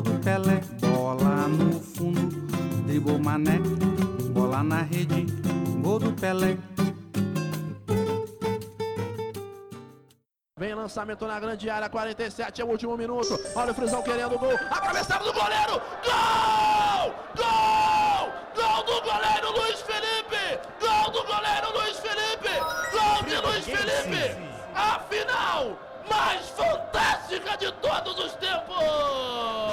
gol do Pelé. Bola no fundo, dribou mané. Bola na rede, gol do Pelé. Vem lançamento na grande área, 47 é o último minuto. Olha o Frisão querendo gol. A cabeçada do goleiro. Gol! Gol! Gol do goleiro Luiz Felipe! Gol do goleiro Luiz Felipe! Gol de Luiz Felipe! A final mais fantástica de todos os tempos!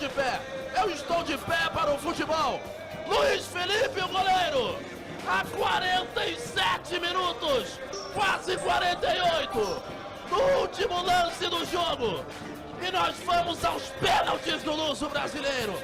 De pé! Eu estou de pé para o futebol! Luiz Felipe, o goleiro! A 47 minutos! Quase 48! No último lance do jogo! E nós vamos aos pênaltis do Luso brasileiro!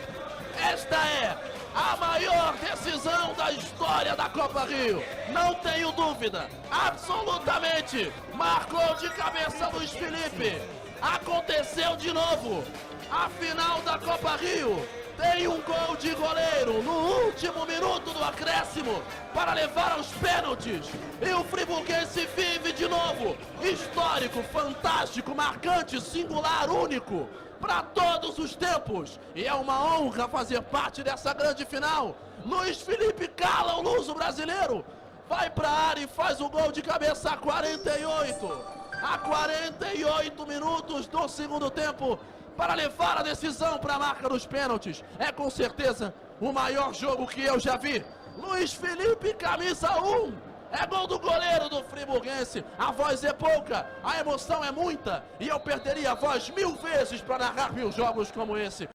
Esta é a maior decisão da história da Copa Rio. Não tenho dúvida, absolutamente. Marcou de cabeça Luiz Felipe. Aconteceu de novo. A final da Copa Rio tem um gol de goleiro no último minuto do acréscimo para levar aos pênaltis. E o Friburguense vive de novo. Histórico, fantástico, marcante, singular, único para todos os tempos. E é uma honra fazer parte dessa grande final. Luiz Felipe cala o luso brasileiro. Vai para a área e faz o gol de cabeça a 48. A 48 minutos do segundo tempo para levar a decisão para a marca dos pênaltis. É com certeza o maior jogo que eu já vi. Luiz Felipe, camisa 1. É gol do goleiro do Friburguense. A voz é pouca, a emoção é muita. E eu perderia a voz mil vezes para narrar mil jogos como esse.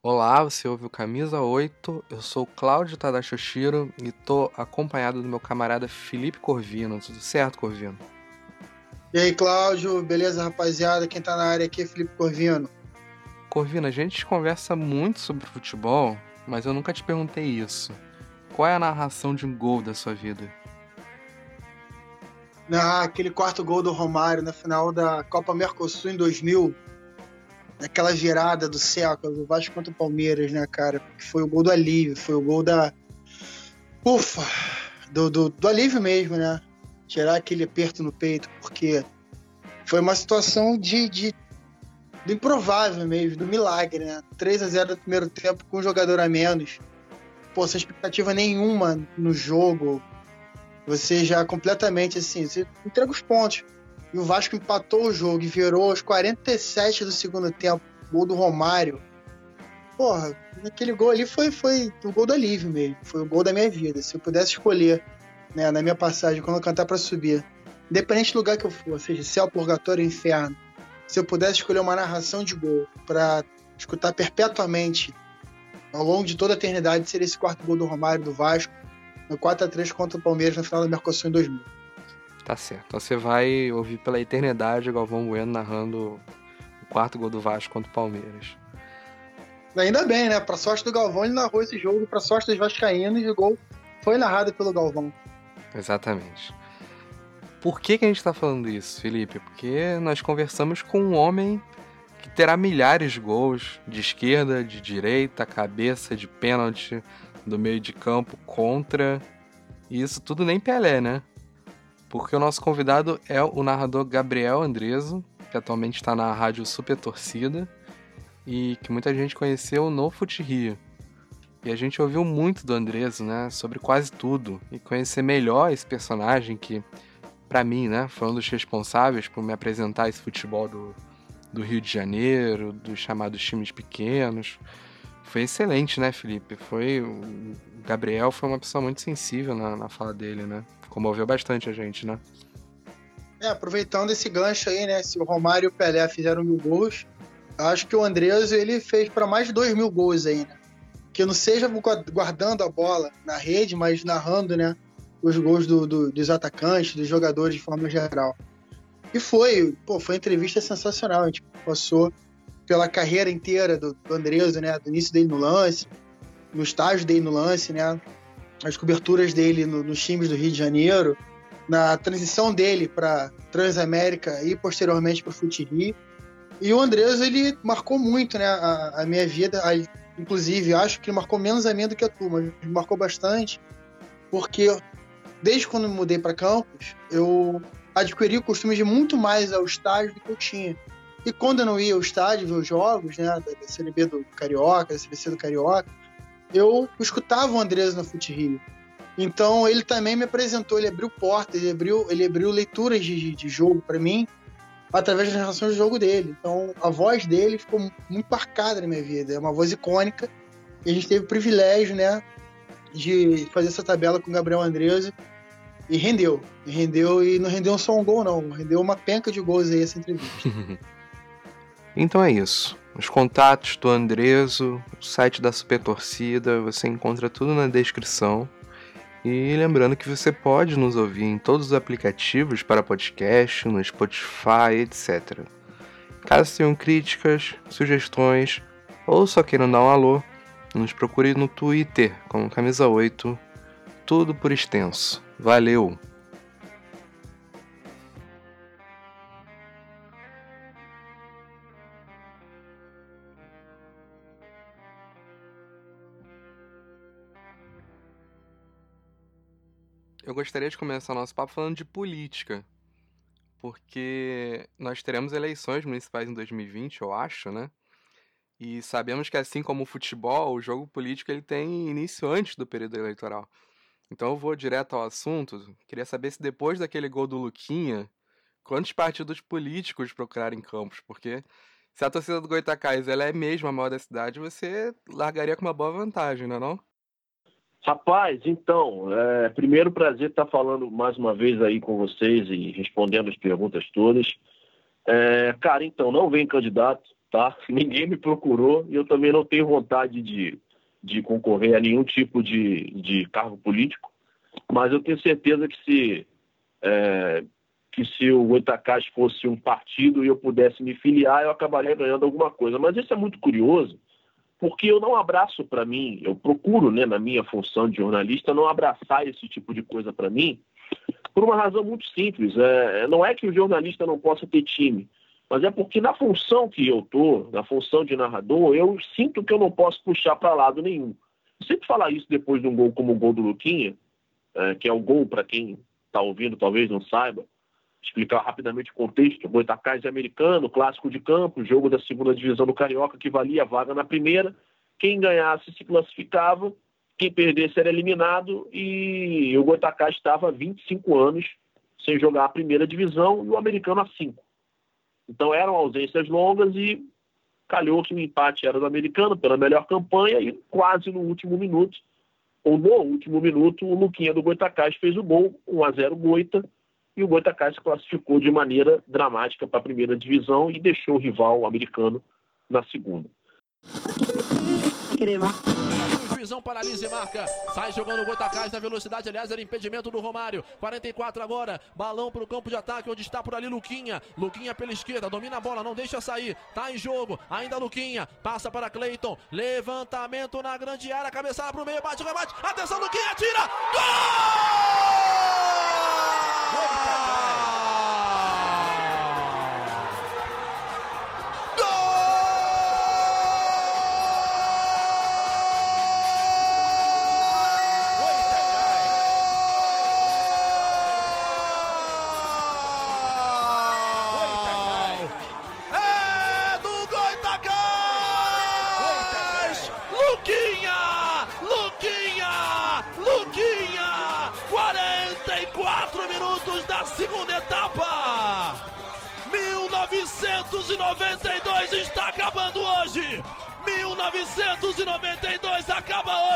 Olá, você ouve o Camisa 8, eu sou Cláudio Tadashoshiro e tô acompanhado do meu camarada Felipe Corvino. Tudo certo, Corvino? E aí, Cláudio, beleza, rapaziada? Quem tá na área aqui é Felipe Corvino. Corvino, a gente conversa muito sobre futebol, mas eu nunca te perguntei isso. Qual é a narração de um gol da sua vida? Ah, aquele quarto gol do Romário na final da Copa Mercosul em 2000, naquela virada do século, do Vasco contra o Palmeiras, né, cara? Foi o gol do alívio, foi o gol da. Ufa! Do, do, do alívio mesmo, né? Tirar aquele aperto no peito, porque foi uma situação de, de do improvável mesmo, do milagre, né? 3 a 0 no primeiro tempo com um jogador a menos. Pô, sem expectativa nenhuma no jogo. Você já completamente assim, você entrega os pontos. E o Vasco empatou o jogo e virou aos 47 do segundo tempo. Gol do Romário. Porra, aquele gol ali foi, foi o gol do alívio mesmo. Foi o gol da minha vida. Se eu pudesse escolher, né, na minha passagem, quando eu cantar para subir, independente do lugar que eu for, seja céu, purgatório ou inferno, se eu pudesse escolher uma narração de gol para escutar perpetuamente ao longo de toda a eternidade, seria esse quarto gol do Romário do Vasco, no 4 a 3 contra o Palmeiras na final da Mercosul em 2000. Tá certo. Então você vai ouvir pela eternidade o Galvão Bueno narrando o quarto gol do Vasco contra o Palmeiras. Ainda bem, né? Pra sorte do Galvão, ele narrou esse jogo. Pra sorte dos Vascaínos, o gol foi narrado pelo Galvão. Exatamente. Por que, que a gente tá falando isso, Felipe? Porque nós conversamos com um homem que terá milhares de gols de esquerda, de direita, cabeça, de pênalti, do meio de campo, contra. E isso tudo nem Pelé, né? Porque o nosso convidado é o narrador Gabriel Andreso, que atualmente está na rádio Super Torcida e que muita gente conheceu no Fute Rio. E a gente ouviu muito do Andreso, né, sobre quase tudo e conhecer melhor esse personagem que, para mim, né, foi um dos responsáveis por me apresentar esse futebol do, do Rio de Janeiro, dos chamados times pequenos. Foi excelente, né, Felipe? Foi o Gabriel foi uma pessoa muito sensível na, na fala dele, né? Comoveu bastante a gente, né? É, aproveitando esse gancho aí, né? Se o Romário e o Pelé fizeram mil gols, acho que o Andrés ele fez para mais de dois mil gols aí, né? Que não seja guardando a bola na rede, mas narrando, né, os gols do, do, dos atacantes, dos jogadores de forma geral. E foi, pô, foi uma entrevista sensacional. A gente passou pela carreira inteira do, do Andreso, né, do início dele no lance, no estágio dele no lance, né, as coberturas dele no, nos times do Rio de Janeiro, na transição dele para Transamérica e posteriormente para o Fute E o Andreas, ele marcou muito né, a, a minha vida, a, inclusive, acho que marcou menos a minha do que a tua, mas marcou bastante, porque desde quando me mudei para Campos, eu adquiri o costume de muito mais ao estádio do que eu tinha. E quando eu não ia ao estádio ver os jogos, né, da CNB do Carioca, da CBC do Carioca, eu escutava o Andrés na Fute Rio. Então ele também me apresentou, ele abriu portas, ele abriu, ele abriu leituras de, de jogo para mim através das narrações do jogo dele. Então a voz dele ficou muito marcada na minha vida, é uma voz icônica. E a gente teve o privilégio, né, de fazer essa tabela com o Gabriel Andresa e rendeu. E rendeu e não rendeu só um gol não, rendeu uma penca de gols aí essa entrevista. então é isso. Os contatos do Andreso, o site da Super Torcida, você encontra tudo na descrição. E lembrando que você pode nos ouvir em todos os aplicativos para podcast, no Spotify, etc. Caso tenham críticas, sugestões ou só queiram dar um alô, nos procure no Twitter como Camisa 8, tudo por extenso. Valeu! Eu gostaria de começar nosso papo falando de política. Porque nós teremos eleições municipais em 2020, eu acho, né? E sabemos que assim como o futebol, o jogo político ele tem início antes do período eleitoral. Então eu vou direto ao assunto. Queria saber se depois daquele gol do Luquinha, quantos partidos políticos procuraram em Campos? Porque se a torcida do Goitacás ela é mesmo a maior da cidade, você largaria com uma boa vantagem, não é não? Rapaz, então, é, primeiro prazer estar falando mais uma vez aí com vocês e respondendo as perguntas todas. É, cara, então, não vem candidato, tá? Ninguém me procurou e eu também não tenho vontade de, de concorrer a nenhum tipo de, de cargo político, mas eu tenho certeza que se, é, que se o Goitacás fosse um partido e eu pudesse me filiar, eu acabaria ganhando alguma coisa. Mas isso é muito curioso, porque eu não abraço para mim, eu procuro, né, na minha função de jornalista, não abraçar esse tipo de coisa para mim, por uma razão muito simples. É, não é que o jornalista não possa ter time, mas é porque na função que eu tô, na função de narrador, eu sinto que eu não posso puxar para lado nenhum. sempre falar isso depois de um gol como o gol do Luquinha, é, que é o gol para quem está ouvindo, talvez não saiba explicar rapidamente o contexto. Goitacás é americano, clássico de campo, jogo da segunda divisão do Carioca que valia a vaga na primeira. Quem ganhasse se classificava, quem perdesse era eliminado e o Goitacás estava há 25 anos sem jogar a primeira divisão e o americano há 5. Então eram ausências longas e calhou que o empate era do americano pela melhor campanha e quase no último minuto, ou no último minuto, o Luquinha do Goitacás fez o gol, 1 a 0 Goita, e o Goitacás se classificou de maneira dramática para a primeira divisão e deixou o rival americano na segunda. O juizão paralisa e marca. Sai jogando o Goitacás na velocidade. Aliás, era impedimento do Romário. 44 agora. Balão para o campo de ataque, onde está por ali Luquinha. Luquinha pela esquerda. Domina a bola, não deixa sair. Tá em jogo. Ainda Luquinha. Passa para Cleiton. Levantamento na grande área. Cabeçada para o meio. Bate, rebate. Atenção, Luquinha. Tira. Gol!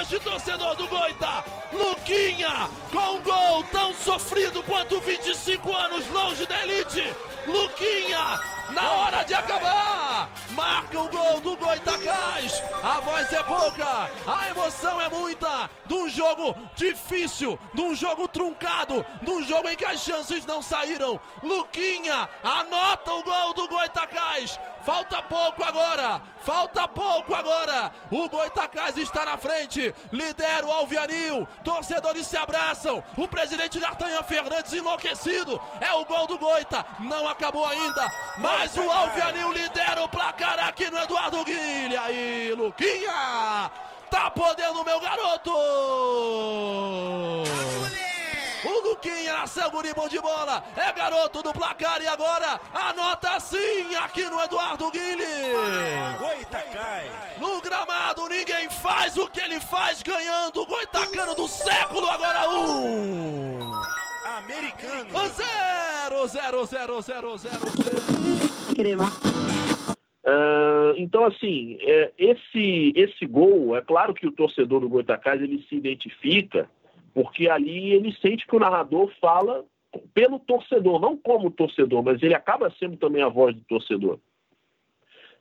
Hoje, torcedor do Goita. Luquinha, com um gol tão sofrido quanto 25 anos longe da elite. Luquinha, na hora de acabar, marca o gol do Goitacás. A voz é pouca, a emoção é muita, de um jogo difícil, de um jogo truncado, de um jogo em que as chances não saíram. Luquinha anota o gol do Goitacás. Falta pouco agora, falta pouco agora. O Goitacás está na frente, lidera o Alvianil. Torcedores se abraçam. O presidente D'Artagnan Fernandes enlouquecido. É o gol do Goita, não acabou ainda. Mas o Alvianil lidera o placar aqui no Eduardo Guilha. E Luquinha tá podendo, meu garoto! O Luquinha nasceu guri de bola. É garoto do placar e agora anota sim aqui no Eduardo Guilherme. No gramado ninguém faz o que ele faz ganhando. Goitacano do século agora um. Americano. Zero, zero, zero, zero, zero. Uh, então, assim, é, esse, esse gol, é claro que o torcedor do Goitacás ele se identifica porque ali ele sente que o narrador fala pelo torcedor, não como torcedor, mas ele acaba sendo também a voz do torcedor.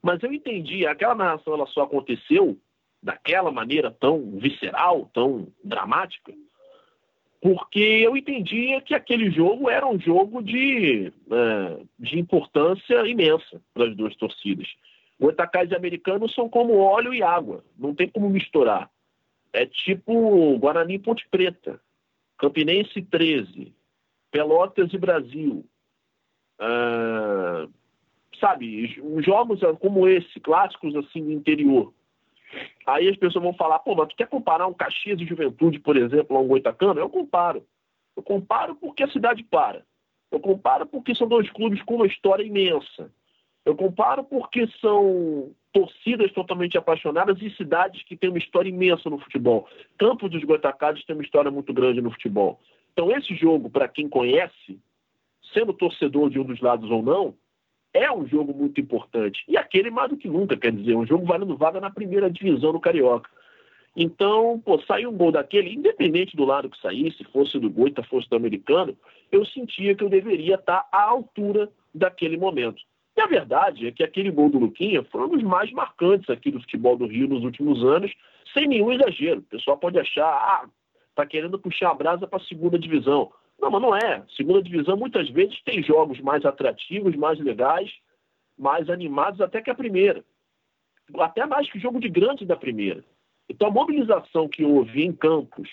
Mas eu entendi, aquela narração ela só aconteceu daquela maneira tão visceral, tão dramática, porque eu entendia que aquele jogo era um jogo de, é, de importância imensa para as duas torcidas. O Etacais e americano são como óleo e água, não tem como misturar. É tipo Guarani Ponte Preta, Campinense 13, Pelotas e Brasil. Ah, sabe, jogos como esse, clássicos assim do interior. Aí as pessoas vão falar, pô, mas tu quer comparar um Caxias e Juventude, por exemplo, a um Goitacano? Eu comparo. Eu comparo porque a cidade para. Eu comparo porque são dois clubes com uma história imensa. Eu comparo porque são torcidas totalmente apaixonadas e cidades que têm uma história imensa no futebol. Campos dos Goitacazes tem uma história muito grande no futebol. Então, esse jogo, para quem conhece, sendo torcedor de um dos lados ou não, é um jogo muito importante. E aquele mais do que nunca, quer dizer, um jogo valendo vaga na primeira divisão do Carioca. Então, pô, saiu um gol daquele, independente do lado que saísse, fosse do Goita, fosse do americano, eu sentia que eu deveria estar à altura daquele momento. E a verdade é que aquele gol do Luquinha foi um dos mais marcantes aqui do futebol do Rio nos últimos anos, sem nenhum exagero. O pessoal pode achar, ah, tá querendo puxar a brasa para a segunda divisão. Não, mas não é. Segunda divisão muitas vezes tem jogos mais atrativos, mais legais, mais animados até que a primeira. Até mais que o jogo de grande da primeira. Então a mobilização que houve em Campos,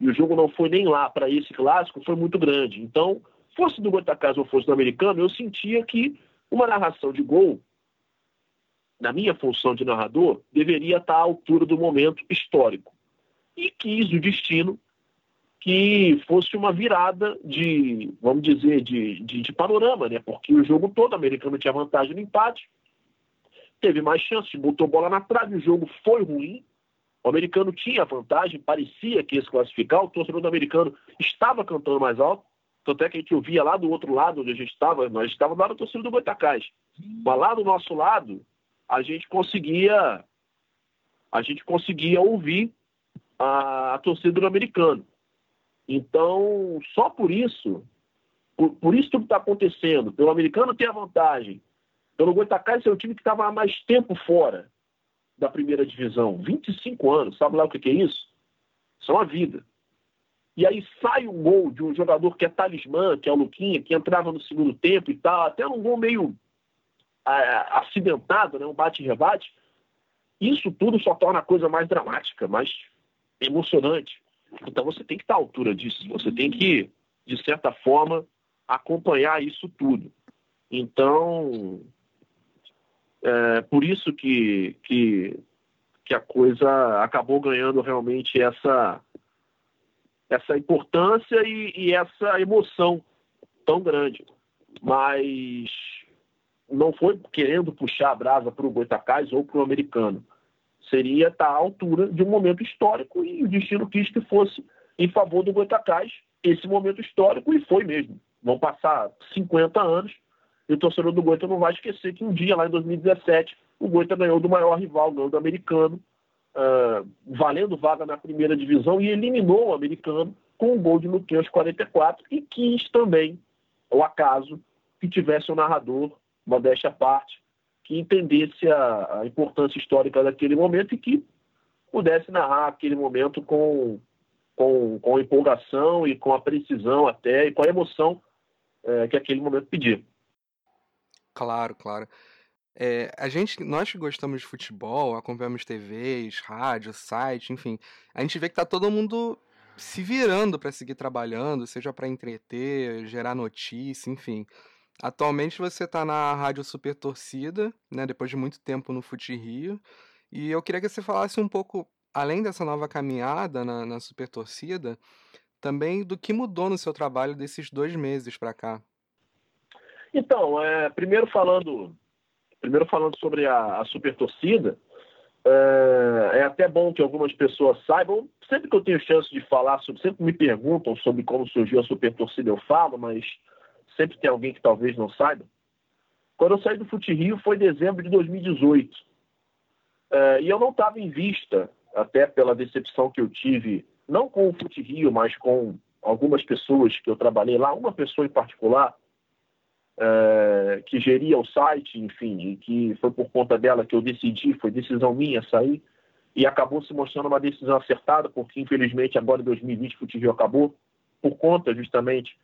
e o jogo não foi nem lá para esse clássico, foi muito grande. Então, fosse do Goitacás ou fosse do americano, eu sentia que uma narração de gol, na minha função de narrador, deveria estar à altura do momento histórico. E quis o destino que fosse uma virada de, vamos dizer, de, de, de panorama, né? Porque o jogo todo, o americano tinha vantagem no empate, teve mais chances, botou bola na trave, o jogo foi ruim. O americano tinha vantagem, parecia que ia se classificar, o torcedor do americano estava cantando mais alto, tanto é que a gente ouvia lá do outro lado onde a gente estava, nós estávamos lá na torcida do Goitacás. Mas lá do nosso lado, a gente conseguia a gente conseguia ouvir a, a torcida do americano. Então, só por isso, por, por isso tudo está acontecendo, pelo americano ter a vantagem, pelo Goitacás ser o time que estava há mais tempo fora da primeira divisão, 25 anos, sabe lá o que, que é isso? Isso é uma vida. E aí sai um gol de um jogador que é talismã, que é o Luquinha, que entrava no segundo tempo e tal, até um gol meio é, acidentado, né, um bate-rebate. Isso tudo só torna a coisa mais dramática, mais emocionante. Então você tem que estar à altura disso, você tem que, de certa forma, acompanhar isso tudo. Então, é por isso que, que, que a coisa acabou ganhando realmente essa, essa importância e, e essa emoção tão grande. Mas não foi querendo puxar a brasa para o Goitacás ou para o americano. Seria estar à altura de um momento histórico e o destino quis que fosse em favor do Goitacás esse momento histórico e foi mesmo. Vão passar 50 anos e o torcedor do Goita não vai esquecer que um dia, lá em 2017, o Goita ganhou do maior rival, ganhou do americano, uh, valendo vaga na primeira divisão e eliminou o americano com um gol de Luquinhas 44 e quis também, o acaso, que tivesse um narrador, modéstia à parte, que entendesse a, a, importância histórica daquele momento e que pudesse narrar aquele momento com, com, com empolgação e com a precisão até e com a emoção é, que aquele momento pedia. Claro, claro. É, a gente, nós que gostamos de futebol, acompanhamos TVs, rádio, site, enfim, a gente vê que tá todo mundo se virando para seguir trabalhando, seja para entreter, gerar notícia, enfim. Atualmente você está na Rádio Super Torcida, né, depois de muito tempo no Fute Rio, e eu queria que você falasse um pouco, além dessa nova caminhada na, na Super Torcida, também do que mudou no seu trabalho desses dois meses para cá. Então, é, primeiro falando, primeiro falando sobre a, a Super Torcida, é, é, até bom que algumas pessoas saibam. Sempre que eu tenho chance de falar sobre, sempre me perguntam sobre como surgiu a super torcida, eu falo, mas sempre tem alguém que talvez não saiba. Quando eu saí do Fute Rio foi em dezembro de 2018. É, e eu não estava em vista, até pela decepção que eu tive, não com o Fute Rio, mas com algumas pessoas que eu trabalhei lá, uma pessoa em particular, é, que geria o site, enfim, que foi por conta dela que eu decidi, foi decisão minha sair, e acabou se mostrando uma decisão acertada, porque infelizmente agora em 2020 o Futigio acabou, por conta justamente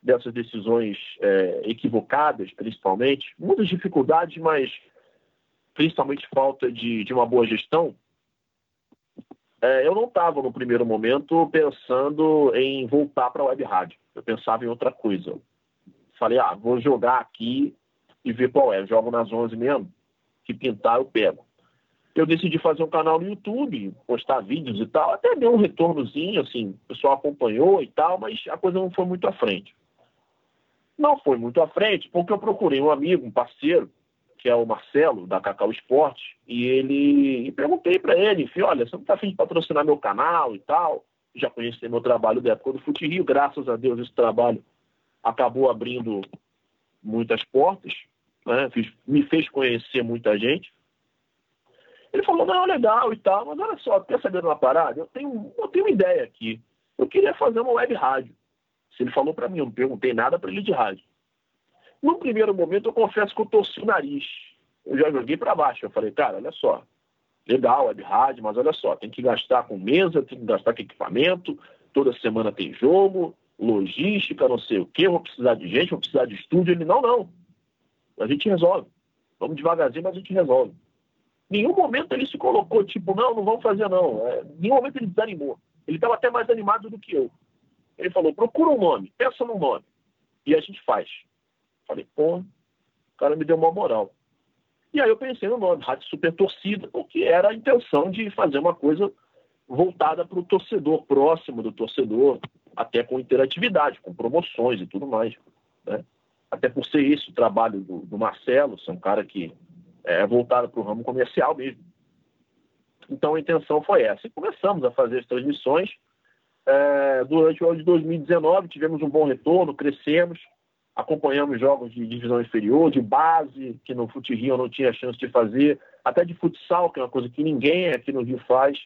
dessas decisões é, equivocadas, principalmente, muitas dificuldades, mas principalmente falta de, de uma boa gestão. É, eu não estava no primeiro momento pensando em voltar para a web rádio, eu pensava em outra coisa Falei, ah, vou jogar aqui e ver qual é. Jogo nas 11 mesmo, que pintar eu pego. Eu decidi fazer um canal no YouTube, postar vídeos e tal. Até deu um retornozinho, assim, o pessoal acompanhou e tal, mas a coisa não foi muito à frente. Não foi muito à frente porque eu procurei um amigo, um parceiro, que é o Marcelo, da Cacau Esporte, e ele e perguntei para ele, falei, olha, você não está afim de patrocinar meu canal e tal? Já conheci meu trabalho da época do Fute Rio, graças a Deus esse trabalho acabou abrindo muitas portas, né? me fez conhecer muita gente. Ele falou, não, legal e tal, mas olha só, quer saber de uma parada? Eu tenho, eu tenho uma ideia aqui. Eu queria fazer uma web rádio. Se ele falou para mim, eu não perguntei nada para ele de rádio. Num primeiro momento, eu confesso que eu torci o nariz. Eu já joguei para baixo. Eu falei, cara, olha só, legal, web rádio, mas olha só, tem que gastar com mesa, tem que gastar com equipamento, toda semana tem jogo, logística, não sei o quê, vou precisar de gente, vou precisar de estúdio. Ele, não, não. A gente resolve. Vamos devagarzinho, mas a gente resolve. Nenhum momento ele se colocou, tipo, não, não vamos fazer, não. É, nenhum momento ele desanimou. Ele estava até mais animado do que eu. Ele falou, procura um nome, pensa num nome. E a gente faz. Falei, pô, o cara me deu uma moral. E aí eu pensei no nome, Rádio Super Torcida, porque era a intenção de fazer uma coisa voltada para o torcedor, próximo do torcedor, até com interatividade, com promoções e tudo mais. Né? Até por ser esse o trabalho do, do Marcelo, ser um cara que é voltado para o ramo comercial mesmo. Então a intenção foi essa. E começamos a fazer as transmissões. É, durante o ano de 2019 tivemos um bom retorno, crescemos, acompanhamos jogos de divisão inferior, de base, que no Fute Rio não tinha chance de fazer, até de futsal, que é uma coisa que ninguém aqui no Rio faz.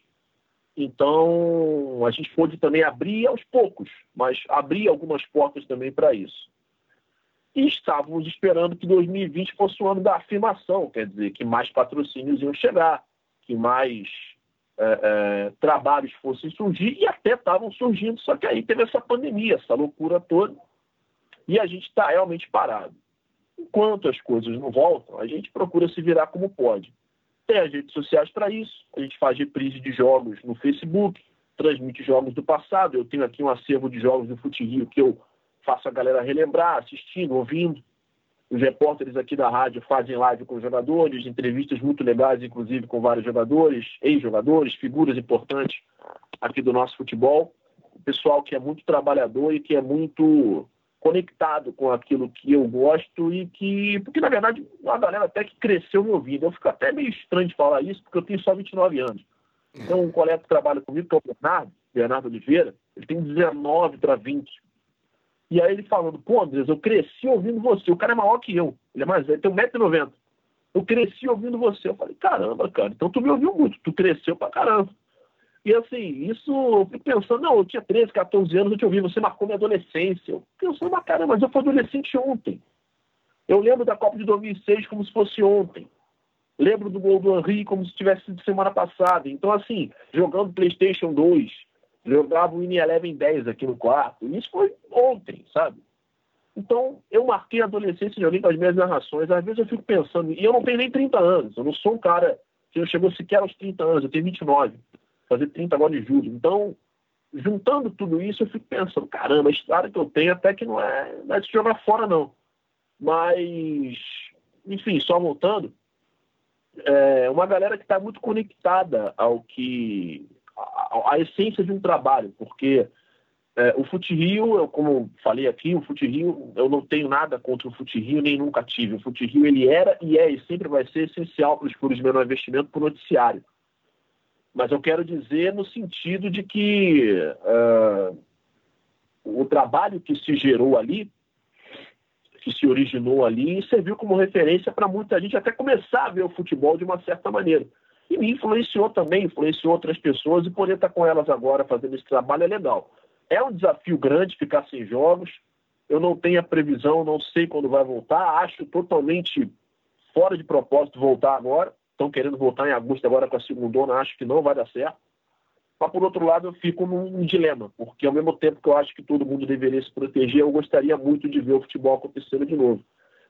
Então, a gente pôde também abrir aos poucos, mas abrir algumas portas também para isso. E estávamos esperando que 2020 fosse o ano da afirmação, quer dizer, que mais patrocínios iam chegar, que mais é, é, trabalhos fossem surgir, e até estavam surgindo, só que aí teve essa pandemia, essa loucura toda, e a gente está realmente parado. Enquanto as coisas não voltam, a gente procura se virar como pode. Tem as redes sociais para isso. A gente faz reprise de jogos no Facebook, transmite jogos do passado. Eu tenho aqui um acervo de jogos do Fute Rio que eu faço a galera relembrar, assistindo, ouvindo. Os repórteres aqui da rádio fazem live com os jogadores, entrevistas muito legais, inclusive com vários jogadores, ex-jogadores, figuras importantes aqui do nosso futebol. O pessoal que é muito trabalhador e que é muito conectado com aquilo que eu gosto e que. Porque, na verdade, uma galera até que cresceu me ouvindo. Eu fico até meio estranho de falar isso, porque eu tenho só 29 anos. Então, um colega que trabalha comigo, que é o Bernardo, Bernardo Oliveira, ele tem 19 para 20. E aí ele falando, pô, Andres, eu cresci ouvindo você. O cara é maior que eu. Ele é mais velho, tem 1,90m. Eu cresci ouvindo você. Eu falei, caramba, cara, então tu me ouviu muito, tu cresceu pra caramba. E assim, isso eu fico pensando, não, eu tinha 13, 14 anos, eu te ouvi, você marcou minha adolescência. Eu pensando, mas cara, mas eu fui adolescente ontem. Eu lembro da Copa de 2006 como se fosse ontem. Lembro do gol do Henry como se tivesse sido semana passada. Então, assim, jogando PlayStation 2, jogava o Win Eleven 10 aqui no quarto. Isso foi ontem, sabe? Então, eu marquei a adolescência de alguém com as minhas narrações. Às vezes eu fico pensando, e eu não tenho nem 30 anos, eu não sou um cara que não chegou sequer aos 30 anos, eu tenho 29, fazer 30 agora em julho. Então, juntando tudo isso, eu fico pensando, caramba, a história que eu tenho até que não é, não é de jogar fora, não. Mas, enfim, só voltando, é uma galera que está muito conectada ao que. A, essência de um trabalho, porque é, o Fute Rio, eu, como falei aqui, o Fute Rio, eu não tenho nada contra o Fute Rio, nem nunca tive. O Fute Rio, ele era e é e sempre vai ser essencial para os clubes de menor investimento para o noticiário. Mas eu quero dizer no sentido de que uh, o trabalho que se gerou ali que se originou ali serviu como referência para muita gente até começar a ver o futebol de uma certa maneira. E me influenciou também, influenciou outras pessoas e poder estar com elas agora fazendo esse trabalho é legal. É um desafio grande ficar sem jogos. Eu não tenho a previsão, não sei quando vai voltar. Acho totalmente fora de propósito voltar agora. Estão querendo voltar em agosto agora com a segunda, acho que não vai dar certo. Mas, por outro lado, eu fico num dilema, porque ao mesmo tempo que eu acho que todo mundo deveria se proteger, eu gostaria muito de ver o futebol acontecendo de novo.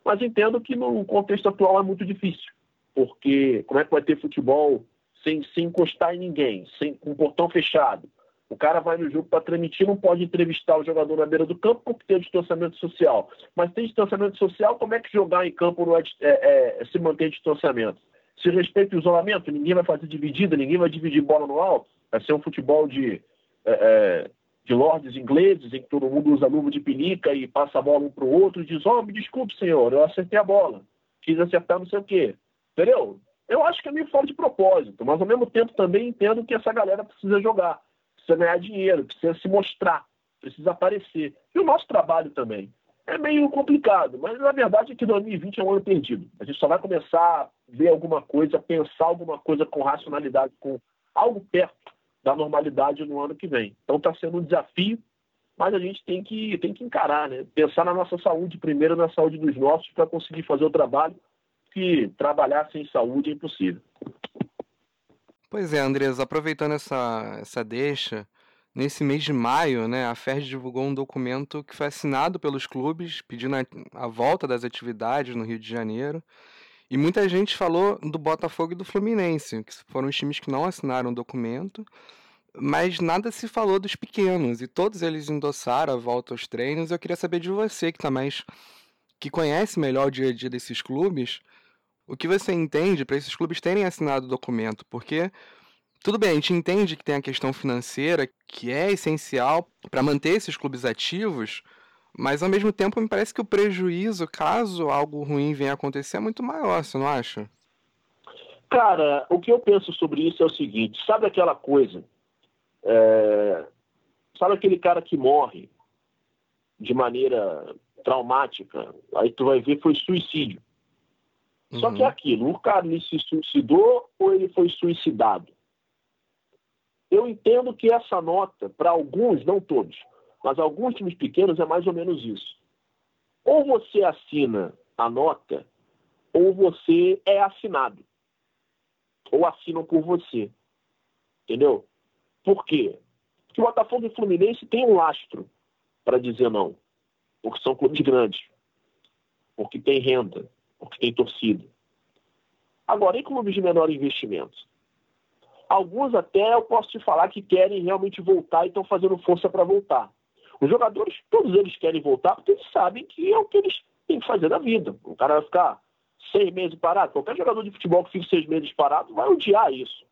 Mas entendo que no contexto atual é muito difícil, porque como é que vai ter futebol sem, sem encostar em ninguém, sem, com o portão fechado? O cara vai no jogo para transmitir, não pode entrevistar o jogador na beira do campo porque tem distanciamento social. Mas tem distanciamento social, como é que jogar em campo não é, é, é se manter distanciamento? Se respeita o isolamento, ninguém vai fazer dividida, ninguém vai dividir bola no alto. Vai ser um futebol de, é, é, de lordes ingleses, em que todo mundo usa luva de pinica e passa a bola um para o outro e diz: Oh, me desculpe, senhor, eu acertei a bola. Quis acertar não sei o quê. Entendeu? Eu acho que é meio fora de propósito, mas ao mesmo tempo também entendo que essa galera precisa jogar, precisa ganhar dinheiro, precisa se mostrar, precisa aparecer. E o nosso trabalho também. É meio complicado, mas na verdade é que 2020 é um ano perdido. A gente só vai começar a ver alguma coisa, pensar alguma coisa com racionalidade, com algo perto da normalidade no ano que vem. Então está sendo um desafio, mas a gente tem que, tem que encarar, né? Pensar na nossa saúde primeiro, na saúde dos nossos, para conseguir fazer o trabalho, que trabalhar sem saúde é impossível. Pois é, Andres, aproveitando essa, essa deixa, nesse mês de maio, né, a FERJ divulgou um documento que foi assinado pelos clubes pedindo a, a volta das atividades no Rio de Janeiro. E muita gente falou do Botafogo e do Fluminense, que foram os times que não assinaram o documento, mas nada se falou dos pequenos, e todos eles endossaram a volta aos treinos. Eu queria saber de você, que tá mais que conhece melhor o dia a dia desses clubes, o que você entende para esses clubes terem assinado o documento, porque tudo bem, a gente entende que tem a questão financeira, que é essencial para manter esses clubes ativos, mas ao mesmo tempo me parece que o prejuízo, caso algo ruim venha a acontecer, é muito maior, você não acha? Cara, o que eu penso sobre isso é o seguinte: sabe aquela coisa? É... Sabe aquele cara que morre de maneira traumática? Aí tu vai ver foi suicídio. Uhum. Só que é uhum. aquilo: o cara ele se suicidou ou ele foi suicidado? Eu entendo que essa nota, para alguns, não todos, mas alguns times pequenos é mais ou menos isso. Ou você assina a nota, ou você é assinado. Ou assinam por você. Entendeu? Por quê? Porque o Botafogo e o Fluminense tem um lastro para dizer não. Porque são clubes grandes. Porque tem renda. Porque tem torcida. Agora, em clubes de menor investimento? Alguns até eu posso te falar que querem realmente voltar e estão fazendo força para voltar. Os jogadores, todos eles querem voltar porque eles sabem que é o que eles têm que fazer na vida. O cara vai ficar seis meses parado. Qualquer jogador de futebol que fique seis meses parado vai odiar isso.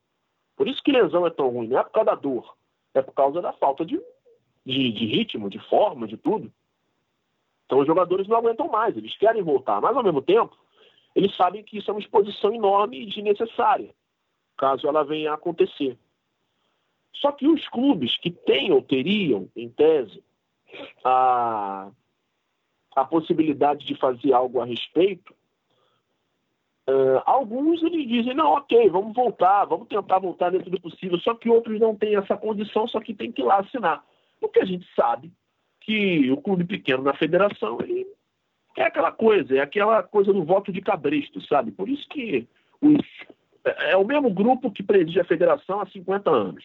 Por isso que lesão é tão ruim. Não é por causa da dor. É por causa da falta de, de, de ritmo, de forma, de tudo. Então os jogadores não aguentam mais. Eles querem voltar. Mas ao mesmo tempo, eles sabem que isso é uma exposição enorme e desnecessária. Caso ela venha a acontecer. Só que os clubes que têm ou teriam, em tese, a, a possibilidade de fazer algo a respeito, uh, alguns eles dizem, não, ok, vamos voltar, vamos tentar voltar dentro do possível, só que outros não têm essa condição, só que tem que ir lá assinar. Porque a gente sabe que o clube pequeno na federação, ele é aquela coisa, é aquela coisa do voto de cabresto, sabe? Por isso que os, é, é o mesmo grupo que presidia a federação há 50 anos.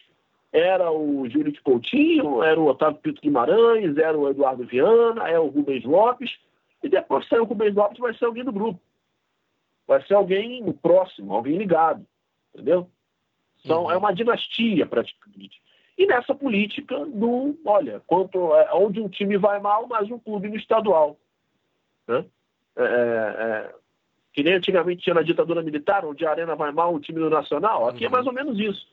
Era o Júlio de Coutinho, era o Otávio Pito Guimarães, era o Eduardo Viana, é o Rubens Lopes, e depois sair o Rubens Lopes vai ser alguém do grupo. Vai ser alguém próximo, alguém ligado. Entendeu? São, uhum. É uma dinastia, praticamente. E nessa política do, olha, quanto, é, onde um time vai mal, mais um clube no estadual. Né? É, é, que nem antigamente tinha na ditadura militar, onde a Arena vai mal, o time do Nacional. Aqui é uhum. é mais ou menos isso.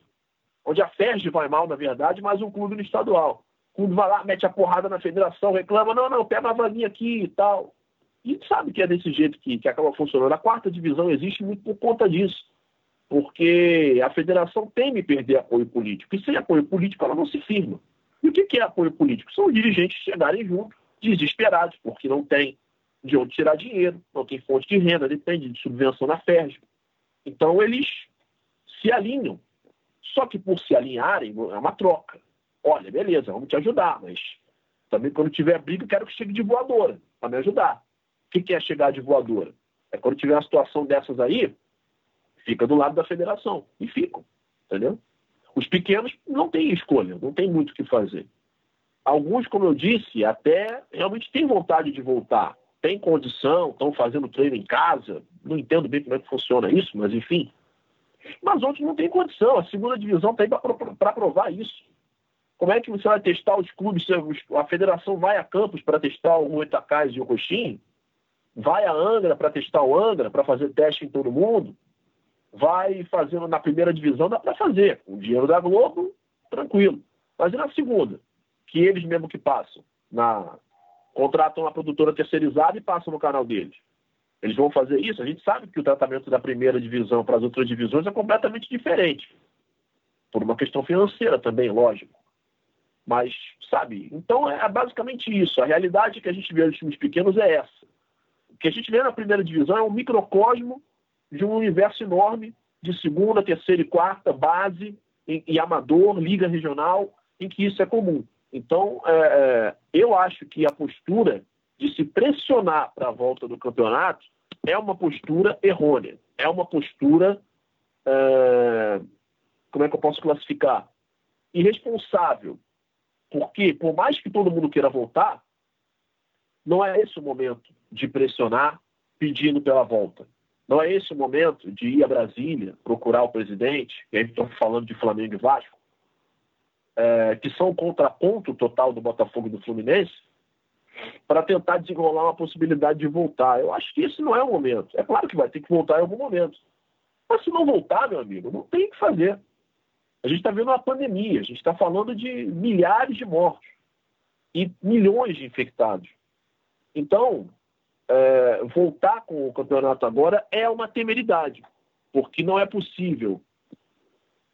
Onde a FERJ vai mal, na verdade, mais um clube no estadual. O clube vai lá, mete a porrada na federação, reclama, não, não, pega a vaguinha aqui e tal. E sabe que é desse jeito que, que acaba funcionando. A quarta divisão existe muito por conta disso. Porque a federação teme perder apoio político. E sem apoio político ela não se firma. E o que é apoio político? São os dirigentes chegarem juntos, desesperados, porque não tem de onde tirar dinheiro, não tem fonte de renda, depende de subvenção na FERJ. Então eles se alinham. Só que por se alinharem, é uma troca. Olha, beleza, vamos te ajudar, mas também quando tiver briga, quero que chegue de voadora para me ajudar. O que é chegar de voadora? É quando tiver uma situação dessas aí, fica do lado da federação. E ficam, entendeu? Os pequenos não têm escolha, não tem muito o que fazer. Alguns, como eu disse, até realmente têm vontade de voltar, têm condição, estão fazendo treino em casa. Não entendo bem como é que funciona isso, mas enfim. Mas outros não têm condição. A segunda divisão está aí para provar isso. Como é que você vai testar os clubes? A federação vai a campos para testar o Itacais e o Coxim? Vai a Angra para testar o Angra, para fazer teste em todo mundo? Vai fazendo na primeira divisão, dá para fazer. Com o dinheiro da Globo, tranquilo. Mas e na segunda? Que eles mesmo que passam na, contratam uma produtora terceirizada e passam no canal deles. Eles vão fazer isso. A gente sabe que o tratamento da primeira divisão para as outras divisões é completamente diferente. Por uma questão financeira também, lógico. Mas, sabe, então é basicamente isso. A realidade que a gente vê nos times pequenos é essa. O que a gente vê na primeira divisão é um microcosmo de um universo enorme de segunda, terceira e quarta, base e, e amador, liga regional, em que isso é comum. Então, é, é, eu acho que a postura de se pressionar para a volta do campeonato é uma postura errônea. É uma postura. É, como é que eu posso classificar? Irresponsável. Porque, por mais que todo mundo queira voltar, não é esse o momento de pressionar pedindo pela volta. Não é esse o momento de ir a Brasília, procurar o presidente, e aí estou falando de Flamengo e Vasco, é, que são o contraponto total do Botafogo e do Fluminense, para tentar desenrolar uma possibilidade de voltar. Eu acho que esse não é o momento. É claro que vai ter que voltar em algum momento. Mas se não voltar, meu amigo, não tem o que fazer. A gente está vendo uma pandemia, a gente está falando de milhares de mortos e milhões de infectados. Então, é, voltar com o campeonato agora é uma temeridade, porque não é possível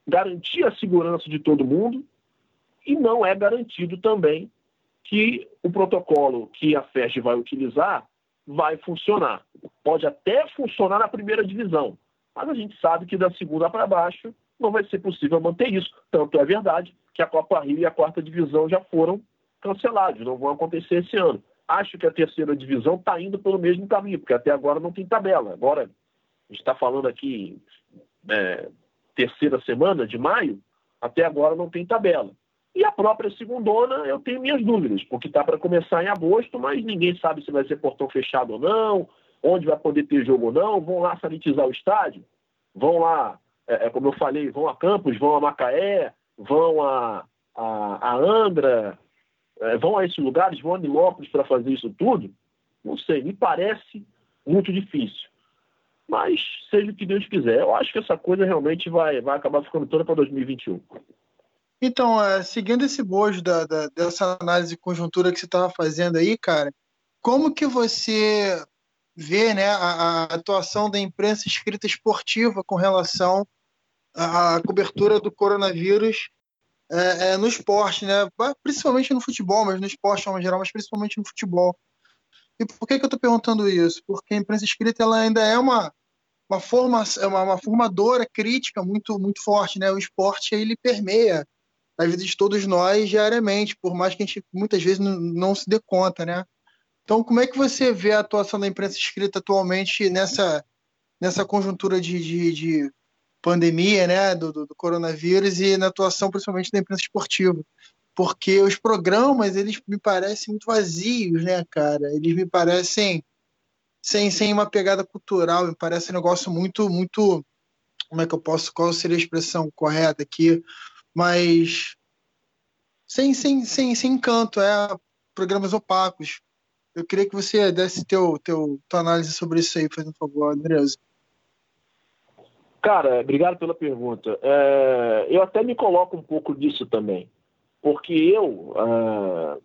garantir a segurança de todo mundo e não é garantido também que o protocolo que a FEST vai utilizar vai funcionar. Pode até funcionar na primeira divisão, mas a gente sabe que da segunda para baixo não vai ser possível manter isso. Tanto é verdade que a Copa Rio e a quarta divisão já foram cancelados, não vão acontecer esse ano. Acho que a terceira divisão está indo pelo mesmo caminho, porque até agora não tem tabela. Agora, a gente está falando aqui é, terceira semana de maio, até agora não tem tabela. E a própria segundona, eu tenho minhas dúvidas, porque está para começar em agosto, mas ninguém sabe se vai ser portão fechado ou não, onde vai poder ter jogo ou não. Vão lá sanitizar o estádio, vão lá, é, é como eu falei, vão a Campos, vão a Macaé, vão a, a, a Andra, é, vão a esses lugares, vão a Nilópolis para fazer isso tudo. Não sei, me parece muito difícil. Mas seja o que Deus quiser. Eu acho que essa coisa realmente vai, vai acabar ficando toda para 2021. Então, é, seguindo esse bojo da, da, dessa análise de conjuntura que você estava fazendo aí, cara, como que você vê né, a, a, atuação da imprensa escrita esportiva com relação à, cobertura do coronavírus é, é, no esporte, né? principalmente no futebol, mas no esporte forma geral, mas principalmente no futebol. E por que, que eu estou perguntando isso? Porque a imprensa escrita ela ainda é uma, uma, forma, é uma, uma formadora crítica muito, muito forte. Né? O esporte ele permeia na vida de todos nós diariamente, por mais que a gente muitas vezes não, não, se dê conta, né? Então, como é que você vê a atuação da imprensa escrita atualmente nessa nessa conjuntura de, de, de pandemia, né, do, do, coronavírus e na atuação principalmente da imprensa esportiva. Porque os programas, eles me parecem muito vazios, né, cara? Eles me parecem sem, sem uma pegada cultural, me parece um negócio muito, muito. Como é que eu posso. Qual seria a expressão correta aqui? Mas. Sem, sem, sem, sem encanto, é programas opacos. Eu queria que você desse teu, teu, tua análise sobre isso aí, fazendo favor, Andresa. Cara, obrigado pela pergunta. É, eu até me coloco um pouco disso também, porque eu, é,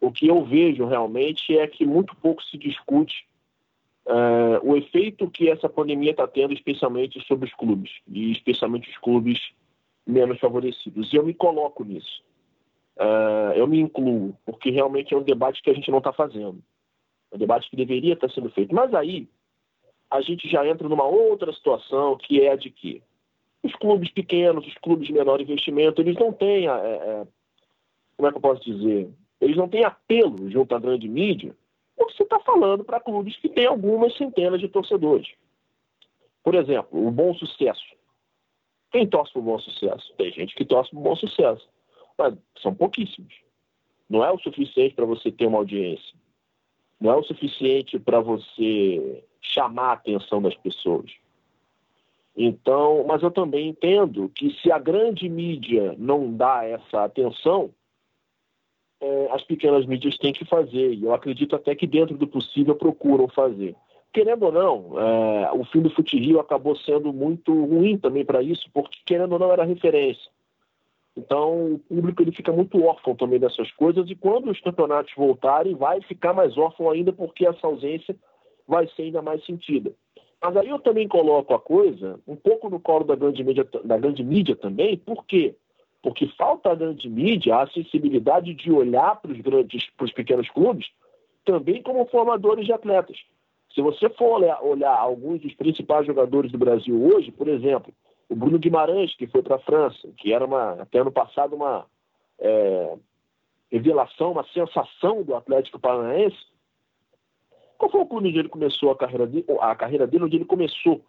o que eu vejo realmente é que muito pouco se discute uh, o efeito que essa pandemia está tendo, especialmente sobre os clubes, e especialmente os clubes menos favorecidos. E eu me coloco nisso. Uh, eu me incluo, porque realmente é um debate que a gente não está fazendo. É um debate que deveria estar tá sendo feito. Mas aí, a gente já entra numa outra situação, que é a de que os clubes pequenos, os clubes de menor investimento, eles não têm, é, é, como é que eu posso dizer, eles não têm apelo junto à grande mídia porque você está falando para clubes que têm algumas centenas de torcedores. Por exemplo, o Bom Sucesso. Quem torce para o Bom Sucesso? Tem gente que torce para o Bom Sucesso, mas são pouquíssimos. Não é o suficiente para você ter uma audiência. Não é o suficiente para você chamar a atenção das pessoas. Então, mas eu também entendo que se a grande mídia não dá essa atenção, é, as pequenas mídias têm que fazer. E eu acredito até que, dentro do possível, procuram fazer. Querendo ou não, é, o fim do Fute acabou sendo muito ruim também para isso, porque, querendo ou não, era referência. Então, o público ele fica muito órfão também dessas coisas, e quando os campeonatos voltarem, vai ficar mais órfão ainda, porque essa ausência vai ser ainda mais sentida. Mas aí eu também coloco a coisa um pouco no colo da grande mídia, da grande mídia também, por quê? Porque falta à grande mídia a acessibilidade de olhar para os grandes, para os pequenos clubes, também como formadores de atletas. Se você for olhar, alguns dos principais jogadores do Brasil hoje, por exemplo, o Bruno Guimarães, que foi para a França, que era uma, até ano passado uma é, revelação, uma sensação do Atlético Paranaense. Qual foi o clube onde ele começou a carreira, dele, a carreira dele, onde ele começou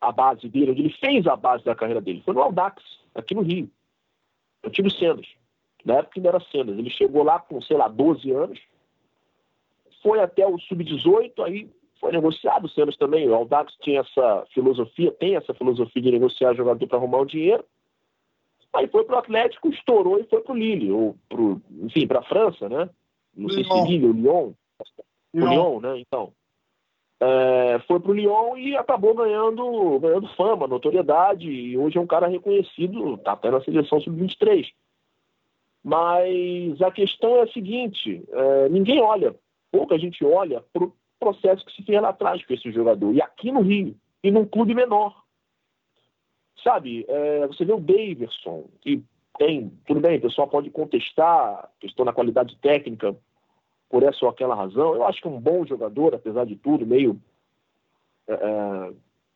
a base dele, onde ele fez a base da carreira dele? Foi no Aldax, aqui no Rio. Eu tive Sendas. Na época ainda era Sendas. Ele chegou lá com, sei lá, 12 anos, foi até o sub-18, aí foi negociado o Sendas também. O Aldax tinha essa filosofia, tem essa filosofia de negociar jogador para arrumar o dinheiro. Aí foi para o Atlético, estourou e foi para o Lille, ou pro, enfim, para a França, né? Não sei se Lille ou Lyon. O Lyon, né? Então. É, foi para o Lyon e acabou ganhando, ganhando fama, notoriedade, e hoje é um cara reconhecido, está até na seleção sub-23. Mas a questão é a seguinte: é, ninguém olha, pouca gente olha para o processo que se fez lá atrás com esse jogador, e aqui no Rio, e num clube menor. Sabe, é, você vê o Daverson, que tem, tudo bem, o pessoal pode contestar questão da qualidade técnica, por essa ou aquela razão. Eu acho que é um bom jogador, apesar de tudo, meio. É, é,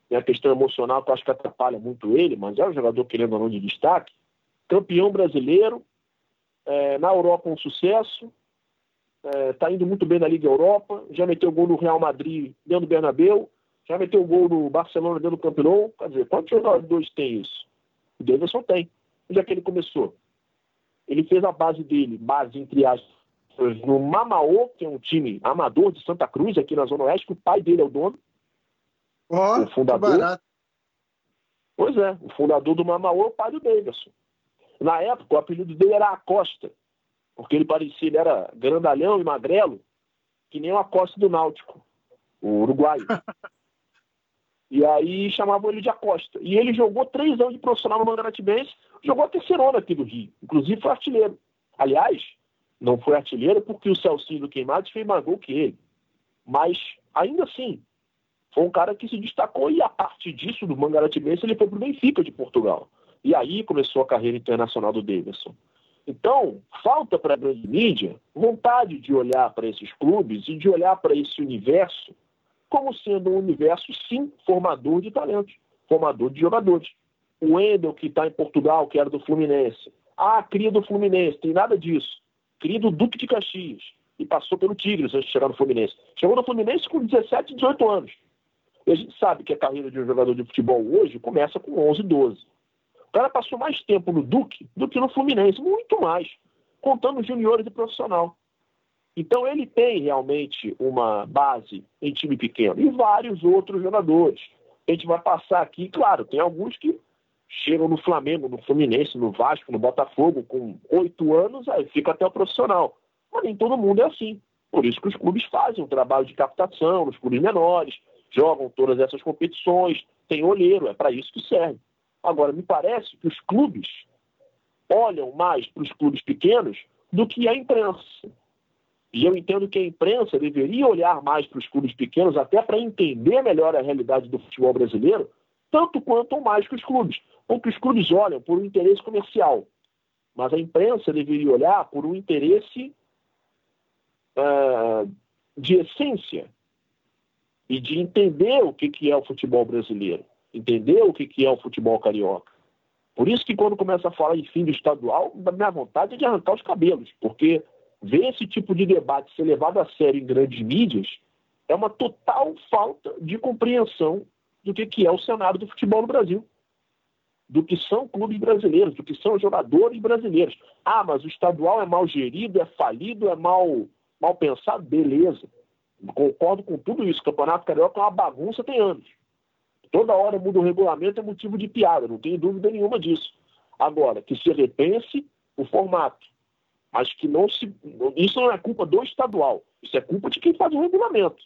tem a questão emocional que eu acho que atrapalha muito ele, mas é um jogador, querendo ou não, de destaque. Campeão brasileiro, é, na Europa um sucesso, está é, indo muito bem na Liga Europa, já meteu gol no Real Madrid dentro do Bernabéu, já meteu gol no Barcelona dentro do Camp Nou. Quer dizer, quantos jogadores tem isso? O Davidson tem. Onde é que ele começou? Ele fez a base dele, base entre aspas, no Mamaô, que é um time amador de Santa Cruz, aqui na Zona Oeste, que o pai dele é o dono. Oh, o fundador. Pois é, o fundador do Mamaô é o pai do Davidson. Na época, o apelido dele era Acosta, porque ele parecia, ele era grandalhão e magrelo, que nem o Acosta do Náutico, o uruguaio. e aí chamavam ele de Acosta. E ele jogou três anos de profissional no Mangaratibense, jogou a terceirona aqui do Rio, inclusive foi artilheiro. Aliás, não foi artilheiro porque o Celcinho do Queimados fez mais gol que ele. Mas, ainda assim, foi um cara que se destacou e a partir disso, do Mangaratibense, ele foi para o Benfica de Portugal. E aí começou a carreira internacional do Davidson. Então, falta para a grande mídia vontade de olhar para esses clubes e de olhar para esse universo como sendo um universo, sim, formador de talentos, formador de jogadores. O Wendel, que está em Portugal, que era do Fluminense. Ah, cria do Fluminense, tem nada disso cria do Duque de Caxias e passou pelo Tigres antes de chegar no Fluminense. Chegou no Fluminense com 17, 18 anos. E a gente sabe que a carreira de um jogador de futebol hoje começa com 11, 12. O cara passou mais tempo no Duque do que no Fluminense, muito mais, contando juniores e profissional. Então ele tem realmente uma base em time pequeno e vários outros jogadores. A gente vai passar aqui, claro, tem alguns que chegam no Flamengo, no Fluminense, no Vasco, no Botafogo com oito anos, aí fica até o profissional. Mas nem todo mundo é assim. Por isso que os clubes fazem um trabalho de captação nos clubes menores, jogam todas essas competições, tem olheiro, é para isso que serve. Agora, me parece que os clubes olham mais para os clubes pequenos do que a imprensa. E eu entendo que a imprensa deveria olhar mais para os clubes pequenos, até para entender melhor a realidade do futebol brasileiro, tanto quanto ou mais que os clubes. Porque os clubes olham por um interesse comercial, mas a imprensa deveria olhar por um interesse uh, de essência e de entender o que, que é o futebol brasileiro, entender o que, que é o futebol carioca. Por isso que quando começa a falar em fim do estadual, a minha vontade é de arrancar os cabelos, porque ver esse tipo de debate ser levado a sério em grandes mídias é uma total falta de compreensão do que, que é o cenário do futebol no Brasil. Do que são clubes brasileiros, do que são jogadores brasileiros. Ah, mas o estadual é mal gerido, é falido, é mal, mal pensado? Beleza. Concordo com tudo isso. O Campeonato Carioca é uma bagunça tem anos. Toda hora muda o regulamento, é motivo de piada, não tenho dúvida nenhuma disso. Agora, que se repense o formato, mas que não se. Isso não é culpa do estadual, isso é culpa de quem faz o regulamento.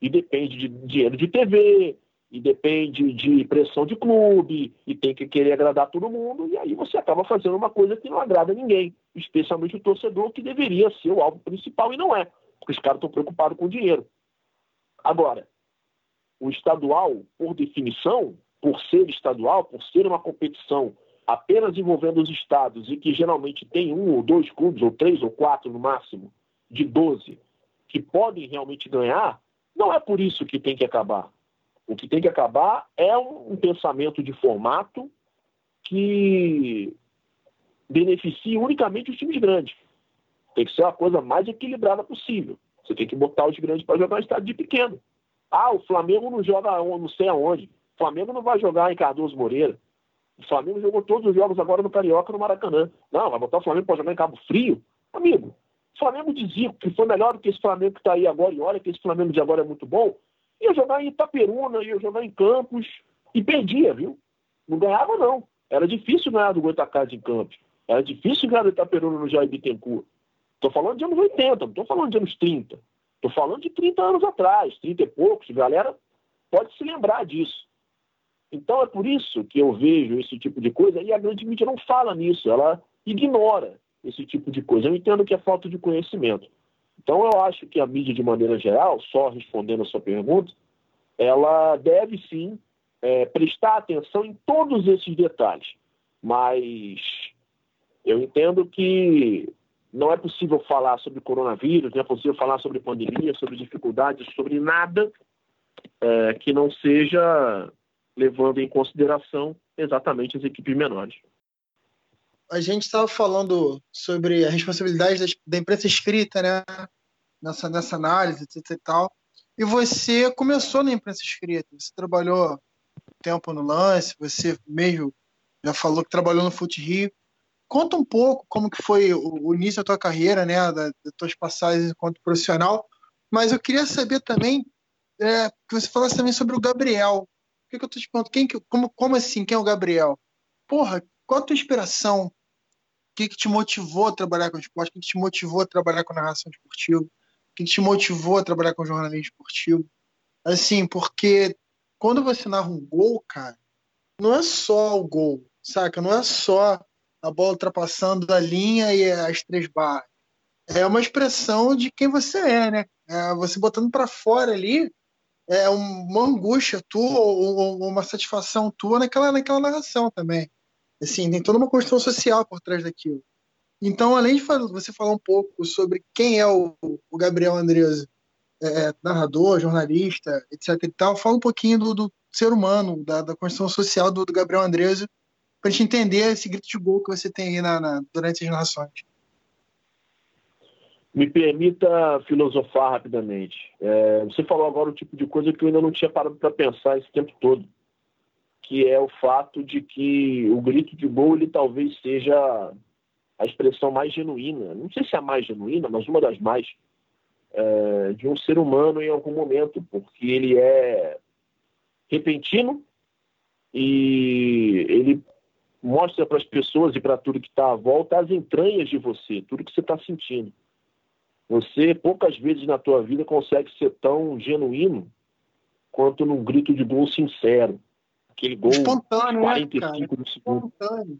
E depende de dinheiro de TV, e depende de pressão de clube, e tem que querer agradar todo mundo, e aí você acaba fazendo uma coisa que não agrada ninguém, especialmente o torcedor, que deveria ser o alvo principal e não é, porque os caras estão preocupados com o dinheiro. Agora, o estadual, por definição, por ser estadual, por ser uma competição apenas envolvendo os estados e que geralmente tem um ou dois clubes, ou três ou quatro no máximo, de 12, que podem realmente ganhar, não é por isso que tem que acabar. O que tem que acabar é um, pensamento de formato que beneficie unicamente os times grandes. Tem que ser a coisa mais equilibrada possível. Você tem que botar os grandes para jogar em estado de pequeno. Ah, o Flamengo não joga não sei aonde. O Flamengo não vai jogar em Cardoso Moreira. O Flamengo jogou todos os jogos agora no Carioca, no Maracanã. Não, vai botar o Flamengo para jogar em Cabo Frio? Amigo, o Flamengo dizia que foi melhor do que esse Flamengo que está aí agora, e olha que esse Flamengo de agora é muito bom. Ia jogar em Itaperuna, ia jogar em Campos, e perdia, viu? Não ganhava, não. Era difícil ganhar do Goitacás em Campos. Era difícil ganhar do Itaperuna no Jair Bittencourt. Estou falando de anos 80, não estou falando de anos 30. Estou falando de 30 anos atrás, 30 e poucos. Galera pode se lembrar disso. Então é por isso que eu vejo esse tipo de coisa e a grande mídia não fala nisso, ela ignora esse tipo de coisa. Eu entendo que é falta de conhecimento. Então eu acho que a mídia, de maneira geral, só respondendo a sua pergunta, ela deve sim é, prestar atenção em todos esses detalhes. Mas eu entendo que não é possível falar sobre coronavírus, não é possível falar sobre pandemia, sobre dificuldades, sobre nada é, que não seja levando em consideração exatamente as equipes menores. A gente estava falando sobre a responsabilidade da imprensa escrita, né? Nessa, nessa análise, etc e tal. E você começou na imprensa escrita. Você trabalhou tempo no lance, você mesmo já falou que trabalhou no Fute Rio. Conta um pouco como que foi o, o início da tua carreira, né? Das da tuas passagens enquanto profissional. Mas eu queria saber também é, que você falasse também sobre o Gabriel que, que eu tô te perguntando? Quem que, como, como assim? Quem é o Gabriel? Porra, qual a tua inspiração? O que, que te motivou a trabalhar com esporte? O que, que te motivou a trabalhar com narração esportiva? O que, que te motivou a trabalhar com jornalismo esportivo? Assim, porque quando você narra um gol, cara, não é só o gol, saca? Não é só a bola ultrapassando a linha e as três barras. É uma expressão de quem você é, né? É você botando para fora ali é uma angústia tua ou, uma satisfação tua naquela, naquela narração também. Assim, tem toda uma construção social por trás daquilo. Então, além de você falar um pouco sobre quem é o, o Gabriel Andresa, é, narrador, jornalista, etc e tal, fala um pouquinho do, do ser humano, da, da construção social do, do Gabriel Andresa, para a gente entender esse grito de gol que você tem aí na, na, durante as narrações. Me permita filosofar rapidamente. É, você falou agora o tipo de coisa que eu ainda não tinha parado para pensar esse tempo todo, que é o fato de que o grito de gol ele talvez seja a expressão mais genuína, não sei se é a mais genuína, mas uma das mais é, de um ser humano em algum momento, porque ele é repentino e ele mostra para as pessoas e para tudo que está à volta as entranhas de você, tudo que você está sentindo. Você poucas vezes na tua vida consegue ser tão genuíno quanto num grito de gol sincero. Aquele gol Espontâneo, 45 né. Espontâneo.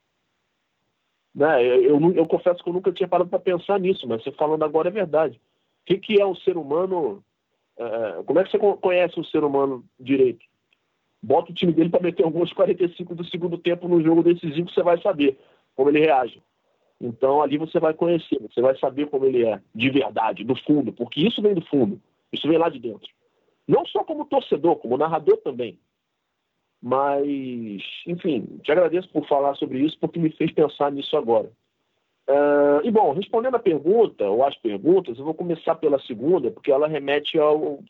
Né? Eu, eu, eu, confesso que eu nunca tinha parado para pensar nisso, mas você falando agora é verdade. O que, que é o ser humano? É, como é que você conhece o ser humano direito? Bota o time dele para meter alguns 45 do segundo tempo no jogo decisivo, você vai saber como ele reage. Então ali você vai conhecer, você vai saber como ele é, de verdade, do fundo, porque isso vem do fundo, isso vem lá de dentro. Não só como torcedor, como narrador também. Mas, enfim, te agradeço por falar sobre isso, porque me fez pensar nisso agora. Uh, e bom, respondendo a pergunta, ou as perguntas, eu vou começar pela segunda, porque ela remete ao,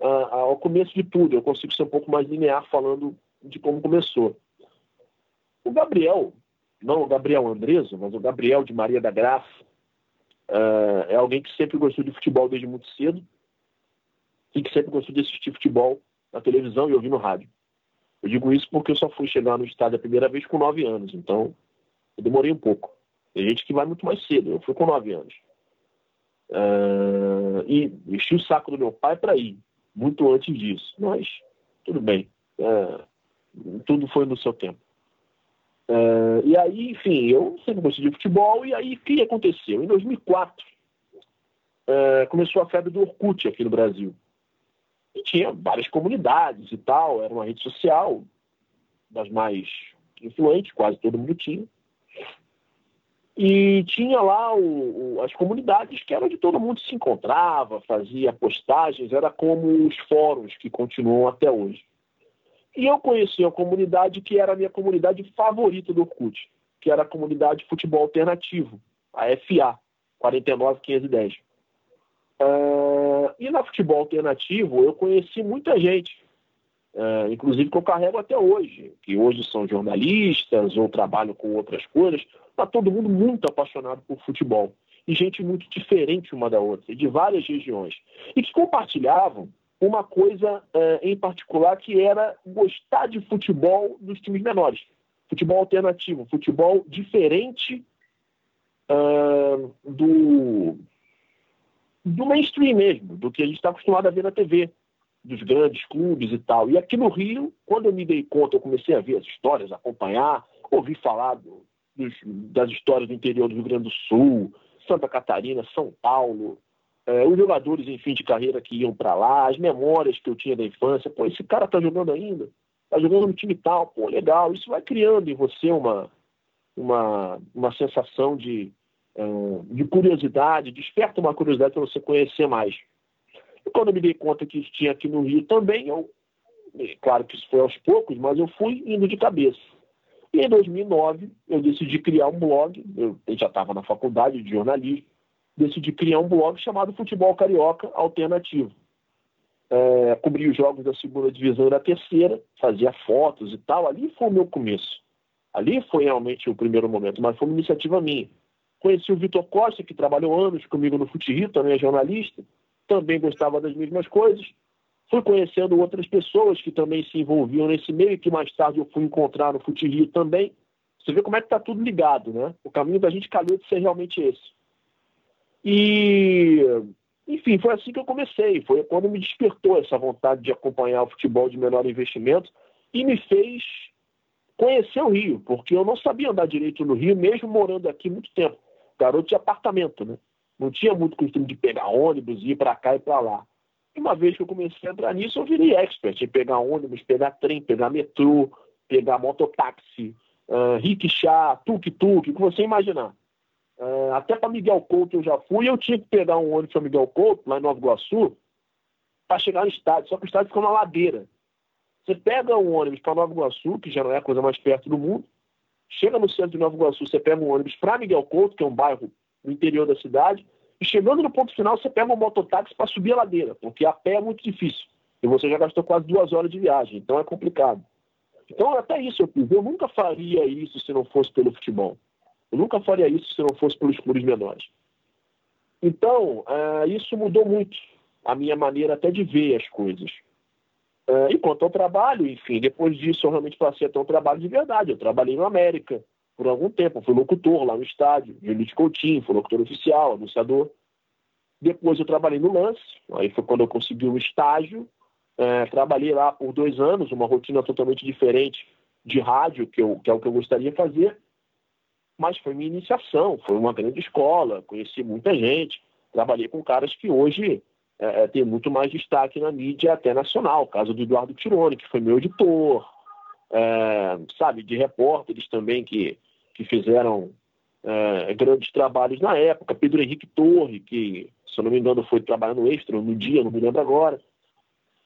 ao começo de tudo. Eu consigo ser um pouco mais linear falando de como começou. O Gabriel, não o Gabriel Andreso, mas o Gabriel de Maria da Graça, uh, é alguém que sempre gostou de futebol desde muito cedo e que sempre gostou de assistir futebol na televisão e ouvir no rádio. Eu digo isso porque eu só fui chegar no estádio a primeira vez com nove anos, então eu demorei um pouco. Tem gente que vai muito mais cedo, eu fui com nove anos. Uh, e enchi o saco do meu pai para ir muito antes disso. Mas tudo bem. É, tudo foi no seu tempo. É, e aí, enfim, eu sempre gostei de futebol. E aí, o que aconteceu? Em 2004, é, começou a febre do Orkut aqui no Brasil. E tinha várias comunidades e tal. Era uma rede social das mais influentes, quase todo mundo tinha. E tinha lá o, o, as comunidades que era onde todo mundo se encontrava, fazia postagens, era como os fóruns que continuam até hoje. E eu conheci a comunidade que era a minha comunidade favorita do Orkut, que era a comunidade Futebol Alternativo, a FA, 49510. Uh, e na Futebol Alternativo eu conheci muita gente, uh, inclusive que eu carrego até hoje, que hoje são jornalistas ou trabalham com outras coisas, Está todo mundo muito apaixonado por futebol. E gente muito diferente uma da outra, de várias regiões. E que compartilhavam uma coisa eh, em particular que era gostar de futebol dos times menores. Futebol alternativo, futebol diferente uh, do, do mainstream mesmo, do que a gente está acostumado a ver na TV, dos grandes clubes e tal. E aqui no Rio, quando eu me dei conta, eu comecei a ver as histórias, acompanhar, ouvir falar do, dos, das histórias do interior do Rio Grande do Sul, Santa Catarina, São Paulo, é, os jogadores em fim de carreira que iam para lá, as memórias que eu tinha da infância. Pô, esse cara tá jogando ainda, tá jogando no time tal, pô, legal. Isso vai criando em você uma, uma, uma sensação de, uh, de curiosidade, desperta uma curiosidade para você conhecer mais. E quando eu me dei conta que isso tinha aqui no Rio também, eu, claro que isso foi aos poucos, mas eu fui indo de cabeça. E em 2009 eu decidi criar um blog, eu já estava na faculdade de jornalismo, decidi criar um blog chamado Futebol Carioca Alternativo. É, cobri os jogos da segunda divisão e da terceira, fazia fotos e tal. Ali foi o meu começo. Ali foi realmente o primeiro momento, mas foi uma iniciativa minha. Conheci o Vitor Costa, que trabalhou anos comigo no Fute Rio, também é jornalista, também gostava das mesmas coisas. Fui conhecendo outras pessoas que também se envolviam nesse meio, que mais tarde eu fui encontrar no Fute Rio também. Você vê como é que está tudo ligado, né? O caminho da gente calhou de ser realmente esse. E, enfim, foi assim que eu comecei. Foi quando me despertou essa vontade de acompanhar o futebol de menor investimento e me fez conhecer o Rio, porque eu não sabia andar direito no Rio, mesmo morando aqui muito tempo. Garoto de apartamento, né? Não tinha muito costume de pegar ônibus, ir para cá e para lá. E uma vez que eu comecei a entrar nisso, eu virei expert em pegar ônibus, pegar trem, pegar metrô, pegar mototáxi, uh, rickshaw, tuk-tuk, o que você imaginar. Uh, até para Miguel Couto eu já fui, eu tinha que pegar um ônibus para Miguel Couto, lá em Nova Iguaçu, para chegar no estádio, só que o estádio ficou na ladeira. Você pega um ônibus para Nova Iguaçu, que já não é a coisa mais perto do mundo, chega no centro de Nova Iguaçu, você pega um ônibus para Miguel Couto, que é um bairro no interior da cidade, E chegando no ponto final, você pega um mototáxi para subir a ladeira, porque a pé é muito difícil. E você já gastou quase duas horas de viagem, então é complicado. Então, até isso eu fiz. Eu nunca faria isso se não fosse pelo futebol. Eu nunca faria isso se não fosse pelos clubes menores. Então, uh, isso mudou muito a minha maneira até de ver as coisas. Uh, e quanto ao trabalho, enfim, depois disso eu realmente passei a ter um trabalho de verdade. Eu trabalhei no América por algum tempo, fui locutor lá no estádio, Elite Coutinho, fui locutor oficial, anunciador. Depois eu trabalhei no Lance, aí foi quando eu consegui um estágio. Uh, trabalhei lá por dois anos, uma rotina totalmente diferente de rádio, que, eu, que é o que eu gostaria de fazer mas foi minha iniciação, foi uma grande escola, conheci muita gente, trabalhei com caras que hoje é, é, têm muito mais destaque na mídia até nacional, o caso do Eduardo Tironi, que foi meu editor, é, sabe, de repórteres também que, que fizeram é, grandes trabalhos na época, Pedro Henrique Torre, que, se eu não me engano, foi trabalhar no Extra no dia, não me lembro agora.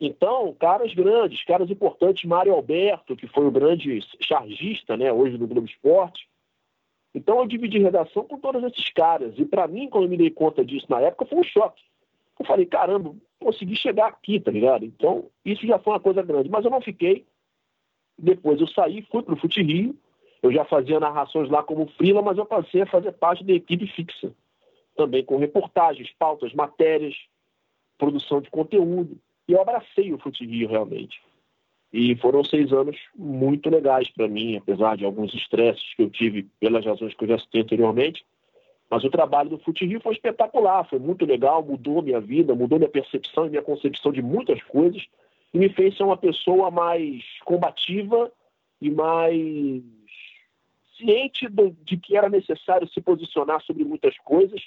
Então, caras grandes, caras importantes, Mário Alberto, que foi o grande chargista, né, hoje do Globo Esporte, então eu dividi redação com todos esses caras. E para mim, quando eu me dei conta disso na época, foi um choque. Eu falei, caramba, consegui chegar aqui, tá ligado? Então, isso já foi uma coisa grande. Mas eu não fiquei. Depois eu saí, fui pro Fute Rio. Eu já fazia narrações lá como frila, mas eu passei a fazer parte da equipe fixa. Também com reportagens, pautas, matérias, produção de conteúdo. E eu abracei o Fute Rio realmente. E foram seis anos muito legais para mim, apesar de alguns estresses que eu tive pelas razões que eu já citei anteriormente. Mas o trabalho do Fute Rio foi espetacular, foi muito legal, mudou minha vida, mudou minha percepção e minha concepção de muitas coisas e me fez ser uma pessoa mais combativa e mais ciente do, de que era necessário se posicionar sobre muitas coisas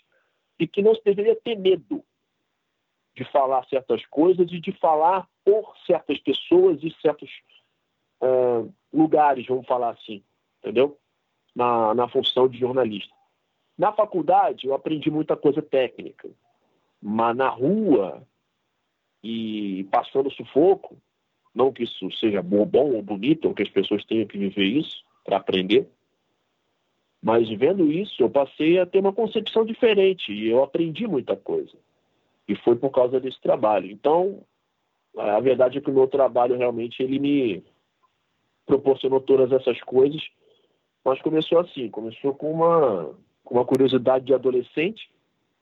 e que não se deveria ter medo de falar certas coisas e de falar por certas pessoas e certos uh, lugares, vamos falar assim, entendeu? Na, na função de jornalista. Na faculdade, eu aprendi muita coisa técnica, mas na rua e passando sufoco, não que isso seja bom, bom ou bonito, ou que as pessoas tenham que viver isso para aprender, mas vendo isso, eu passei a ter uma concepção diferente e eu aprendi muita coisa. E foi por causa desse trabalho. Então, a verdade é que o meu trabalho realmente ele me proporcionou todas essas coisas, mas começou assim, começou com uma, com uma curiosidade de adolescente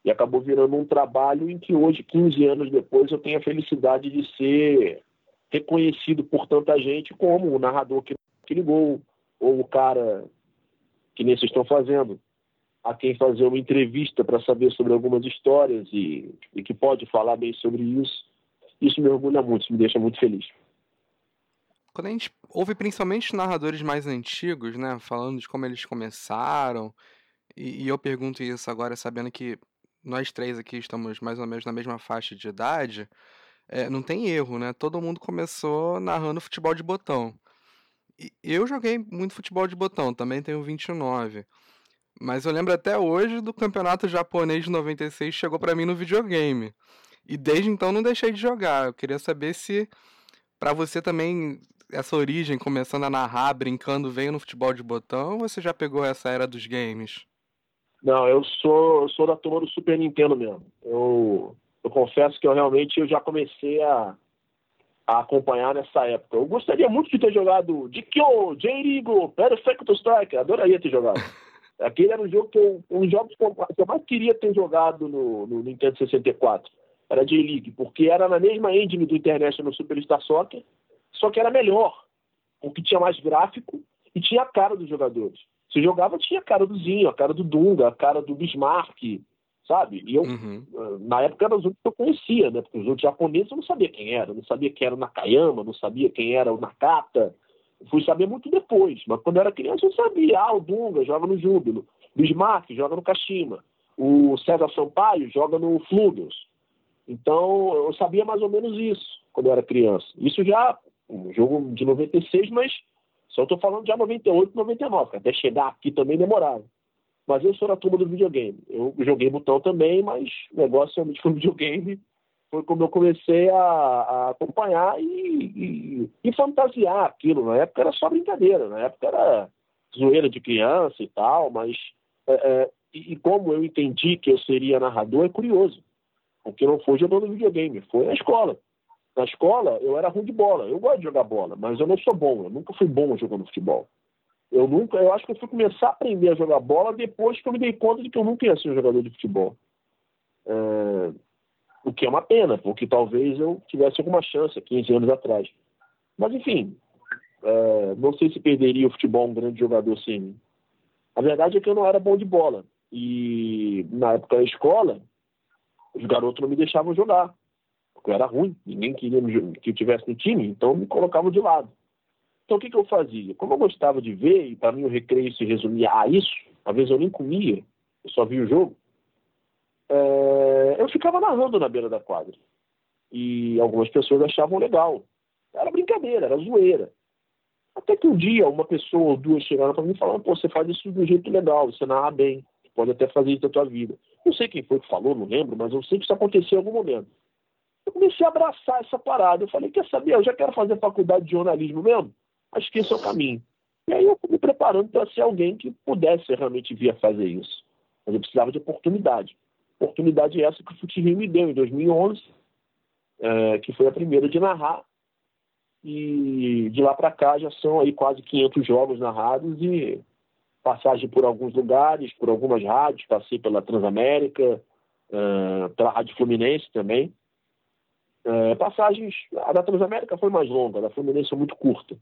e acabou virando um trabalho em que hoje, 15 anos depois, eu tenho a felicidade de ser reconhecido por tanta gente como o narrador que, que ligou, ou o cara que nem vocês estão fazendo, a quem fazer uma entrevista para saber sobre algumas histórias e, e que pode falar bem sobre isso. Isso me orgulha muito, isso me deixa muito feliz. Quando a gente ouve principalmente narradores mais antigos, né, falando de como eles começaram, e, e eu pergunto isso agora sabendo que nós três aqui estamos mais ou menos na mesma faixa de idade, é, não tem erro, né? Todo mundo começou narrando futebol de botão. E eu joguei muito futebol de botão, também tenho 29. Mas eu lembro até hoje do campeonato japonês de 96 chegou para mim no videogame. E desde então não deixei de jogar. Eu queria saber se para você também essa origem começando a narrar, brincando, veio no futebol de botão ou você já pegou essa era dos games? Não, eu sou, eu sou da turma do Super Nintendo mesmo. Eu, eu confesso que eu realmente eu já comecei a, a acompanhar nessa época. Eu gostaria muito de ter jogado Dikyo, J-Rigo, Perfect Strike, adoraria ter jogado. Aquele era um jogo que eu, um jogo que eu mais queria ter jogado no, no Nintendo 64. Era J-League, porque era na mesma engine do International Superstar Soccer, só que era melhor, porque tinha mais gráfico e tinha a cara dos jogadores. Você jogava, tinha a cara do Zinho, a cara do Dunga, a cara do Bismarck, sabe? E eu, uhum. Ah, na época, eram os outros que eu conhecia, né? Porque os outros japoneses eu não sabia quem era, não sabia quem era o Nakayama, não sabia quem era o Nakata, Fui saber muito depois, mas quando eu era criança eu sabia. Ah, o Dunga joga no Júbilo, Bismarck joga no Kashima, o César Sampaio joga no Flugels. Então eu sabia mais ou menos isso quando eu era criança. Isso já, um jogo de 96, mas só estou falando já 98, 99, até chegar aqui também demorava. Mas eu sou da turma do videogame. Eu joguei botão também, mas o negócio realmente foi videogame foi como eu comecei a, a acompanhar e, e, e, fantasiar aquilo. Na época era só brincadeira, na época era zoeira de criança e tal, mas é, é, e, como eu entendi que eu seria narrador, é curioso. Porque não foi jogando videogame, foi na escola. Na escola, eu era ruim de bola. Eu gosto de jogar bola, mas eu não sou bom. Eu nunca fui bom jogando futebol. Eu nunca, eu acho que eu fui começar a aprender a jogar bola depois que eu me dei conta de que eu nunca ia ser um jogador de futebol. É, o que é uma pena, porque talvez eu tivesse alguma chance há 15 anos atrás. Mas, enfim, é, não sei se perderia o futebol um grande jogador sem. A verdade é que eu não era bom de bola. E na época da escola, os garotos não me deixavam jogar. Porque eu era ruim, ninguém queria que eu tivesse no time, então me colocavam de lado. Então o que, que eu fazia? Como eu gostava de ver, e para mim o recreio se resumia a isso, às vezes eu nem comia, eu só via o jogo, é, eu ficava narrando na beira da quadra. E algumas pessoas achavam legal. Era brincadeira, era zoeira. Até que um dia uma pessoa ou duas chegaram para mim e falaram: pô, você faz isso de um jeito legal, você narra bem, pode até fazer isso da tua vida. Não sei quem foi que falou, não lembro, mas eu sei que isso aconteceu em algum momento. Eu comecei a abraçar essa parada. Eu falei: quer saber? Eu já quero fazer faculdade de jornalismo mesmo. Acho que esse é o caminho. E aí eu fui me preparando para ser alguém que pudesse realmente vir a fazer isso. Mas eu precisava de oportunidade. Oportunidade essa que o Fute me deu em 2011, é, que foi a primeira de narrar. E de lá para cá já são aí quase 500 jogos narrados e passagem por alguns lugares, por algumas rádios, passei pela Transamérica, uh, pela Rádio Fluminense também. Uh, passagens, a da Transamérica foi mais longa, a da Fluminense foi muito curta.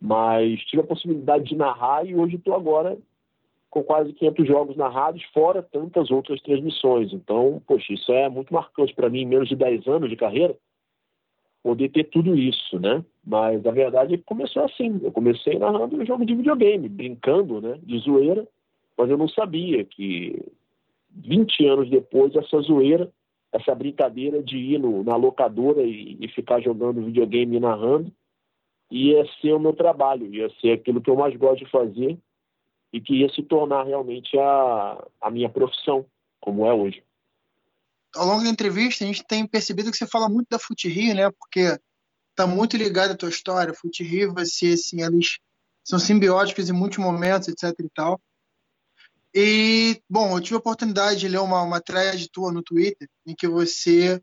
Mas tive a possibilidade de narrar e hoje estou agora com quase 500 jogos narrados, fora tantas outras transmissões. Então, poxa, isso é muito marcante para mim, menos de 10 anos de carreira, poder ter tudo isso, né? Mas a verdade é que começou assim. Eu comecei narrando um jogo de videogame, brincando, né? De zoeira, mas eu não sabia que 20 anos depois essa zoeira, essa brincadeira de ir no, na locadora e, e ficar jogando videogame e narrando, ia ser o meu trabalho, ia ser aquilo que eu mais gosto de fazer e que ia se tornar realmente a, a minha profissão, como é hoje. Ao longo da entrevista, a gente tem percebido que você fala muito da Fute Rio, né? Porque está muito ligado à tua história. Fute Rio, você, assim, eles são simbióticos em muitos momentos, etc e tal. E, bom, eu tive a oportunidade de ler uma, uma thread tua no Twitter, em que você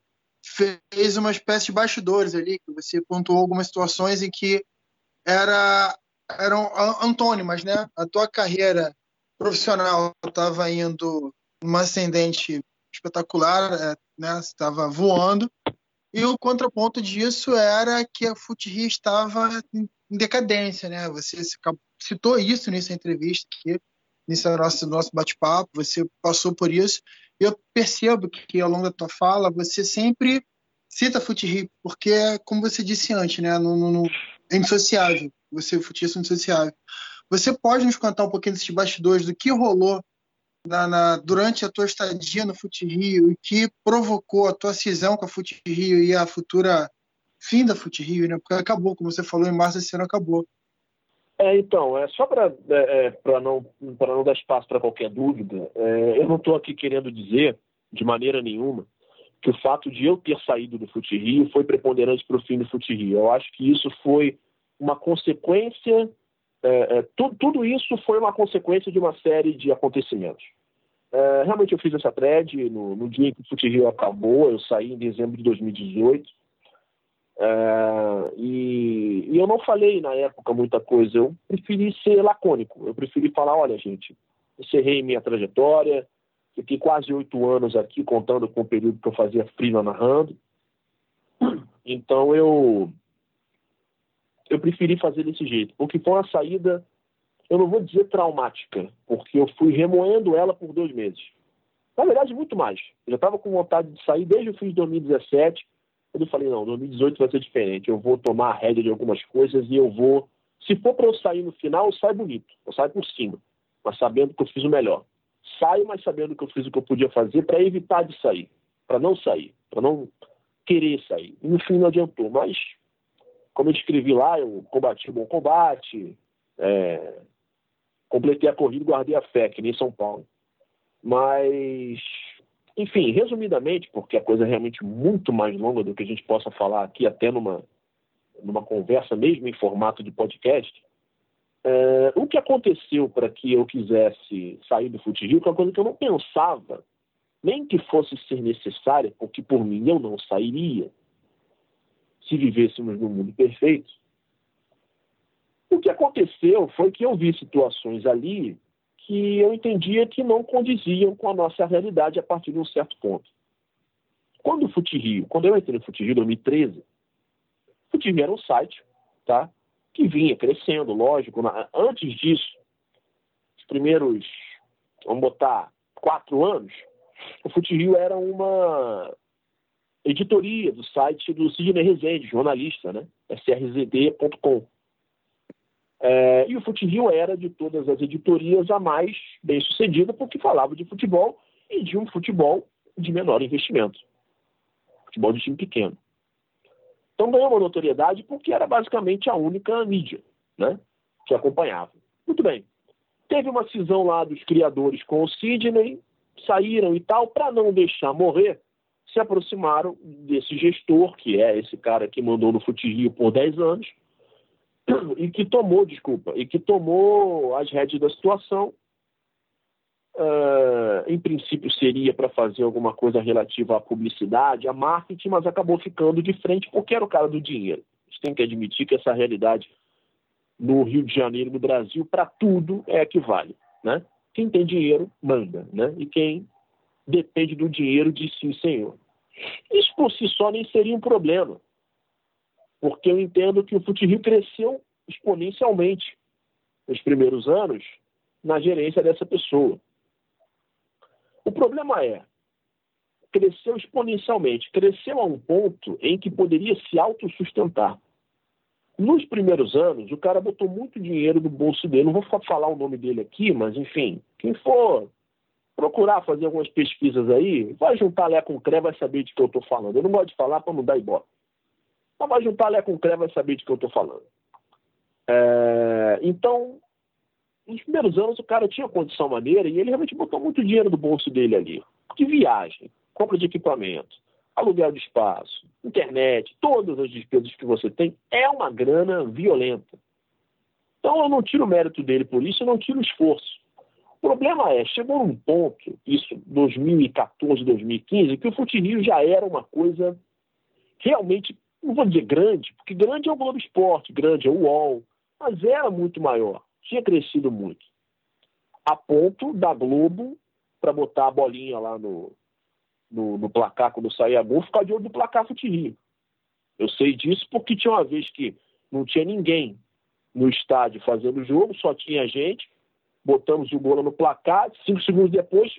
fez uma espécie de bastidores ali, que você pontuou algumas situações em que era eram antônimas, né? A tua carreira profissional estava indo numa ascendente espetacular, é, né? Estava voando. E o contraponto disso era que a Futi estava em decadência, né? Você citou isso nessa entrevista aqui, nesse nosso, nosso bate-papo, você passou por isso. Eu percebo que ao longo da tua fala você sempre cita Futi porque, como você disse antes, né? No, no, no, é indissociável você futista indissociável. Você pode nos contar um pouquinho desses bastidores, do que rolou na, na, durante a tua estadia no Fute Rio e que provocou a tua cisão com a Fute Rio e a futura fim da Fute Rio, né? Porque acabou, como você falou, em março esse ano acabou. É, então, é só para é, é não, não dar espaço para qualquer dúvida, é, eu não estou aqui querendo dizer, de maneira nenhuma, que o fato de eu ter saído do Fute Rio foi preponderante para o fim do Fute Rio. Eu acho que isso foi uma consequência, é, é, tu, tudo isso foi uma consequência de uma série de acontecimentos. É, realmente eu fiz essa thread no, no dia em que o Fute Rio acabou, eu saí em dezembro de 2018, é, e, e, eu não falei na época muita coisa, eu preferi ser lacônico, eu preferi falar, olha gente, encerrei minha trajetória, fiquei quase oito anos aqui contando com o período que eu fazia freela narrando, então eu eu preferi fazer desse jeito, porque foi uma saída, eu não vou dizer traumática, porque eu fui remoendo ela por dois meses. Na verdade, muito mais. Eu já estava com vontade de sair desde o fim de 2017, quando eu falei, não, 2018 vai ser diferente, eu vou tomar a rédea de algumas coisas e eu vou, se for para eu sair no final, eu saio bonito, eu saio por cima, mas sabendo que eu fiz o melhor. Saio, mas sabendo que eu fiz o que eu podia fazer para evitar de sair, para não sair, para não querer sair. E no fim não adiantou, mas como eu escrevi lá, eu combati o bom combate, é, completei a corrida e guardei a fé, que nem São Paulo. Mas, enfim, resumidamente, porque a coisa é realmente muito mais longa do que a gente possa falar aqui, até numa, numa conversa mesmo em formato de podcast, É, o que aconteceu para que eu quisesse sair do Fute Rio, que é uma coisa que eu não pensava, nem que fosse ser necessária, porque por mim eu não sairia, se vivêssemos num mundo perfeito. O que aconteceu foi que eu vi situações ali que eu entendia que não condiziam com a nossa realidade a partir de um certo ponto. Quando o Fute Rio, quando eu entrei no Fute Rio em 2013, o Fute Rio era um site, tá? Que vinha crescendo, lógico. Na, antes disso, os primeiros, vamos botar, quatro anos, o Fute Rio era uma editoria do site do Sidney Rezende, jornalista, né? srzd.com. É, e o Fute Rio era, de todas as editorias, a mais bem sucedida, porque falava de futebol e de um futebol de menor investimento. Futebol de time pequeno. Então ganhou uma notoriedade porque era basicamente a única mídia né, que acompanhava. Muito bem. Teve uma cisão lá dos criadores com o Sidney, saíram e tal, para não deixar morrer, se aproximaram desse gestor, que é esse cara que mandou no Fute Rio por 10 anos, e que tomou, desculpa, e que tomou as rédeas da situação. Uh, em princípio seria para fazer alguma coisa relativa à publicidade, a marketing, mas acabou ficando de frente porque era o cara do dinheiro. A gente tem que admitir que essa realidade no Rio de Janeiro, no Brasil, para tudo é a que vale. Né? Quem tem dinheiro, manda. Né? E quem depende do dinheiro, diz sim, senhor. Isso por si só nem seria um problema porque eu entendo que o Fute cresceu exponencialmente nos primeiros anos na gerência dessa pessoa. O problema é, cresceu exponencialmente, cresceu a um ponto em que poderia se autossustentar. Nos primeiros anos, o cara botou muito dinheiro no bolso dele. Não vou falar o nome dele aqui, mas enfim, quem for procurar fazer algumas pesquisas aí, vai juntar Lé com Cré, vai saber de que eu estou falando. Eu não gosto de falar para não dar ibope. Mas vai juntar Lé com Cré, vai saber de que eu estou falando. É, então, nos primeiros anos o cara tinha condição maneira e ele realmente botou muito dinheiro do bolso dele ali. De viagem, compra de equipamento, aluguel de espaço, internet, todas as despesas que você tem, é uma grana violenta. Então eu não tiro o mérito dele por isso, eu não tiro o esforço. O problema é, chegou num ponto, isso 2014, 2015, que o Fute já era uma coisa realmente não vou dizer grande, porque grande é o Globo Esporte, grande é o UOL, mas era muito maior, tinha crescido muito. A ponto da Globo, para botar a bolinha lá no, no, no placar quando saía gol, ficar de olho do placar Fute Rio. Eu sei disso porque tinha uma vez que não tinha ninguém no estádio fazendo o jogo, só tinha gente, botamos o gol no placar, cinco segundos depois,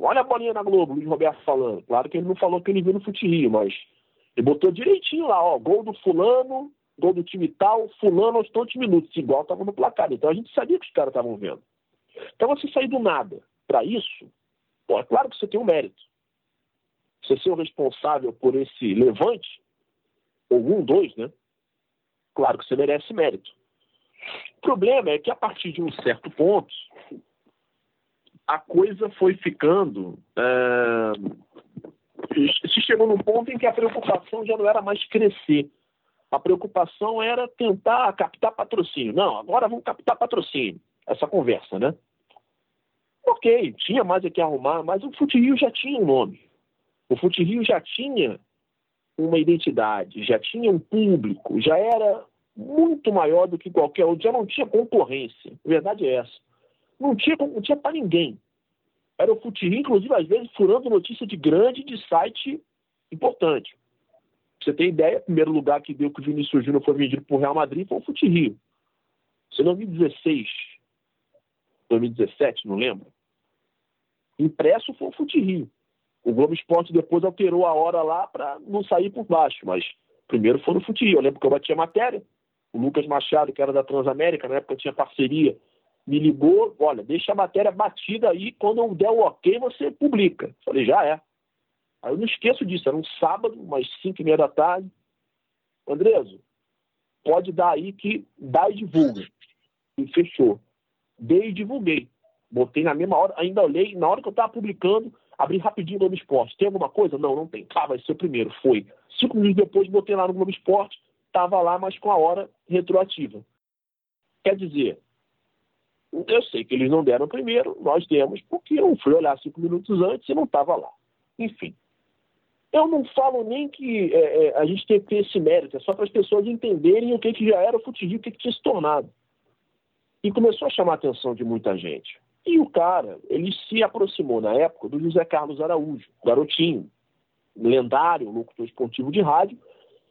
olha a bolinha na Globo, Luiz Roberto falando. Claro que ele não falou que ele viu no Fute Rio, mas ele botou direitinho lá, ó, gol do fulano, gol do time tal, fulano aos tantos minutos, igual estava no placar. Então a gente sabia que os caras estavam vendo. Então você sair do nada para isso, pô, é claro que você tem um mérito. Você ser o responsável por esse levante, ou um, dois, né? Claro que você merece mérito. O problema é que a partir de um certo ponto, a coisa foi ficando. É se chegou num ponto em que a preocupação já não era mais crescer. A preocupação era tentar captar patrocínio. Não, agora vamos captar patrocínio. Essa conversa, né? Ok, tinha mais aqui a arrumar, mas o Fute Rio já tinha um nome. O Fute Rio já tinha uma identidade, já tinha um público, já era muito maior do que qualquer outro, já não tinha concorrência. A verdade é essa. Não tinha, não tinha para ninguém era o Futirinho, inclusive, às vezes, furando notícia de grande de site importante. Você tem ideia, o primeiro lugar que deu que o Vinícius Júnior foi vendido para o Real Madrid foi o Futirinho. Se em 2016, 2017, não lembro. Impresso foi o Futirinho. O Globo Esporte depois alterou a hora lá para não sair por baixo, mas primeiro foi no Futirinho. Eu lembro que eu bati a matéria. O Lucas Machado, que era da Transamérica, na época tinha parceria me ligou, olha, deixa a matéria batida aí, quando eu der o ok, você publica. Falei, já é. Aí eu não esqueço disso, era um sábado, umas 5 e meia da tarde. Andreso, pode dar aí que dá e divulga. E fechou. Dei e divulguei. Botei na mesma hora, ainda olhei, na hora que eu estava publicando, abri rapidinho o Globo Esporte. Tem alguma coisa? Não, não tem. Ah, vai ser o primeiro. Foi. Cinco minutos depois, botei lá no Globo Esporte, estava lá, mas com a hora retroativa. Quer dizer, Eu sei que eles não deram primeiro, nós demos, porque eu fui olhar cinco minutos antes e não estava lá. Enfim. Eu não falo nem que é, é, a gente tem que ter esse mérito, é só para as pessoas entenderem o que, que já era o futebol, o que, que tinha se tornado. E começou a chamar a atenção de muita gente. E o cara, ele se aproximou na época do José Carlos Araújo, garotinho, lendário, locutor esportivo de rádio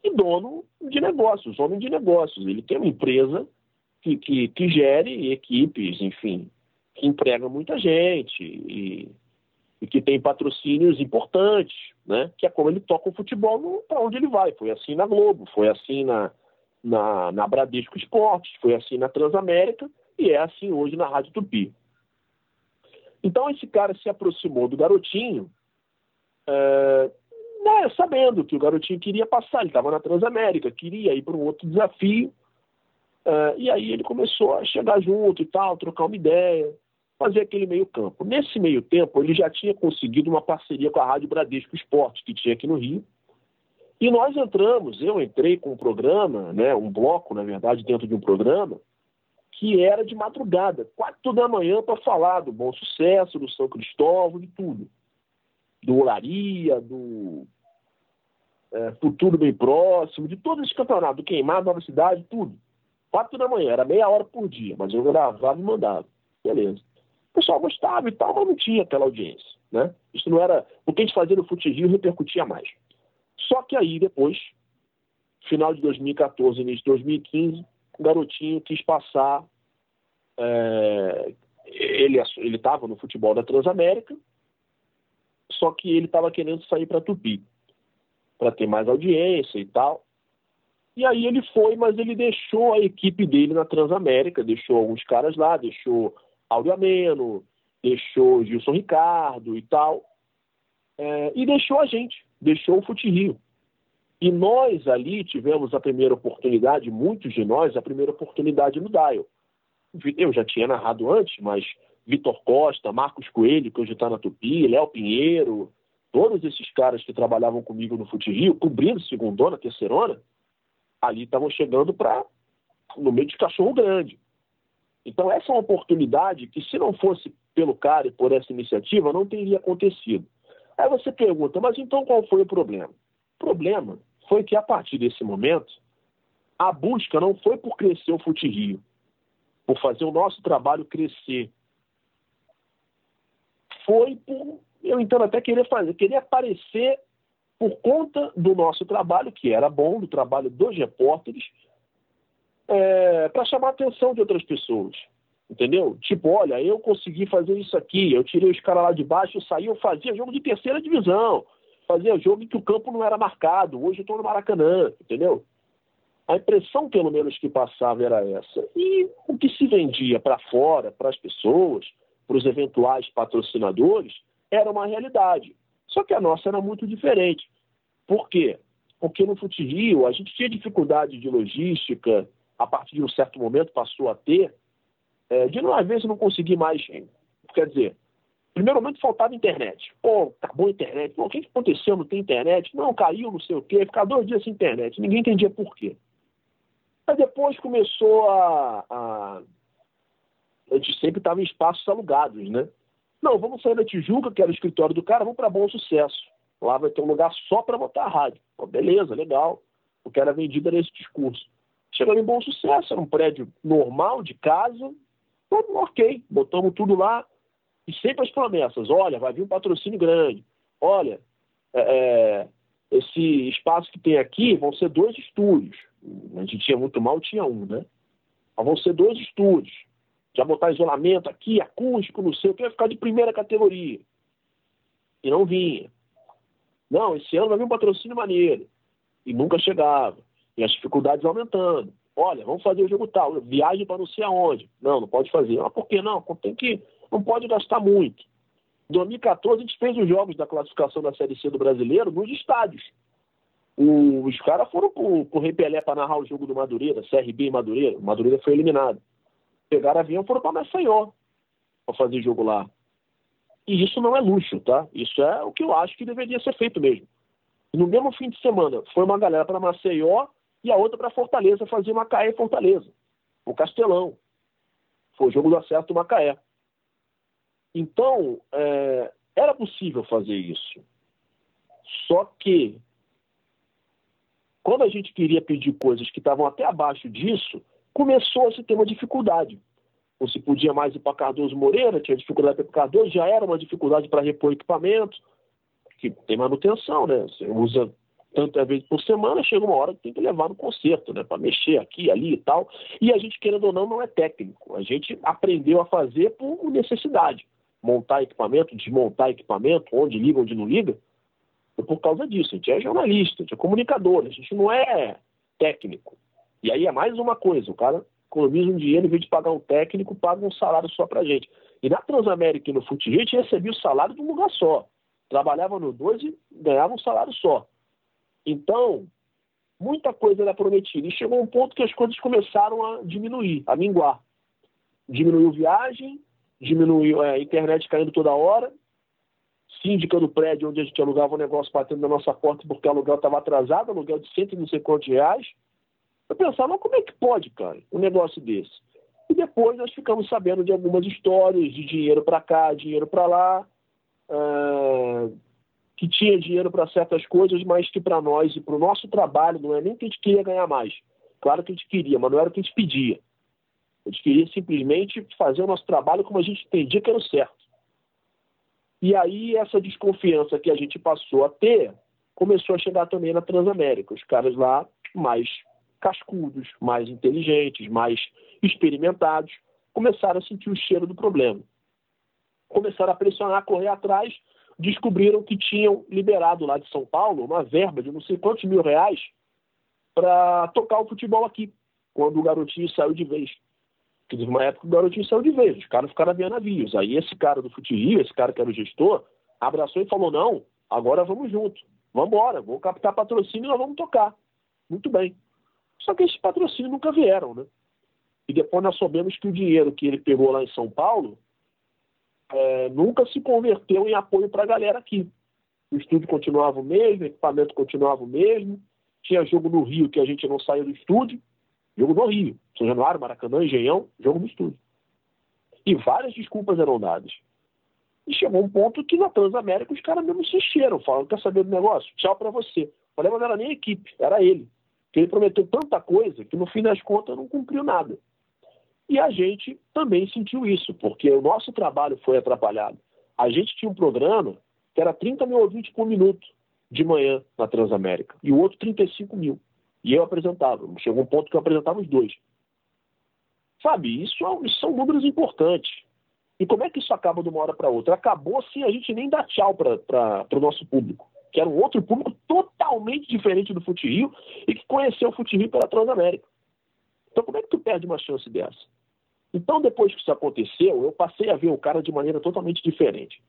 e dono de negócios, homem de negócios. Ele tem uma empresa que, que, que gere equipes, enfim, que emprega muita gente e, e, que tem patrocínios importantes, né? Que é como ele toca o futebol para onde ele vai. Foi assim na Globo, foi assim na, na, na Bradesco Esportes, foi assim na Transamérica e é assim hoje na Rádio Tupi. Então esse cara se aproximou do garotinho, é, né, sabendo que o garotinho queria passar, ele estava na Transamérica, queria ir para um outro desafio, é, e aí ele começou a chegar junto e tal, trocar uma ideia, fazer aquele meio campo. Nesse meio tempo, ele já tinha conseguido uma parceria com a Rádio Bradesco Esporte, que tinha aqui no Rio, e nós entramos, eu entrei com um programa, né, um bloco, na verdade, dentro de um programa, que era de madrugada, quatro da manhã, para falar do Bom Sucesso, do São Cristóvão, de tudo. Do Olaria, do é, Futuro Bem Próximo, de todos esses campeonatos, do Queimado, Nova Cidade, tudo. Quatro da manhã, era meia hora por dia, mas eu gravava e mandava. Beleza. O pessoal gostava e tal, mas não tinha aquela audiência. Né? Isso não era. O que a gente fazia no Fute Rio repercutia mais. Só que aí, depois, final de 2014, início de 2015, o garotinho quis passar. É, ele estava no futebol da Transamérica, só que ele estava querendo sair para Tupi, para ter mais audiência e tal. E aí ele foi, mas ele deixou a equipe dele na Transamérica, deixou alguns caras lá, deixou Áureo Ameno, deixou Gilson Ricardo e tal, é, e deixou a gente, deixou o Fute Rio. E nós ali tivemos a primeira oportunidade, muitos de nós, a primeira oportunidade no Dial. Eu já tinha narrado antes, mas Vitor Costa, Marcos Coelho, que hoje está na Tupi, Léo Pinheiro, todos esses caras que trabalhavam comigo no Fute Rio, cobrindo segundona, terceirona, ali estavam chegando para no meio de cachorro grande. Então essa é uma oportunidade que se não fosse pelo cara e por essa iniciativa, não teria acontecido. Aí você pergunta, mas então qual foi o problema? O problema foi que a partir desse momento, a busca não foi por crescer o Fute Rio, por fazer o nosso trabalho crescer. Foi por, eu então até querer fazer, querer aparecer por conta do nosso trabalho, que era bom, do trabalho dos repórteres, é, para chamar a atenção de outras pessoas. Entendeu? Tipo, olha, eu consegui fazer isso aqui, eu tirei os caras lá de baixo, eu saí, eu fazia jogo de terceira divisão, fazia jogo em que o campo não era marcado, hoje eu estou no Maracanã, entendeu? A impressão, pelo menos, que passava era essa. E o que se vendia para fora, para as pessoas, para os eventuais patrocinadores, era uma realidade. Só que a nossa era muito diferente. Por quê? Porque no Fute a gente tinha dificuldade de logística, a partir de um certo momento passou a ter, é, de não, às vezes não conseguir mais. Quer dizer, primeiro momento faltava internet. Pô, acabou a internet. Pô, o que aconteceu? Não tem internet? Não, caiu, não sei o quê. Ficar dois dias sem internet. Ninguém entendia por quê. Mas depois começou a. a... A gente sempre estava em espaços alugados, né? Não, vamos sair da Tijuca, que era o escritório do cara, vamos para Bom Sucesso. Lá vai ter um lugar só para botar a rádio. Pô, beleza, legal. O que era vendido era esse discurso. Chegando em Bom Sucesso, era um prédio normal, de casa. Tudo ok, botamos tudo lá. E sempre as promessas. Olha, vai vir um patrocínio grande. Olha, é, é esse espaço que tem aqui vão ser dois estúdios. A gente tinha muito mal, tinha um, né? Mas vão ser dois estúdios já botar isolamento aqui, acústico, não sei o que, vai ficar de primeira categoria. E não vinha. Não, esse ano vai vir um patrocínio maneiro. E nunca chegava. E as dificuldades aumentando. Olha, vamos fazer o jogo tal, viagem para não sei aonde. Não, não pode fazer. Ah, por que não? Tem que, não pode gastar muito. Em 2014, a gente fez os jogos da classificação da Série C do brasileiro nos estádios. os caras foram pro, pro Rei Pelé para narrar o jogo do Madureira, CRB e Madureira. O Madureira foi eliminado pegaram avião e foram para Maceió para fazer jogo lá. E isso não é luxo, tá? Isso é o que eu acho que deveria ser feito mesmo. E no mesmo fim de semana, foi uma galera para Maceió e a outra para Fortaleza fazer uma CAE Fortaleza, o Castelão. Foi o jogo do acesso do Macaé. Então, é, era possível fazer isso. Só que, quando a gente queria pedir coisas que estavam até abaixo disso, começou a se ter uma dificuldade. Não se podia mais ir para Cardoso Moreira, tinha dificuldade para Cardoso, já era uma dificuldade para repor equipamento, que tem manutenção, né? Você usa tantas vezes por semana, chega uma hora que tem que levar no concerto, né? Para mexer aqui, ali e tal. E a gente, querendo ou não, não é técnico. A gente aprendeu a fazer por necessidade. Montar equipamento, desmontar equipamento, onde liga, onde não liga. É por causa disso. A gente é jornalista, a gente é comunicador, a gente não é técnico. E aí é mais uma coisa, o cara economiza um dinheiro, em vez de pagar um técnico, paga um salário só pra gente. E na Transamérica e no Fute a gente recebia o salário de um lugar só. Trabalhava no 12 e ganhava um salário só. Então, muita coisa era prometida. E chegou um ponto que as coisas começaram a diminuir, a minguar. Diminuiu viagem, diminuiu é, a internet caindo toda hora, síndica do prédio onde a gente alugava o um negócio batendo na nossa porta porque o aluguel estava atrasado, aluguel de cento e não sei quantos reais. Eu pensava, como é que pode, cara, um negócio desse? E depois nós ficamos sabendo de algumas histórias de dinheiro para cá, dinheiro para lá, uh, que tinha dinheiro para certas coisas, mas que para nós e para o nosso trabalho não é nem que a gente queria ganhar mais. Claro que a gente queria, mas não era o que a gente pedia. A gente queria simplesmente fazer o nosso trabalho como a gente entendia que era o certo. E aí essa desconfiança que a gente passou a ter começou a chegar também na Transamérica. Os caras lá mais cascudos, mais inteligentes, mais experimentados, começaram a sentir o cheiro do problema. Começaram a pressionar, a correr atrás, descobriram que tinham liberado lá de São Paulo uma verba de não sei quantos mil reais para tocar o futebol aqui, quando o garotinho saiu de vez. Teve uma época que o garotinho saiu de vez, os caras ficaram via navios. Aí esse cara do Futi esse cara que era o gestor, abraçou e falou: não, agora vamos junto, vamos embora, vamos captar patrocínio e nós vamos tocar. Muito bem. Só que esses patrocínios nunca vieram, né? E depois nós soubemos que o dinheiro que ele pegou lá em São Paulo é, nunca se converteu em apoio para a galera aqui. O estúdio continuava o mesmo, o equipamento continuava o mesmo. Tinha jogo no Rio que a gente não saía do estúdio. Jogo no Rio. São Januário, Maracanã, Engenhão, jogo no estúdio. E várias desculpas eram dadas. E chegou um ponto que na Transamérica os caras mesmo se encheram, falaram, quer saber do negócio? Tchau para você. O problema não era nem a equipe, era ele que ele prometeu tanta coisa que no fim das contas não cumpriu nada. E a gente também sentiu isso, porque o nosso trabalho foi atrapalhado. A gente tinha um programa que era 30 mil ouvintes por minuto de manhã na Transamérica, e o outro 35 mil. E eu apresentava. Chegou um ponto que eu apresentava os dois. Sabe, isso, é isso são números importantes. E como é que isso acaba de uma hora para outra? Acabou sem a gente nem dar tchau para o nosso público que era um outro público totalmente diferente do Fute Rio e que conheceu o Fute Rio pela Transamérica. Então, como é que tu perde uma chance dessa? Então, depois que isso aconteceu, eu passei a ver o cara de maneira totalmente diferente.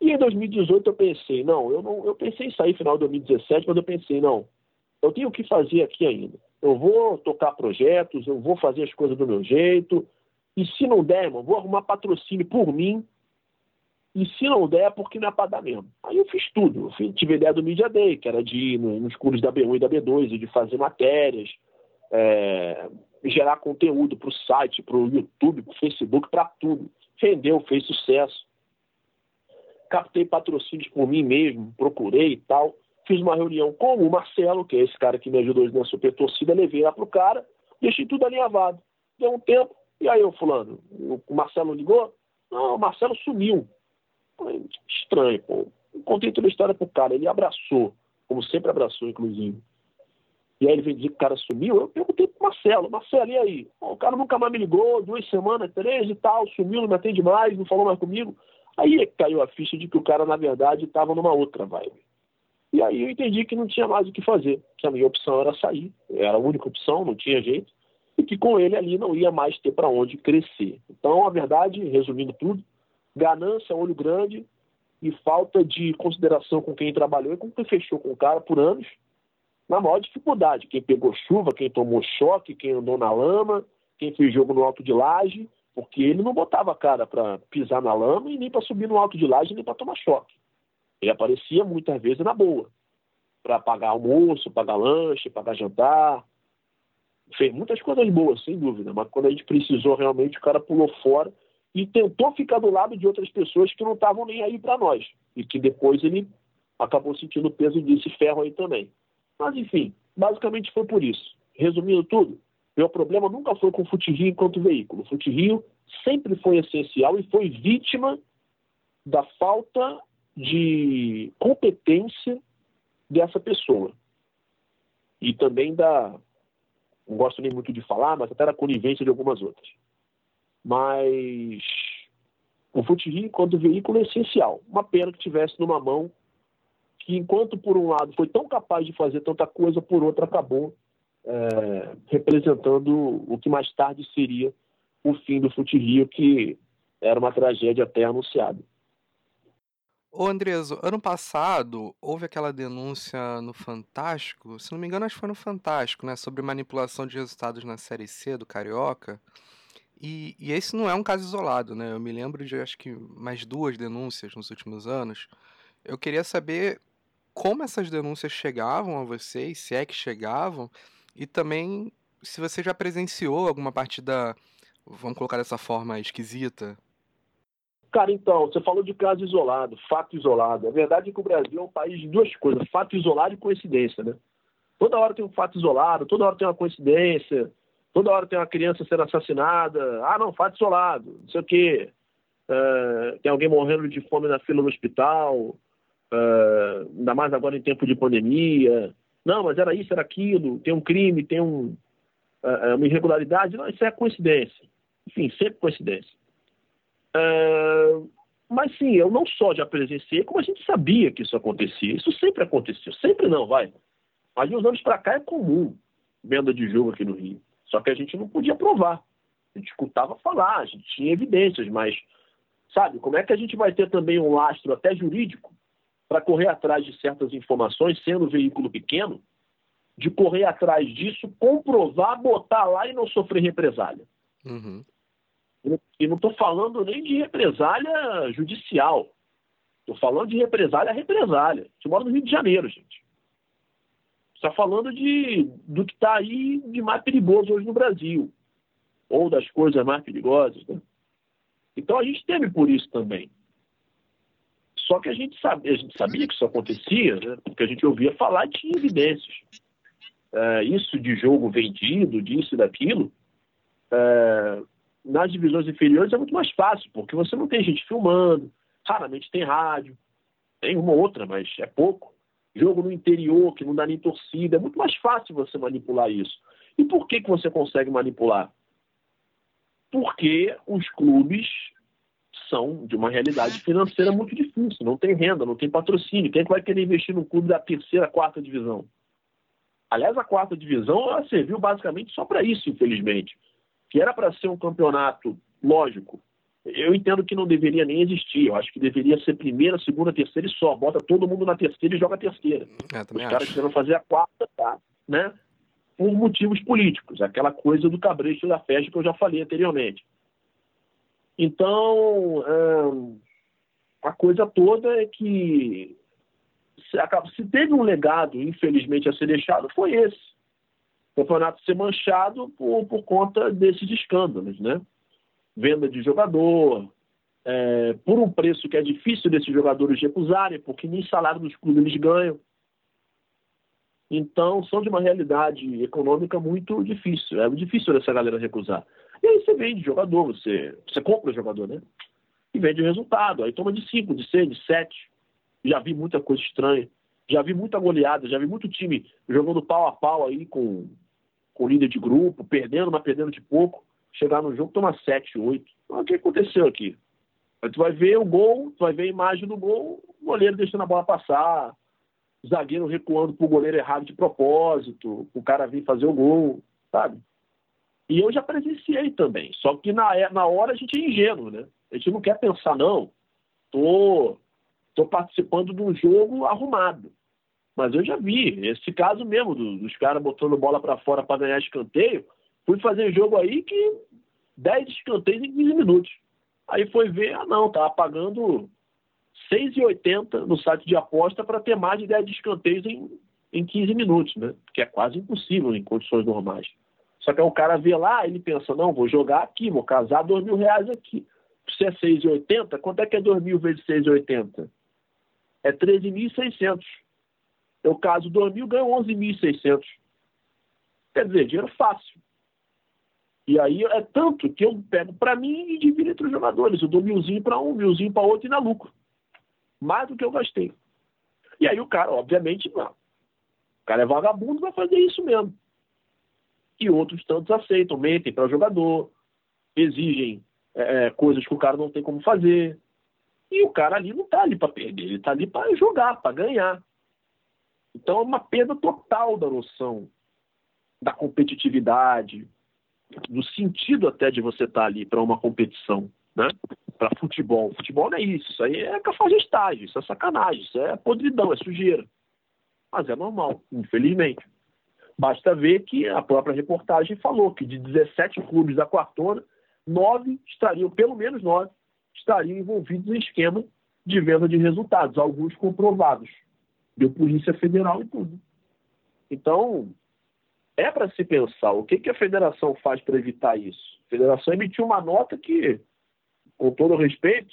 E em 2018 eu pensei, não, eu não, eu pensei em sair final de 2017, mas eu pensei, não, eu tenho o que fazer aqui ainda. Eu vou tocar projetos, eu vou fazer as coisas do meu jeito, e se não der, irmão, vou arrumar patrocínio por mim e se não der, porque não é para dar mesmo. Aí eu fiz tudo. Eu fiz, tive ideia do Media Day, que era de ir nos cursos da B1 e da B2, e de fazer matérias, é, gerar conteúdo para o site, para o YouTube, para o Facebook, para tudo. Rendeu, fez sucesso. Captei patrocínios por mim mesmo, procurei e tal. Fiz uma reunião com o Marcelo, que é esse cara que me ajudou na super torcida, levei lá pro cara, deixei tudo alinhavado. Deu um tempo, e aí, o fulano, o Marcelo ligou? Não, o Marcelo sumiu. Estranho, pô. Contei toda a história pro cara, ele abraçou, como sempre abraçou, inclusive. E aí ele veio dizer que o cara sumiu, eu perguntei pro Marcelo, Marcelo, e aí? o cara nunca mais me ligou, duas semanas, três e tal, sumiu, não me atende mais, não falou mais comigo. Aí caiu a ficha de que o cara, na verdade, estava numa outra vibe. E aí eu entendi que não tinha mais o que fazer, que a minha opção era sair, era a única opção, não tinha jeito, e que com ele ali não ia mais ter para onde crescer. Então, a verdade, resumindo tudo, ganância, olho grande e falta de consideração com quem trabalhou e com quem fechou com o cara por anos, na maior dificuldade. Quem pegou chuva, quem tomou choque, quem andou na lama, quem fez jogo no alto de laje, porque ele não botava a cara para pisar na lama e nem para subir no alto de laje, nem para tomar choque. Ele aparecia muitas vezes na boa, para pagar almoço, pagar lanche, pagar jantar. fez muitas coisas boas, sem dúvida, mas quando a gente precisou realmente, o cara pulou fora e tentou ficar do lado de outras pessoas que não estavam nem aí para nós. E que depois ele acabou sentindo o peso desse ferro aí também. Mas, enfim, basicamente foi por isso. Resumindo tudo, meu problema nunca foi com o Futirio enquanto veículo. O Futirio sempre foi essencial e foi vítima da falta de competência dessa pessoa. E também da. Não gosto nem muito de falar, mas até da conivência de algumas outras. Mas o Futirio, enquanto veículo, é essencial. Uma pena que tivesse numa mão que, enquanto por um lado foi tão capaz de fazer tanta coisa, por outra acabou é, representando o que mais tarde seria o fim do Fute Rio, que era uma tragédia até anunciada. Ô Andreso, ano passado houve aquela denúncia no Fantástico, se não me engano acho que foi no Fantástico, né, sobre manipulação de resultados na Série C do Carioca. E, e, esse não é um caso isolado, né? Eu me lembro de acho que mais duas denúncias nos últimos anos. Eu queria saber como essas denúncias chegavam a vocês, se é que chegavam, e também se você já presenciou alguma partida, vamos colocar dessa forma, esquisita. Cara, então, você falou de caso isolado, fato isolado. A verdade é que o Brasil é um país de duas coisas, fato isolado e coincidência, né? Toda hora tem um fato isolado, toda hora tem uma coincidência, toda hora tem uma criança sendo assassinada. Ah, não, fato isolado, não sei o quê. Uh, tem alguém morrendo de fome na fila do hospital uh, ainda mais agora em tempo de pandemia. Não, mas era isso, era aquilo, tem um crime, tem um, uh, uma irregularidade. Não, isso é coincidência. Enfim, sempre coincidência. Uh, mas sim, eu não só já presenciei, como a gente sabia que isso acontecia. Isso sempre aconteceu. Sempre não, vai. Mas de uns anos para cá é comum venda de jogo aqui no Rio. Só que a gente não podia provar. A gente escutava falar, a gente tinha evidências, mas, sabe, como é que a gente vai ter também um lastro até jurídico para correr atrás de certas informações, sendo um veículo pequeno, de correr atrás disso, comprovar, botar lá e não sofrer represália. Uhum. E não estou falando nem de represália judicial. Estou falando de represália a represália. Você mora no Rio de Janeiro, gente. Está falando de, do que está aí de mais perigoso hoje no Brasil. Ou das coisas mais perigosas. Né? Então a gente teme por isso também. Só que a gente, a gente sabia que isso acontecia, né? porque a gente ouvia falar e tinha evidências. É, isso de jogo vendido, disso e daquilo, é, nas divisões inferiores é muito mais fácil, porque você não tem gente filmando, raramente tem rádio, tem uma ou outra, mas é pouco. Jogo no interior, que não dá nem torcida, é muito mais fácil você manipular isso. E por que, que você consegue manipular? Porque os clubes são de uma realidade financeira muito difícil. Não tem renda, não tem patrocínio. Quem é vai querer investir num clube da terceira, quarta divisão? Aliás, a quarta divisão ela serviu basicamente só para isso, infelizmente. Que era para ser um campeonato, lógico. Eu entendo que não deveria nem existir. Eu acho que deveria ser primeira, segunda, terceira e só. Bota todo mundo na terceira e joga a terceira. É, Os caras querendo fazer a quarta, tá? Né? Por motivos políticos. Aquela coisa do cabresto da festa que eu já falei anteriormente. Então, a coisa toda é que se teve um legado, infelizmente, a ser deixado, foi esse. O campeonato ser manchado por, por conta desses escândalos, né? Venda de jogador, é, por um preço que é difícil desses jogadores recusarem, porque nem salário dos clubes eles ganham. Então, são de uma realidade econômica muito difícil. É difícil essa galera recusar. E aí você vende jogador, você, você compra jogador, né? E vende o resultado. Aí toma de 5, de 6, de 7. Já vi muita coisa estranha. Já vi muita goleada, já vi muito time jogando pau a pau aí com, com líder de grupo, perdendo, mas perdendo de pouco. Chegar no jogo, toma 7, 8. Então, o que aconteceu aqui? Aí tu vai ver o gol, tu vai ver a imagem do gol, o goleiro deixando a bola passar, o zagueiro recuando pro goleiro errado de propósito, o cara vir fazer o gol, sabe? E eu já presenciei também. Só que na, é, na hora a gente é ingênuo, né? A gente não quer pensar, não. Tô, tô participando de um jogo arrumado. Mas eu já vi esse caso mesmo, dos caras botando bola para fora para ganhar escanteio. Fui fazer jogo aí que 10 escanteios em 15 minutos. Aí foi ver, ah não, tava pagando 6,80 no site de aposta para ter mais de 10 escanteios em, em 15 minutos, né? Que é quase impossível em condições normais. Só que aí o cara vê lá, ele pensa, não, vou jogar aqui, vou casar dois mil reais aqui. Se é 6,80, quanto é que é 2 mil vezes 6,80? É 13.600. Eu caso 2 mil, ganho 11.600. Quer dizer, dinheiro fácil. E aí é tanto que eu pego para mim e divido entre os jogadores. Eu dou milzinho para um, milzinho para outro e na lucro. Mais do que eu gastei. E aí o cara, obviamente, não. O cara é vagabundo, vai fazer isso mesmo. E outros tantos aceitam, mentem para o jogador, exigem é, é, coisas que o cara não tem como fazer. E o cara ali não está ali para perder, ele está ali para jogar, para ganhar. Então é uma perda total da noção da competitividade, do sentido até de você estar tá ali para uma competição, né? Para futebol. Futebol não é isso, isso aí é cafajestagem, isso é sacanagem, isso é podridão, é sujeira. Mas é normal, infelizmente. Basta ver que a própria reportagem falou que de 17 clubes da quartona, nove estariam, pelo menos nove, estariam envolvidos em esquema de venda de resultados, alguns comprovados. Deu Polícia Federal e tudo. Então, é para se pensar o que, que a federação faz para evitar isso. A federação emitiu uma nota que, com todo respeito,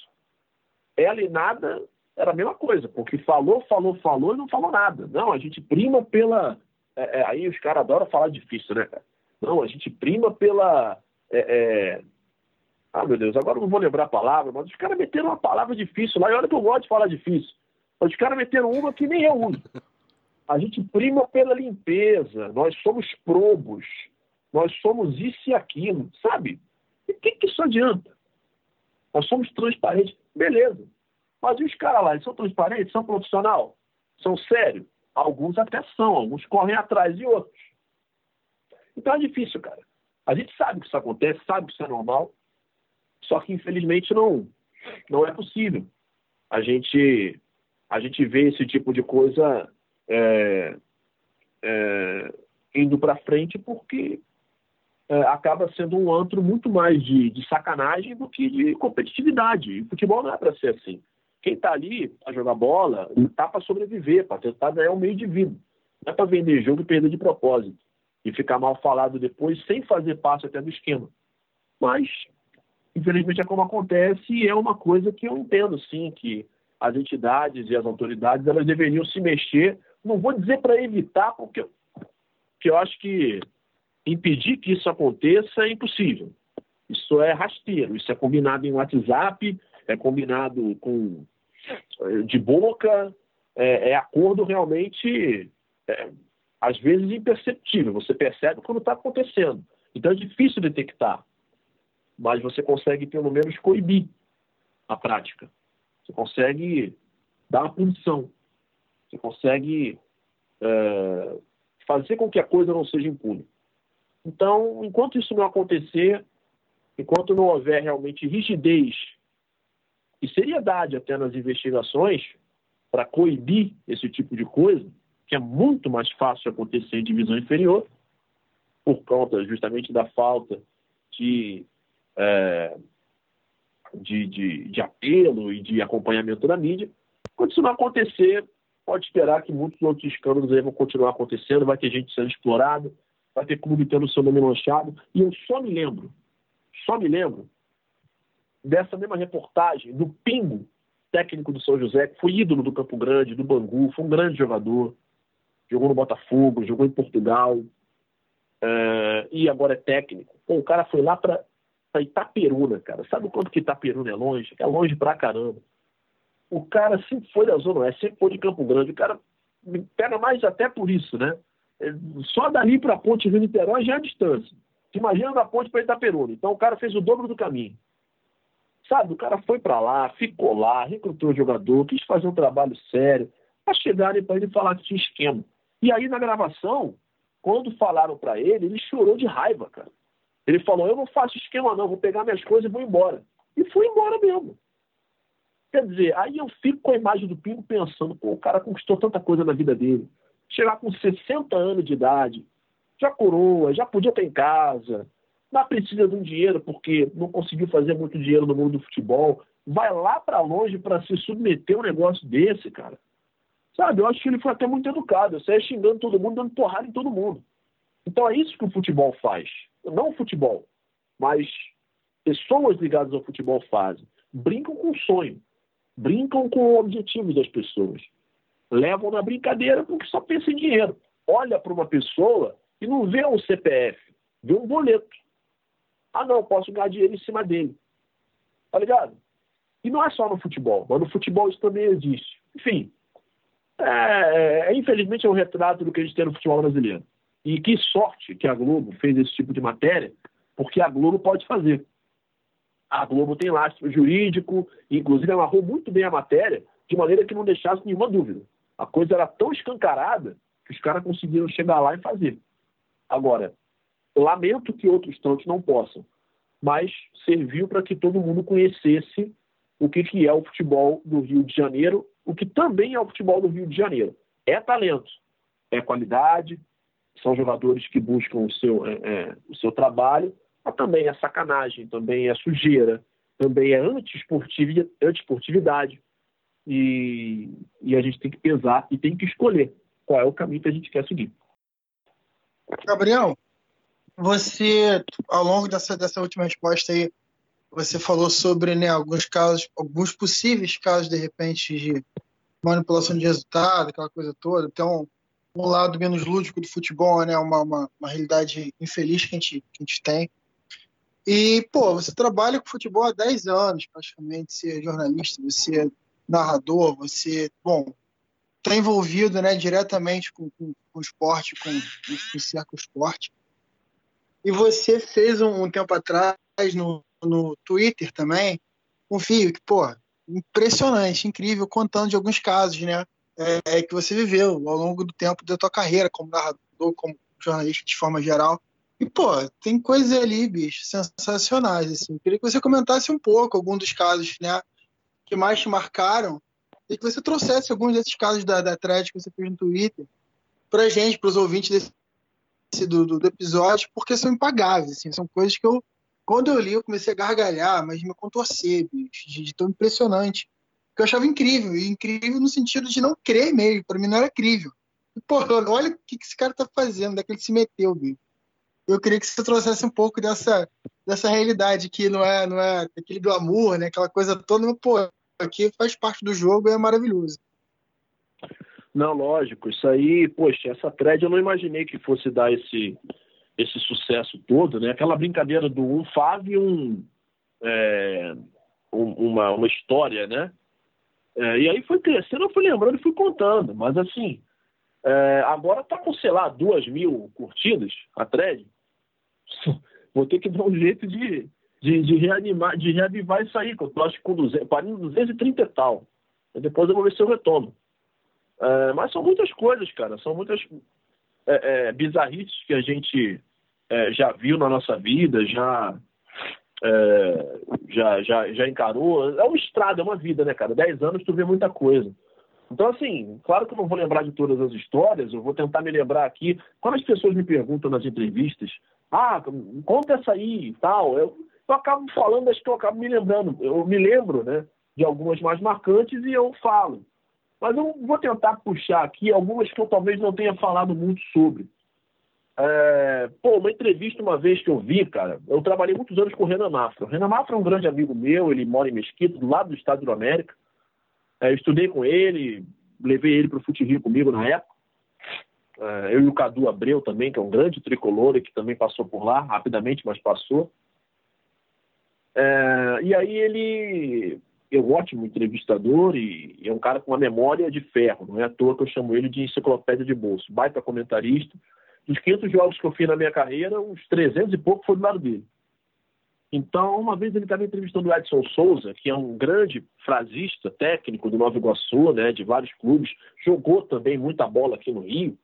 ela e nada era a mesma coisa, porque falou, falou, falou e não falou nada. Não, a gente prima pela. É, é, aí os caras adoram falar difícil, né? Não, a gente prima pela. É, é, ah, meu Deus, agora não vou lembrar a palavra, mas os caras meteram uma palavra difícil lá, e olha que eu gosto de falar difícil. Mas os caras meteram uma que nem eu uso. A gente prima pela limpeza, nós somos probos, nós somos isso e aquilo, sabe? E o que, que isso adianta? Nós somos transparentes, beleza. Mas e os caras lá, eles são transparentes, são profissional? São sérios? Alguns até são, alguns correm atrás de outros. Então é difícil, cara. A gente sabe que isso acontece, sabe que isso é normal, só que infelizmente não, não é possível. A gente, a gente vê esse tipo de coisa é, é, indo para frente porque é, acaba sendo um antro muito mais de, de sacanagem do que de competitividade. E futebol não é para ser assim. Quem está ali para jogar bola está para sobreviver, para tentar ganhar um meio de vida. Não é para vender jogo e perder de propósito. E ficar mal falado depois sem fazer parte até do esquema. Mas, infelizmente, é como acontece e é uma coisa que eu entendo, sim, que as entidades e as autoridades elas deveriam se mexer não vou dizer para evitar, porque, porque eu acho que impedir que isso aconteça é impossível. Isso é rasteiro, isso é combinado em WhatsApp, é combinado com eh, de boca, é, é acordo realmente, é, às vezes imperceptível. Você percebe quando está acontecendo. Então é difícil detectar, mas você consegue pelo menos coibir a prática. Você consegue dar uma punição. Você consegue é, fazer com que a coisa não seja impune. Então, enquanto isso não acontecer, enquanto não houver realmente rigidez e seriedade até nas investigações para coibir esse tipo de coisa, que é muito mais fácil acontecer em divisão inferior, por conta justamente da falta de, é, de, de, de apelo e de acompanhamento da mídia. Quando isso não acontecer, pode esperar que muitos outros escândalos aí vão continuar acontecendo, vai ter gente sendo explorada, vai ter clube tendo seu nome manchado. E eu só me lembro, só me lembro dessa mesma reportagem do Pingo, técnico do São José, que foi ídolo do Campo Grande, do Bangu, foi um grande jogador, jogou no Botafogo, jogou em Portugal, uh, e agora é técnico. Pô, o cara foi lá para Itaperuna, cara. Sabe o quanto que Itaperuna é longe? É longe pra caramba o cara sempre foi da Zona Oeste, sempre foi de Campo Grande. O cara me pega mais até por isso, né? É, só dali para a ponte Rio Niterói já é a distância. Imagina da ponte para Itaperuna. Então o cara fez o dobro do caminho. Sabe, o cara foi para lá, ficou lá, recrutou o jogador, quis fazer um trabalho sério, para chegarem para ele falar que tinha esquema. E aí na gravação, quando falaram para ele, ele chorou de raiva, cara. Ele falou: Eu não faço esquema, não, vou pegar minhas coisas e vou embora. E foi embora mesmo. Quer dizer, aí eu fico com a imagem do Pingo pensando, pô, o cara conquistou tanta coisa na vida dele. Chegar com 60 anos de idade, já coroa, já podia estar em casa, não precisa de um dinheiro porque não conseguiu fazer muito dinheiro no mundo do futebol. Vai lá para longe para se submeter a um negócio desse, cara. Sabe, eu acho que ele foi até muito educado. Eu saía xingando todo mundo, dando porrada em todo mundo. Então é isso que o futebol faz. Não o futebol, mas pessoas ligadas ao futebol fazem. Brincam com o sonho, brincam com o objetivo das pessoas. Levam na brincadeira porque só pensa em dinheiro. Olha para uma pessoa e não vê um CPF, vê um boleto. Ah, não, posso ganhar dinheiro em cima dele. Tá ligado? E não é só no futebol, mas no futebol isso também existe. Enfim, é, é, infelizmente é um retrato do que a gente tem no futebol brasileiro. E que sorte que a Globo fez esse tipo de matéria, porque a Globo pode fazer. A Globo tem lastro jurídico, inclusive amarrou muito bem a matéria, de maneira que não deixasse nenhuma dúvida. A coisa era tão escancarada que os caras conseguiram chegar lá e fazer. Agora, lamento que outros tantos não possam, mas serviu para que todo mundo conhecesse o que, que é o futebol do Rio de Janeiro, o que também é o futebol do Rio de Janeiro. É talento, é qualidade, são jogadores que buscam o seu, é, é, o seu trabalho, mas também é sacanagem, também é sujeira, também é antiesportividade. E, e a gente tem que pesar e tem que escolher qual é o caminho que a gente quer seguir. Gabriel, você, ao longo dessa, dessa última resposta aí, você falou sobre né, alguns casos, alguns possíveis casos, de repente, de manipulação de resultado, aquela coisa toda. Então, um lado menos lúdico do futebol, né? Uma, uma, uma realidade infeliz que a, gente, que a gente tem. E, pô, você trabalha com futebol há 10 anos, praticamente, você é jornalista, você é narrador, você, bom, está envolvido né, diretamente com, com, com o esporte, com, com o cerco esporte. E você fez um, um tempo atrás no, no Twitter também um fio que, pô, impressionante, incrível, contando de alguns casos, né? É, que você viveu ao longo do tempo da tua carreira como narrador, como jornalista de forma geral. E, pô, tem coisas ali, bicho, sensacionais, assim. Queria que você comentasse um pouco algum dos casos, né, que mais te marcaram e que você trouxesse alguns desses casos da, da thread que você fez no Twitter pra gente, pros ouvintes desse, do, do, episódio, porque são impagáveis, assim, são coisas que eu, quando eu li, eu comecei a gargalhar, mas me contorcer, bicho, de, de tão impressionante que eu achava incrível, e incrível no sentido de não crer mesmo, para mim não era crível. E, porra, olha o que, que esse cara tá fazendo, onde é que ele se meteu, bicho. Eu queria que você trouxesse um pouco dessa, dessa realidade que não é, não é aquele glamour, né, aquela coisa toda, mas, pô, aqui faz parte do jogo e é maravilhoso. Não, lógico, isso aí, poxa, essa thread eu não imaginei que fosse dar esse, esse sucesso todo, né? Aquela brincadeira do um Fábio e um, é, um, uma, uma história, né? É, e aí foi crescendo, eu fui lembrando e fui contando. Mas assim, é, agora tá com, sei lá, duas mil curtidas a thread. Vou ter que dar um jeito de, de, de reanimar, de reavivar isso aí, que eu acho que com 200, 230 e tal. E depois eu vou ver se eu retomo. É, mas são muitas coisas, cara. São muitas é, é, bizarrices que a gente é, já viu na nossa vida, já é, já, já, já encarou. É uma estrada, é uma vida, né, cara? Dez anos tu vê muita coisa. Então, assim, claro que eu não vou lembrar de todas as histórias, eu vou tentar me lembrar aqui. Quando as pessoas me perguntam nas entrevistas, ah, conta essa aí e tal, eu, eu acabo falando, acho que eu acabo me lembrando. Eu me lembro, né, de algumas mais marcantes e eu falo. Mas eu vou tentar puxar aqui algumas que eu talvez não tenha falado muito sobre. É, pô, uma entrevista uma vez que eu vi, cara, eu trabalhei muitos anos com o Renan Mafra. O Renan Mafra é um grande amigo meu, ele mora em Mesquita, do lado do Estado do América. É, estudei com ele, levei ele para o Fute Rio comigo na época. É, eu e o Cadu Abreu também, que é um grande tricolor e que também passou por lá, rapidamente, mas passou. É, e aí ele é um ótimo entrevistador e, e é um cara com uma memória de ferro, não é à toa que eu chamo ele de enciclopédia de bolso. Baita comentarista, dos 500 jogos que eu fiz na minha carreira, uns 300 e pouco foi do lado dele. Então, uma vez ele estava entrevistando o Edson Souza, que é um grande frasista técnico do Nova Iguaçu, né, de vários clubes, jogou também muita bola aqui no Rio,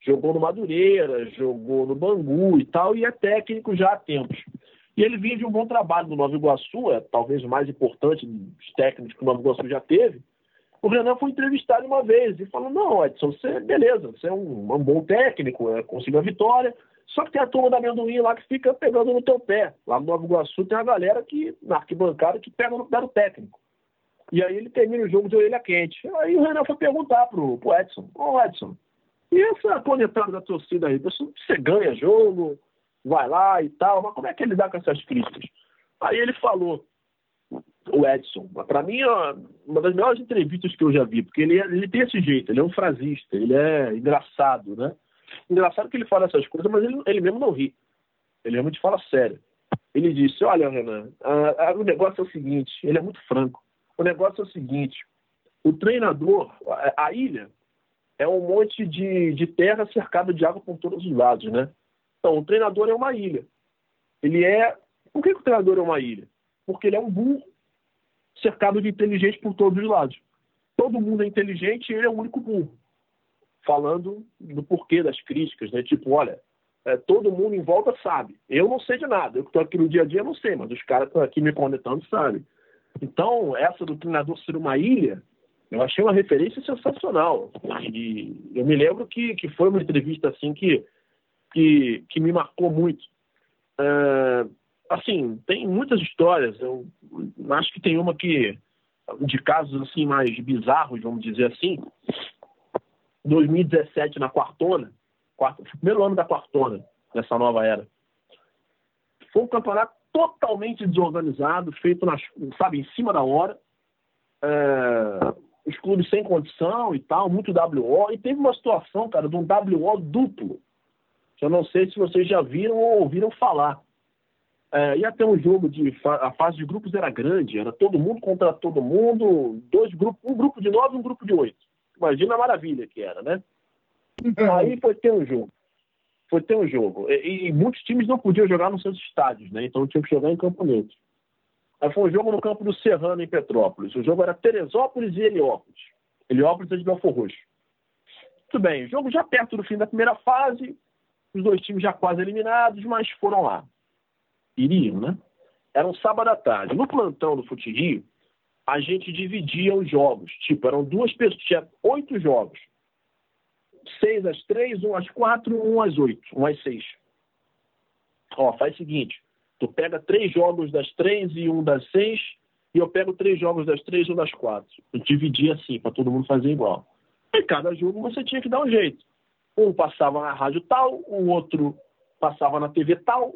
jogou no Madureira, jogou no Bangu e tal, e é técnico já há tempos. E ele vinha de um bom trabalho no Nova Iguaçu, é talvez o mais importante dos técnicos que o Nova Iguaçu já teve, o Renan foi entrevistado uma vez e falou: Não, Edson, você, beleza, você é um, um bom técnico, é, conseguiu a vitória. Só que tem a turma da amendoim lá que fica pegando no teu pé. Lá no Nova Iguaçu tem a galera que, na arquibancada, que pega no pé do técnico. E aí ele termina o jogo de orelha quente. Aí o Renan foi perguntar pro, pro Edson: Ô Edson, E essa conectada da torcida aí, você ganha jogo, vai lá e tal, mas como é que ele dá com essas críticas? Aí ele falou, o Edson, para mim é uma das melhores entrevistas que eu já vi, porque ele, é, ele tem esse jeito, ele é um frasista, ele é engraçado, né? Engraçado que ele fala essas coisas, mas ele, ele mesmo não ri. Ele realmente fala sério. Ele disse: Olha, Renan, a, a, o negócio é o seguinte, ele é muito franco. O negócio é o seguinte: o treinador, a, a ilha, é um monte de, de terra cercada de água por todos os lados, né? Então, o treinador é uma ilha. Ele é. Por que, que o treinador é uma ilha? Porque ele é um burro cercado de inteligente por todos os lados. Todo mundo é inteligente e ele é o único burro. Falando do porquê das críticas, né? Tipo, olha, é, todo mundo em volta sabe. Eu não sei de nada. Eu que estou aqui no dia a dia não sei, mas os caras que estão aqui me conectando sabem. Então, essa do treinador ser uma ilha, eu achei uma referência sensacional. E eu me lembro que, que foi uma entrevista assim que, que, que me marcou muito. É, assim, tem muitas histórias. Eu acho que tem uma que, de casos assim mais bizarros, vamos dizer assim. 2017, na Quartona, quarto, primeiro ano da quartona, nessa nova era. Foi um campeonato totalmente desorganizado, feito, nas, sabe, em cima da hora. É, os clubes sem condição e tal, muito WO. E teve uma situação, cara, de um WO duplo. Que eu não sei se vocês já viram ou ouviram falar. É, ia ter um jogo de. A fase de grupos era grande, era todo mundo contra todo mundo, dois grupos, um grupo de nove e um grupo de oito. Imagina a maravilha que era, né? Uhum. Aí foi ter um jogo. Foi ter um jogo. E, e, muitos times não podiam jogar nos seus estádios, né? Então tinham que jogar em campo neutro. Aí foi um jogo no campo do Serrano, em Petrópolis. O jogo era Teresópolis e Heliópolis. Heliópolis é de Belfor Roxo. Muito bem, o jogo já perto do fim da primeira fase, os dois times já quase eliminados, mas foram lá. Iriam, né? Era um sábado à tarde. No plantão do Fute a gente dividia os jogos. Tipo, eram duas pessoas, tinha oito jogos seis às três, um às quatro, um às oito, um às seis. Ó, faz o seguinte, tu pega três jogos das três e um das seis, e eu pego três jogos das três e um das quatro. Eu dividi assim, para todo mundo fazer igual. E cada jogo você tinha que dar um jeito. Um passava na rádio tal, o outro passava na TV tal,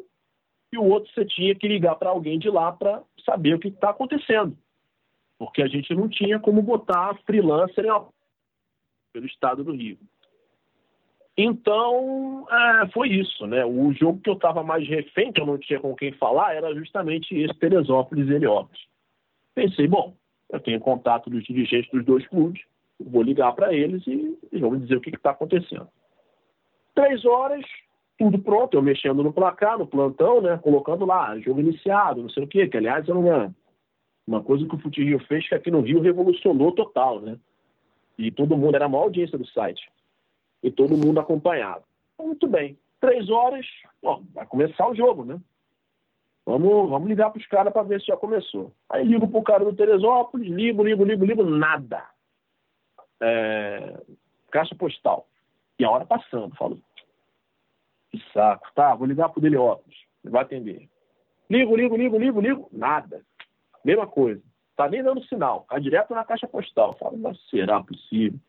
e o outro você tinha que ligar para alguém de lá para saber o que está acontecendo. Porque a gente não tinha como botar freelancer pelo estado do Rio. Então, é, foi isso, né? O jogo que eu estava mais refém, que eu não tinha com quem falar, era justamente esse Teresópolis e Heliópolis. Pensei, bom, eu tenho contato dos dirigentes dos dois clubes, vou ligar para eles e, vamos dizer o que está acontecendo. Três horas, tudo pronto, eu mexendo no placar, no plantão, né? Colocando lá, jogo iniciado, não sei o quê, que aliás era uma, uma coisa que o Fute Rio fez que aqui no Rio revolucionou total, né? E todo mundo, era a maior audiência do site e todo mundo acompanhado. Muito bem. Três horas, ó, vai começar o jogo, né? Vamos, vamos ligar para os caras para ver se já começou. Aí ligo para o cara do Teresópolis, ligo, ligo, ligo, ligo, nada. É... Caixa postal. E a hora passando, falo. Que saco. Tá, vou ligar para o Deliópolis. Ele vai atender. Ligo, ligo, ligo, ligo, ligo, nada. Mesma coisa. Tá nem dando sinal. Tá direto na caixa postal. Falo, mas será possível?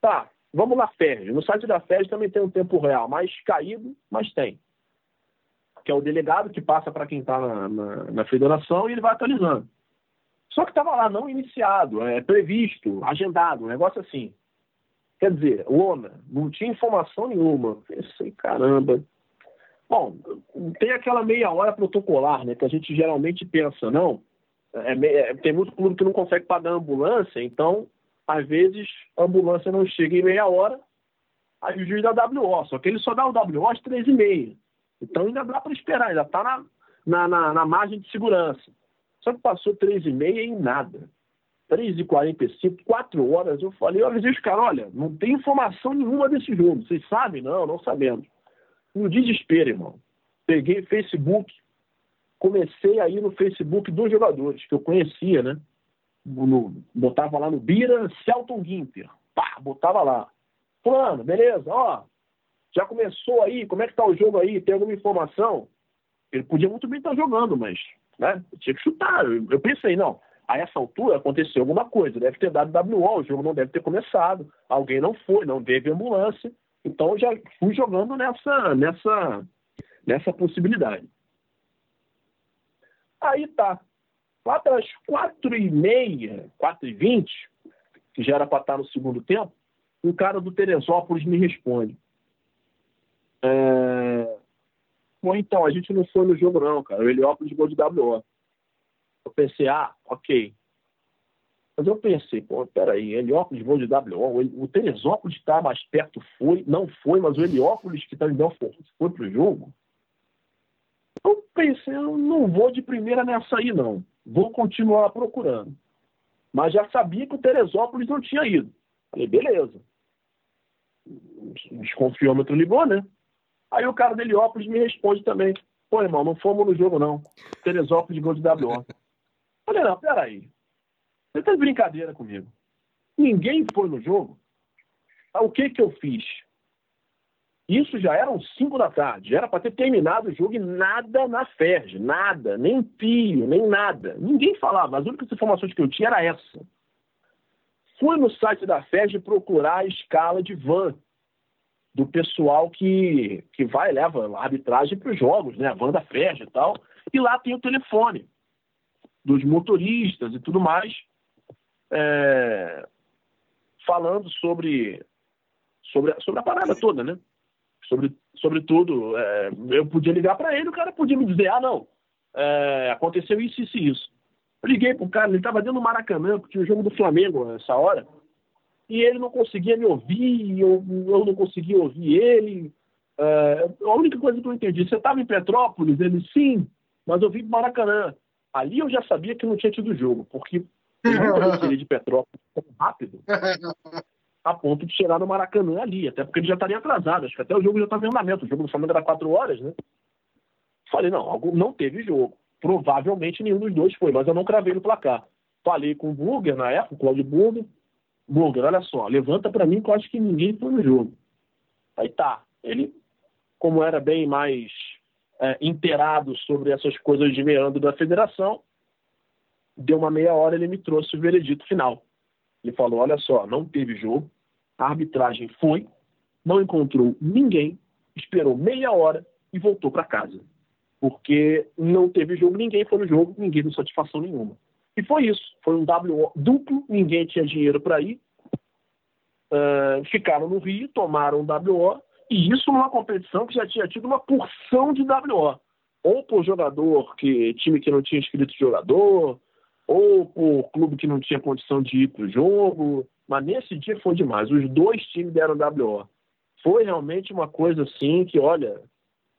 Tá, Vamos na FERJ. No site da FERJ também tem um tempo real, mais caído, mas tem. Que é o delegado que passa para quem está na, na, na, federação e ele vai atualizando. Só que estava lá não iniciado, é previsto, agendado, um negócio assim. Quer dizer, lona, não tinha informação nenhuma. Pensei, caramba. Bom, tem aquela meia hora protocolar, né? Que a gente geralmente pensa, não. É, é, tem muito clube que não consegue pagar ambulância, então às vezes a ambulância não chega em meia hora, aí o juiz dá WO, só que ele só dá o WO às três e meia. Então ainda dá para esperar, ainda está na, na, na, na, margem de segurança. Só que passou três e meia e nada. Três e quarenta e cinco, quatro horas, eu falei, eu avisei os caras, olha, não tem informação nenhuma desse jogo. Vocês sabem? Não, não sabemos. No desespero, irmão. Peguei Facebook, comecei a ir no Facebook dos jogadores, que eu conhecia, né? No, botava lá no Bira Celton Gimper. Pá, botava lá. Fulano, beleza, ó. Já começou aí, como é que tá o jogo aí? Tem alguma informação? Ele podia muito bem estar jogando, mas né, tinha que chutar. Eu, eu pensei, não, a essa altura aconteceu alguma coisa, deve ter dado WO, o jogo não deve ter começado, alguém não foi, não teve ambulância, então eu já fui jogando nessa, nessa, nessa possibilidade. Aí tá, lá pelas quatro e meia, quatro e vinte, que já era para estar no segundo tempo, um cara do Teresópolis me responde. É... Bom, então, a gente não foi no jogo não, cara, o Heliópolis gol de WO. Eu pensei, ah, ok. Mas eu pensei, pô, peraí, Heliópolis, voo de WO, o Teresópolis está mais perto foi, não foi, mas o Heliópolis que está em Belfort foi pro jogo. Eu pensei, eu não vou de primeira nessa aí, não. Vou continuar procurando. Mas já sabia que o Teresópolis não tinha ido. Falei, beleza. Desconfiômetro ligou, né? Aí o cara do Heliópolis me responde também. Pô, irmão, não fomos no jogo, não. Teresópolis gol de WO. Falei, não, peraí. Você tá de brincadeira comigo. Ninguém foi no jogo. Ah, o que que eu fiz? Isso já eram 5 da tarde. Já era para ter terminado o jogo e nada na Ferge. Nada. Nem pio, nem nada. Ninguém falava. As únicas informações que eu tinha era essa. Fui no site da Ferge procurar a escala de van do pessoal que, que vai leva a arbitragem para os jogos, né? A van da Ferge e tal. E lá tem o telefone dos motoristas e tudo mais, é, falando sobre, sobre, sobre a parada toda, né? Sobre, sobre tudo. É, eu podia ligar para ele, o cara podia me dizer, ah, não, é, aconteceu isso, isso e isso. Eu liguei pro cara, ele estava dentro do Maracanã, porque tinha o jogo do Flamengo nessa hora, e ele não conseguia me ouvir, eu, eu não conseguia ouvir ele. É, a única coisa que eu entendi, você estava em Petrópolis? Ele, sim, mas eu vim pro Maracanã. Ali eu já sabia que não tinha tido jogo, porque eu não de Petrópolis rápido a ponto de chegar no Maracanã ali, até porque ele já estaria atrasado, acho que até o jogo já estava em andamento, o jogo do Flamengo era quatro horas, né? Falei, não, não teve jogo. Provavelmente nenhum dos dois foi, mas eu não cravei no placar. Falei com o Burger na época, o Claudio Burger. Burger, olha só, levanta para mim que eu acho que ninguém foi no jogo. Aí tá. Ele, como era bem mais é, inteirado sobre essas coisas de meandro da federação, deu uma meia hora ele me trouxe o veredito final. Ele falou: olha só, não teve jogo, a arbitragem foi, não encontrou ninguém, esperou meia hora e voltou para casa. Porque não teve jogo, ninguém foi no jogo, ninguém deu satisfação nenhuma. E foi isso. Foi um WO duplo, ninguém tinha dinheiro para ir. Uh, ficaram no Rio, tomaram um WO e isso numa competição que já tinha tido uma porção de WO. Ou por jogador, que time que não tinha inscrito jogador, ou por clube que não tinha condição de ir para o jogo. Mas nesse dia foi demais. Os dois times deram WO. Foi realmente uma coisa assim que, olha,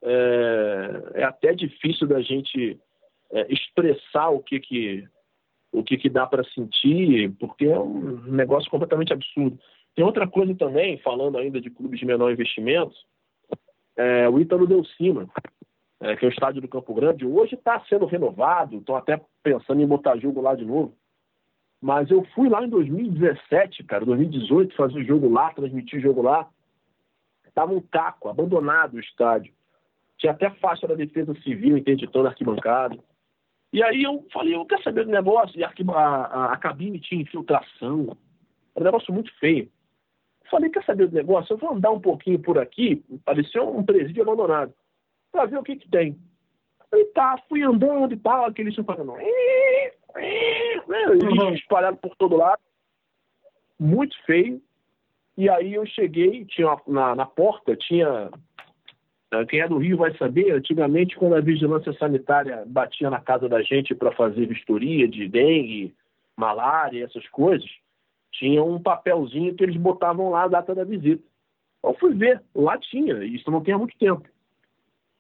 é, é até difícil da gente é, expressar o que que o que, que dá para sentir, porque é um negócio completamente absurdo. Tem outra coisa também, falando ainda de clubes de menor investimento, é, o Ítalo deu cima, é, que é o estádio do Campo Grande, hoje está sendo renovado, estão até pensando em botar jogo lá de novo. Mas eu fui lá em 2017, cara, 2018, fazer o jogo lá, transmitir o jogo lá. Tava um caco, abandonado o estádio. Tinha até faixa da defesa civil interditando arquibancada. E aí eu falei, eu quero saber do negócio. E a, a, a cabine tinha infiltração. Era um negócio muito feio. Falei, quer saber do negócio? Eu vou andar um pouquinho por aqui, pareceu um presídio abandonado, para ver o que que tem. Falei, tá, fui andando e tal, aquele som fazendo... Uhum. espalhado por todo lado, muito feio. E aí eu cheguei, tinha na, na porta, tinha... Eh, quem é do Rio vai saber, antigamente quando a vigilância sanitária batia na casa da gente para fazer vistoria de dengue, malária, essas coisas, tinha um papelzinho que eles botavam lá a data da visita. Eu fui ver, lá tinha, e isso não tem há muito tempo.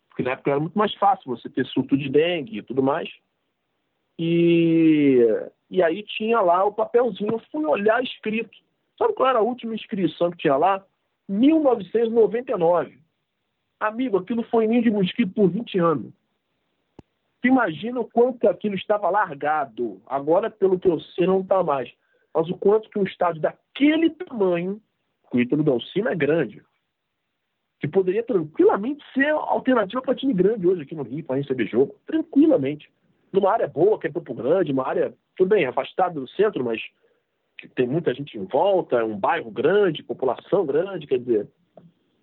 Porque na época era muito mais fácil você ter surto de dengue e tudo mais. E, e aí tinha lá o papelzinho, eu fui olhar escrito. Sabe qual era a última inscrição que tinha lá? 1999. Amigo, aquilo foi ninho de mosquito por 20 anos. Imagina o quanto aquilo estava largado. Agora, pelo que eu sei, não está mais mas o quanto que um estádio daquele tamanho, o Ítalo Dalcima é grande, que poderia tranquilamente ser alternativa para time grande hoje aqui no Rio, para receber jogo, tranquilamente. Numa área boa, que é Campo Grande, uma área tudo bem, afastado do centro, mas tem muita gente em volta, é um bairro grande, população grande, quer dizer.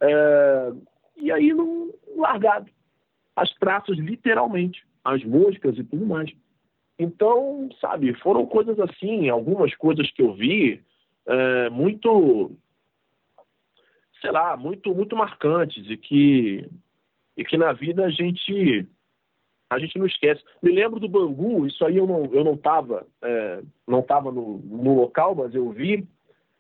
É, e aí, não, largado. As praças, literalmente, as moscas e tudo mais. Então, sabe, foram coisas assim, algumas coisas que eu vi, é, muito, sei lá, muito, muito marcantes e que, e que na vida a gente a gente não esquece. Me lembro do Bangu, isso aí eu não eu não estava é, não tava no, no local, mas eu vi.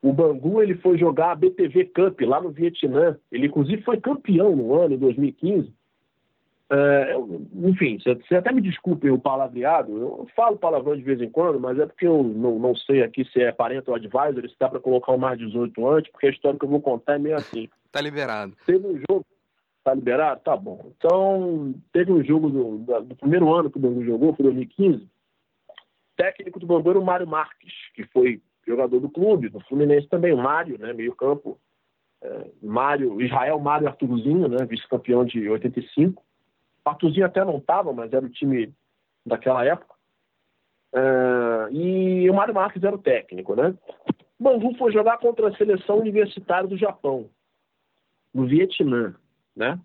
O Bangu ele foi jogar a BTV Cup lá no Vietnã. Ele inclusive foi campeão no ano 2015. É, enfim, você até me desculpe o palavreado, eu falo palavrão de vez em quando, mas é porque eu não, não sei aqui se é parente ou advisor, se dá para colocar o mais 18 antes, porque a história que eu vou contar é meio assim. Tá liberado. Teve um jogo, Tá liberado? Tá bom. Então, teve um jogo do, do primeiro ano que o Bangu jogou, foi 2015. Técnico do Bangu era o Mário Marques, que foi jogador do clube, do Fluminense também, o Mário, né, meio campo. É, Mário, Israel Mário Arthurzinho, né, vice-campeão de 85. O Arthurzinho até não estava, mas era o time daquela época. É, e o Mário Marques era o técnico, né? Bangu foi jogar contra a seleção universitária do Japão, no Vietnã né?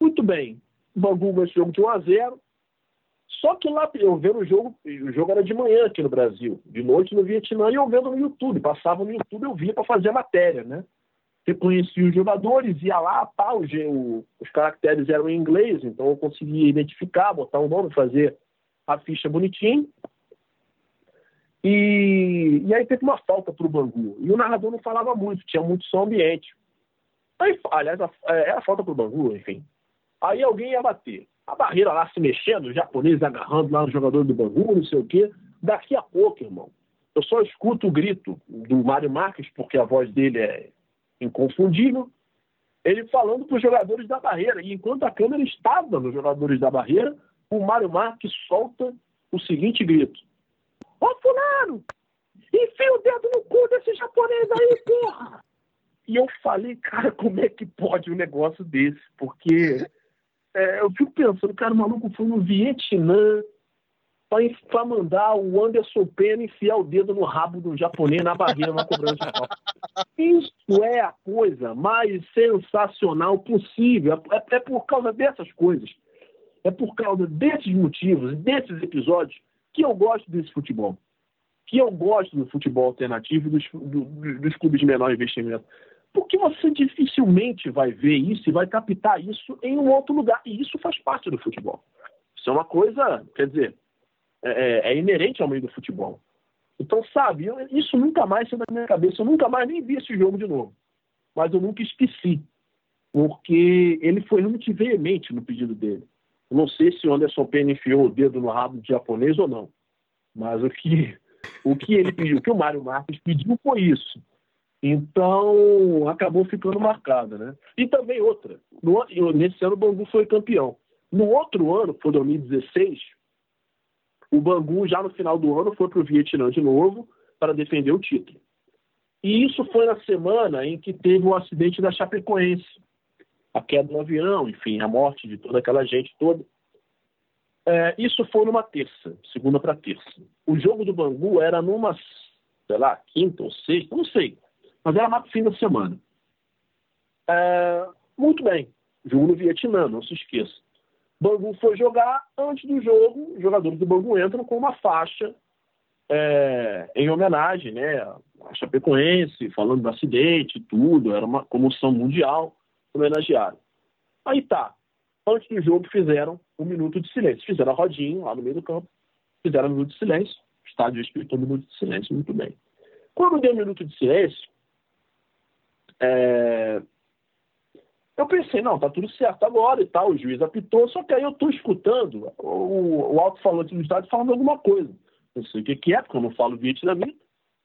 Muito bem. O Bangu ganhou esse jogo de 1 a 0 Só que lá eu vendo o jogo, o jogo era de manhã aqui no Brasil, de noite no Vietnã, e eu vendo no YouTube. Passava no YouTube, eu via para fazer a matéria, né? Reconhecia os jogadores, ia lá, pá, o, o, os caracteres eram em inglês, então eu conseguia identificar, botar o um nome, fazer a ficha bonitinho. E, e aí teve uma falta para o Bangu. E o narrador não falava muito, tinha muito som ambiente. Aí, aliás, a, é, a falta pro Bangu, enfim. Aí alguém ia bater. A barreira lá se mexendo, os japoneses agarrando lá no jogador do Bangu, não sei o quê. Daqui a pouco, irmão, eu só escuto o grito do Mário Marques, porque a voz dele é inconfundível, ele falando para os jogadores da barreira. E enquanto a câmera estava nos jogadores da barreira, o Mário Marques solta o seguinte grito: Ô Fulano, enfia o dedo no cu desse japonês aí, porra! E eu falei, cara, como é que pode um negócio desse? Porque é, eu fico pensando, cara, o maluco foi no Vietnã para mandar o Anderson Pena enfiar o dedo no rabo do japonês na barreira na cobrança de. Isso é a coisa mais sensacional possível. É, é por causa dessas coisas. É por causa desses motivos, desses episódios, que eu gosto desse futebol. Que eu gosto do futebol alternativo dos, do, dos clubes de menor investimento. Porque você dificilmente vai ver isso e vai captar isso em um outro lugar. E isso faz parte do futebol. Isso é uma coisa, quer dizer, é, é, é inerente ao meio do futebol. Então, sabe, eu, isso nunca mais saiu da minha cabeça. Eu nunca mais nem vi esse jogo de novo. Mas eu nunca esqueci. Porque ele foi realmente veemente no pedido dele. Não sei se o Anderson Penny enfiou o dedo no rabo do japonês ou não. Mas o que, o que ele pediu, o que o Mário Marques pediu foi isso. Então, acabou ficando marcada, né? E também outra, no, nesse ano o Bangu foi campeão. No outro ano, foi 2016, o Bangu, já no final do ano, foi para o Vietnã de novo para defender o título. E isso foi na semana em que teve o acidente da Chapecoense, a queda do avião, enfim, a morte de toda aquela gente toda. É, isso foi numa terça, segunda para terça. O jogo do Bangu era numa, sei lá, quinta ou sexta, não sei mas era o fim da semana. É, muito bem, jogo no Vietnã, não se esqueça. Bangu foi jogar, antes do jogo, os jogadores do Bangu entram com uma faixa é, em homenagem né, a Chapecoense, falando do acidente, tudo, era uma comoção mundial, homenageado. Aí tá, antes do jogo fizeram um minuto de silêncio, fizeram a rodinha lá no meio do campo, fizeram um minuto de silêncio, o estádio respeitou um minuto de silêncio, muito bem. Quando deu um minuto de silêncio, é... Eu pensei, não, tá tudo certo agora e tal, o juiz apitou, só que aí eu tô escutando o, o alto-falante do estádio falando alguma coisa. Não sei o que, que é, porque eu não falo vietnamita,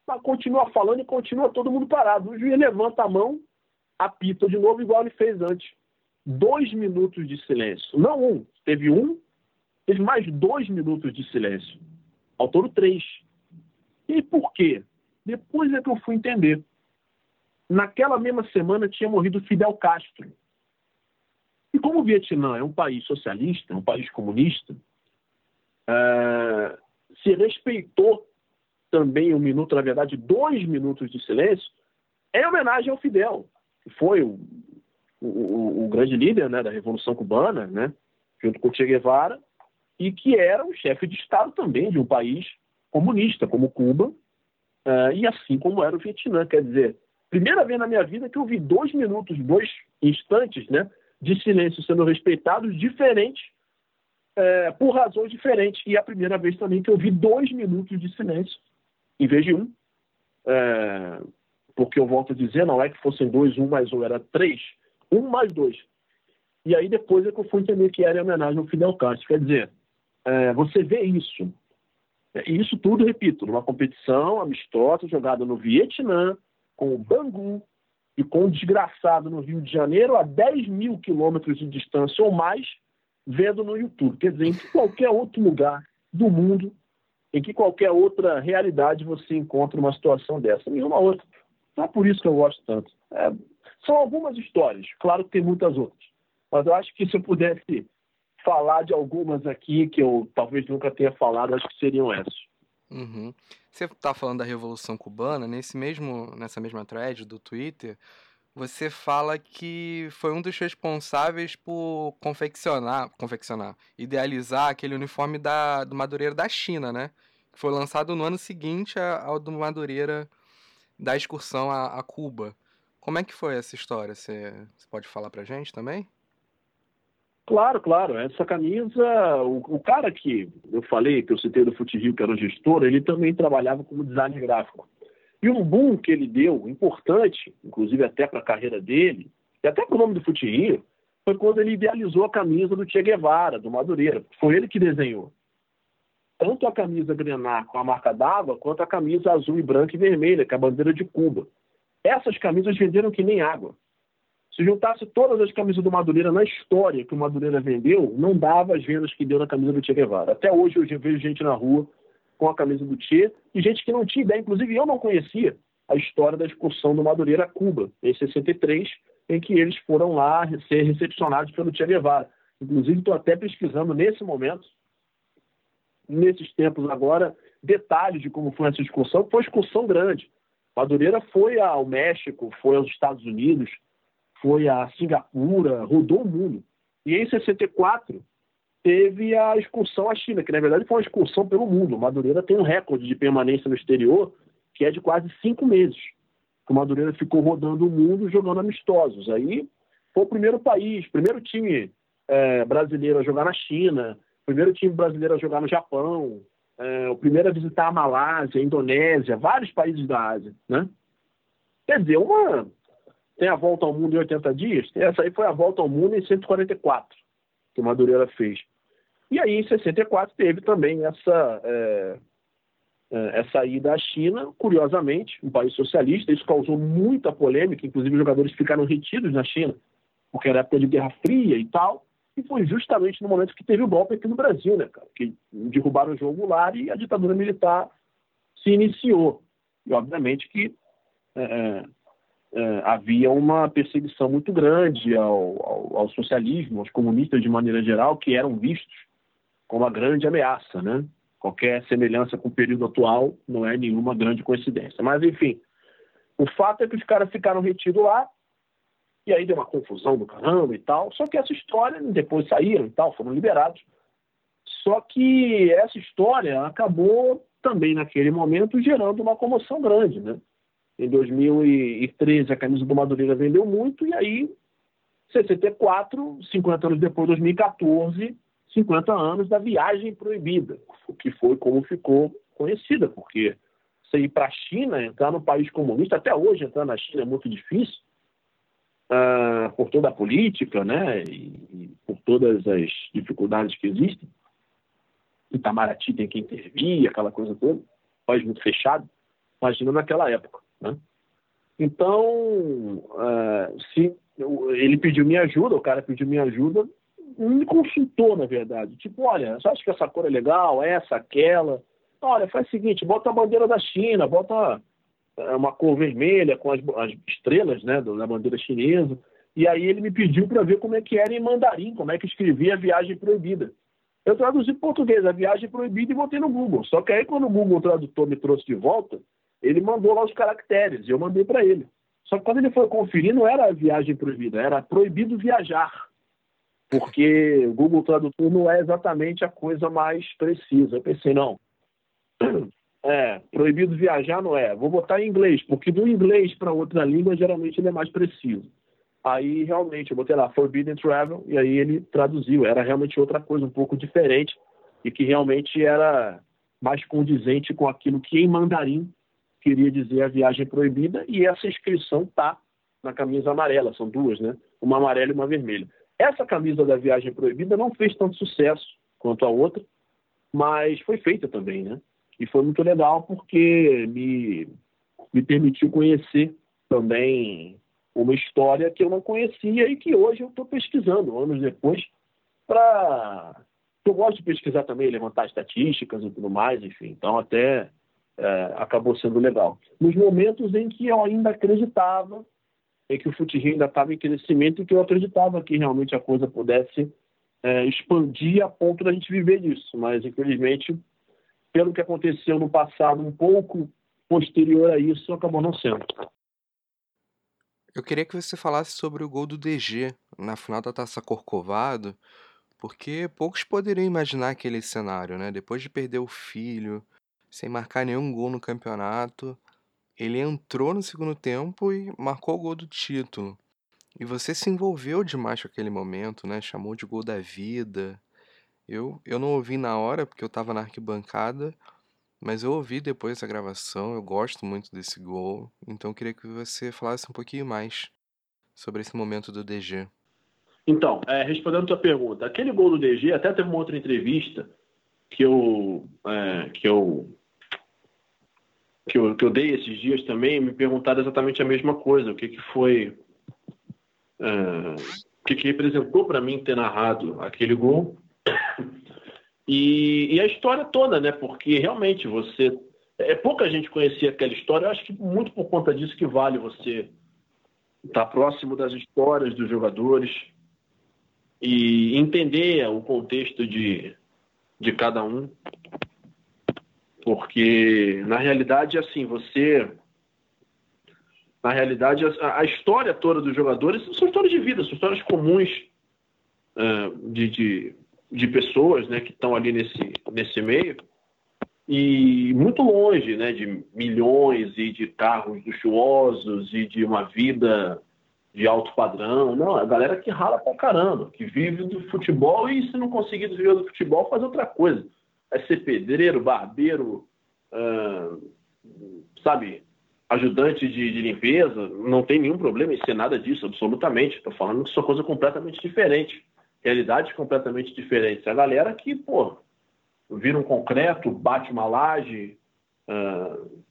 mas continua falando e continua todo mundo parado. O juiz levanta a mão, apita de novo, igual ele fez antes. Dois minutos de silêncio. Não um, teve um, teve mais dois minutos de silêncio. Ao todo, três. E por quê? Depois é que eu fui entender. Naquela mesma semana tinha morrido Fidel Castro. E como o Vietnã é um país socialista, um país comunista, é, se respeitou também um minuto, na verdade, dois minutos de silêncio, em homenagem ao Fidel, que foi o, o, o grande líder né, da Revolução Cubana, né, junto com Che Guevara, e que era o chefe de Estado também de um país comunista, como Cuba, uh, e assim como era o Vietnã. Quer dizer, primeira vez na minha vida que eu vi dois minutos, dois instantes né, de silêncio sendo respeitados, diferentes, é, por razões diferentes. E é a primeira vez também que eu vi dois minutos de silêncio, em vez de um. É, porque eu volto a dizer, não é que fossem dois, um mais um, era três. Um mais dois. E aí depois é que eu fui entender que era em homenagem ao Fidel Castro. Quer dizer, é, você vê isso. E isso tudo, repito, numa competição amistosa jogada no Vietnã, com o Bangu e com o desgraçado no Rio de Janeiro, a 10 mil quilômetros de distância ou mais, vendo no YouTube. Quer dizer, em qualquer outro lugar do mundo, em que qualquer outra realidade você encontra uma situação dessa. Nenhuma outra. Não é por isso que eu gosto tanto. É, são algumas histórias, claro que tem muitas outras. Mas eu acho que se eu pudesse falar de algumas aqui que eu talvez nunca tenha falado, acho que seriam essas. Uhum. Você está falando da Revolução Cubana, nesse mesmo, nessa mesma thread do Twitter, você fala que foi um dos responsáveis por confeccionar, confeccionar, idealizar aquele uniforme da, do Madureira da China, né? Que foi lançado no ano seguinte ao do Madureira da excursão a, a Cuba. Como é que foi essa história? Você, pode falar pra gente também? Claro, claro. Essa camisa, o, o, cara que eu falei, que eu citei do Fute que era o gestor, ele também trabalhava como designer gráfico. E um boom que ele deu, importante, inclusive até para a carreira dele, e até para o nome do Fute foi quando ele idealizou a camisa do Che Guevara, do Madureira. Foi ele que desenhou. Tanto a camisa grená com a marca d'água, quanto a camisa azul e branca e vermelha, que é a bandeira de Cuba. Essas camisas venderam que nem água. Se juntasse todas as camisas do Madureira na história que o Madureira vendeu, não dava as vendas que deu na camisa do Che Guevara. Até hoje eu vejo gente na rua com a camisa do Che e gente que não tinha ideia, inclusive eu não conhecia a história da excursão do Madureira a Cuba, em 63, em que eles foram lá ser recepcionados pelo Che Guevara. Inclusive estou até pesquisando nesse momento, nesses tempos agora, detalhes de como foi essa excursão. Foi uma excursão grande. Madureira foi ao México, foi aos Estados Unidos, foi a Singapura, rodou o mundo. E em 64 teve a excursão à China, que na verdade foi uma excursão pelo mundo. Madureira tem um recorde de permanência no exterior que é de quase cinco meses. O Madureira ficou rodando o mundo jogando amistosos. Aí foi o primeiro país, primeiro time é, brasileiro a jogar na China, primeiro time brasileiro a jogar no Japão, é, o primeiro a visitar a Malásia, a Indonésia, vários países da Ásia, né? Quer dizer, uma tem a volta ao mundo em 80 dias, essa aí foi a volta ao mundo em 144, que Madureira fez. E aí, em 64, teve também essa, é, é, essa ida à China, curiosamente, um país socialista. Isso causou muita polêmica, inclusive os jogadores ficaram retidos na China, porque era época de Guerra Fria e tal. E foi justamente no momento que teve o golpe aqui no Brasil, né, cara? Que derrubaram o João Goulart e a ditadura militar se iniciou. E, obviamente, que é, é, havia uma perseguição muito grande ao, ao, ao, socialismo, aos comunistas de maneira geral, que eram vistos como uma grande ameaça, né? Qualquer semelhança com o período atual não é nenhuma grande coincidência. Mas, enfim, o fato é que os caras ficaram retidos lá, e aí deu uma confusão do caramba e tal. Só que essa história, depois saíram e tal, foram liberados. Só que essa história acabou também, naquele momento, gerando uma comoção grande, né? Em 2013, a camisa do Madureira vendeu muito, e aí, 64, 50 anos depois, 2014, 50 anos da viagem proibida, que foi como ficou conhecida, porque você ir para a China, entrar num país comunista, até hoje entrar na China é muito difícil, uh, por toda a política, né, e, e, por todas as dificuldades que existem. Itamaraty tem que intervir, aquela coisa toda, país muito fechado. Imagina naquela época. Né? Então, uh, se ele pediu minha ajuda, o cara pediu minha ajuda, me consultou, na verdade. Tipo, olha, você acha que essa cor é legal, essa, aquela? Olha, faz o seguinte, bota a bandeira da China, bota é, uma cor vermelha com as, as estrelas né, da bandeira chinesa. E aí ele me pediu para ver como é que era em mandarim, como é que escrevia a viagem proibida. Eu traduzi português, a viagem proibida, e botei no Google. Só que aí, quando o Google Tradutor me trouxe de volta, ele mandou lá os caracteres, eu mandei para ele. Só que quando ele foi conferir, não era viagem proibida, era proibido viajar. Porque o Google Tradutor não é exatamente a coisa mais precisa. Eu pensei, não. É, proibido viajar não é. Vou botar em inglês, porque do inglês para outra língua, geralmente ele é mais preciso. Aí realmente eu botei lá Forbidden Travel e aí ele traduziu. Era realmente outra coisa, um pouco diferente e que realmente era mais condizente com aquilo que em mandarim queria dizer a viagem proibida e essa inscrição tá na camisa amarela, são duas, né? Uma amarela e uma vermelha. Essa camisa da viagem proibida não fez tanto sucesso quanto a outra, mas foi feita também, né? E foi muito legal porque me, me permitiu conhecer também uma história que eu não conhecia e que hoje eu estou pesquisando, anos depois, para. Eu gosto de pesquisar também, levantar estatísticas e tudo mais, enfim. Então, até é, acabou sendo legal. Nos momentos em que eu ainda acreditava, em que o futirri ainda estava em crescimento e que eu acreditava que realmente a coisa pudesse é, expandir a ponto da gente viver disso. Mas, infelizmente, pelo que aconteceu no passado, um pouco posterior a isso, acabou não sendo. Eu queria que você falasse sobre o gol do DG na final da Taça Corcovado, porque poucos poderiam imaginar aquele cenário, né? Depois de perder o filho, sem marcar nenhum gol no campeonato, ele entrou no segundo tempo e marcou o gol do título. E você se envolveu demais com aquele momento, né? Chamou de gol da vida. Eu, eu não ouvi na hora porque eu estava na arquibancada, mas eu ouvi depois essa gravação, eu gosto muito desse gol, então eu queria que você falasse um pouquinho mais sobre esse momento do DG. Então, é, respondendo a tua pergunta, aquele gol do DG, até teve uma outra entrevista que eu, é, que eu, que eu, que eu dei esses dias também, me perguntaram exatamente a mesma coisa, o que, que foi, é, o que, que representou para mim ter narrado aquele gol. E, e, a história toda, né? Porque realmente você. É pouca gente conhecia aquela história. Eu acho que muito por conta disso que vale você estar próximo das histórias dos jogadores e entender o contexto de, de cada um. Porque, na realidade, assim, você. Na realidade, a, a história toda dos jogadores são histórias de vida, são histórias comuns uh, de, de de pessoas né, que estão ali nesse, nesse meio e muito longe né, de milhões e de carros luxuosos e de uma vida de alto padrão. Não, é a galera que rala pra caramba, que vive do futebol e se não conseguir viver do futebol, faz outra coisa. É ser pedreiro, barbeiro, uh, sabe, ajudante de, de, limpeza, não tem nenhum problema em ser nada disso, absolutamente. Estou falando que são coisas completamente diferentes realidades completamente diferentes. A galera que, pô, vira um concreto, bate uma laje, uh,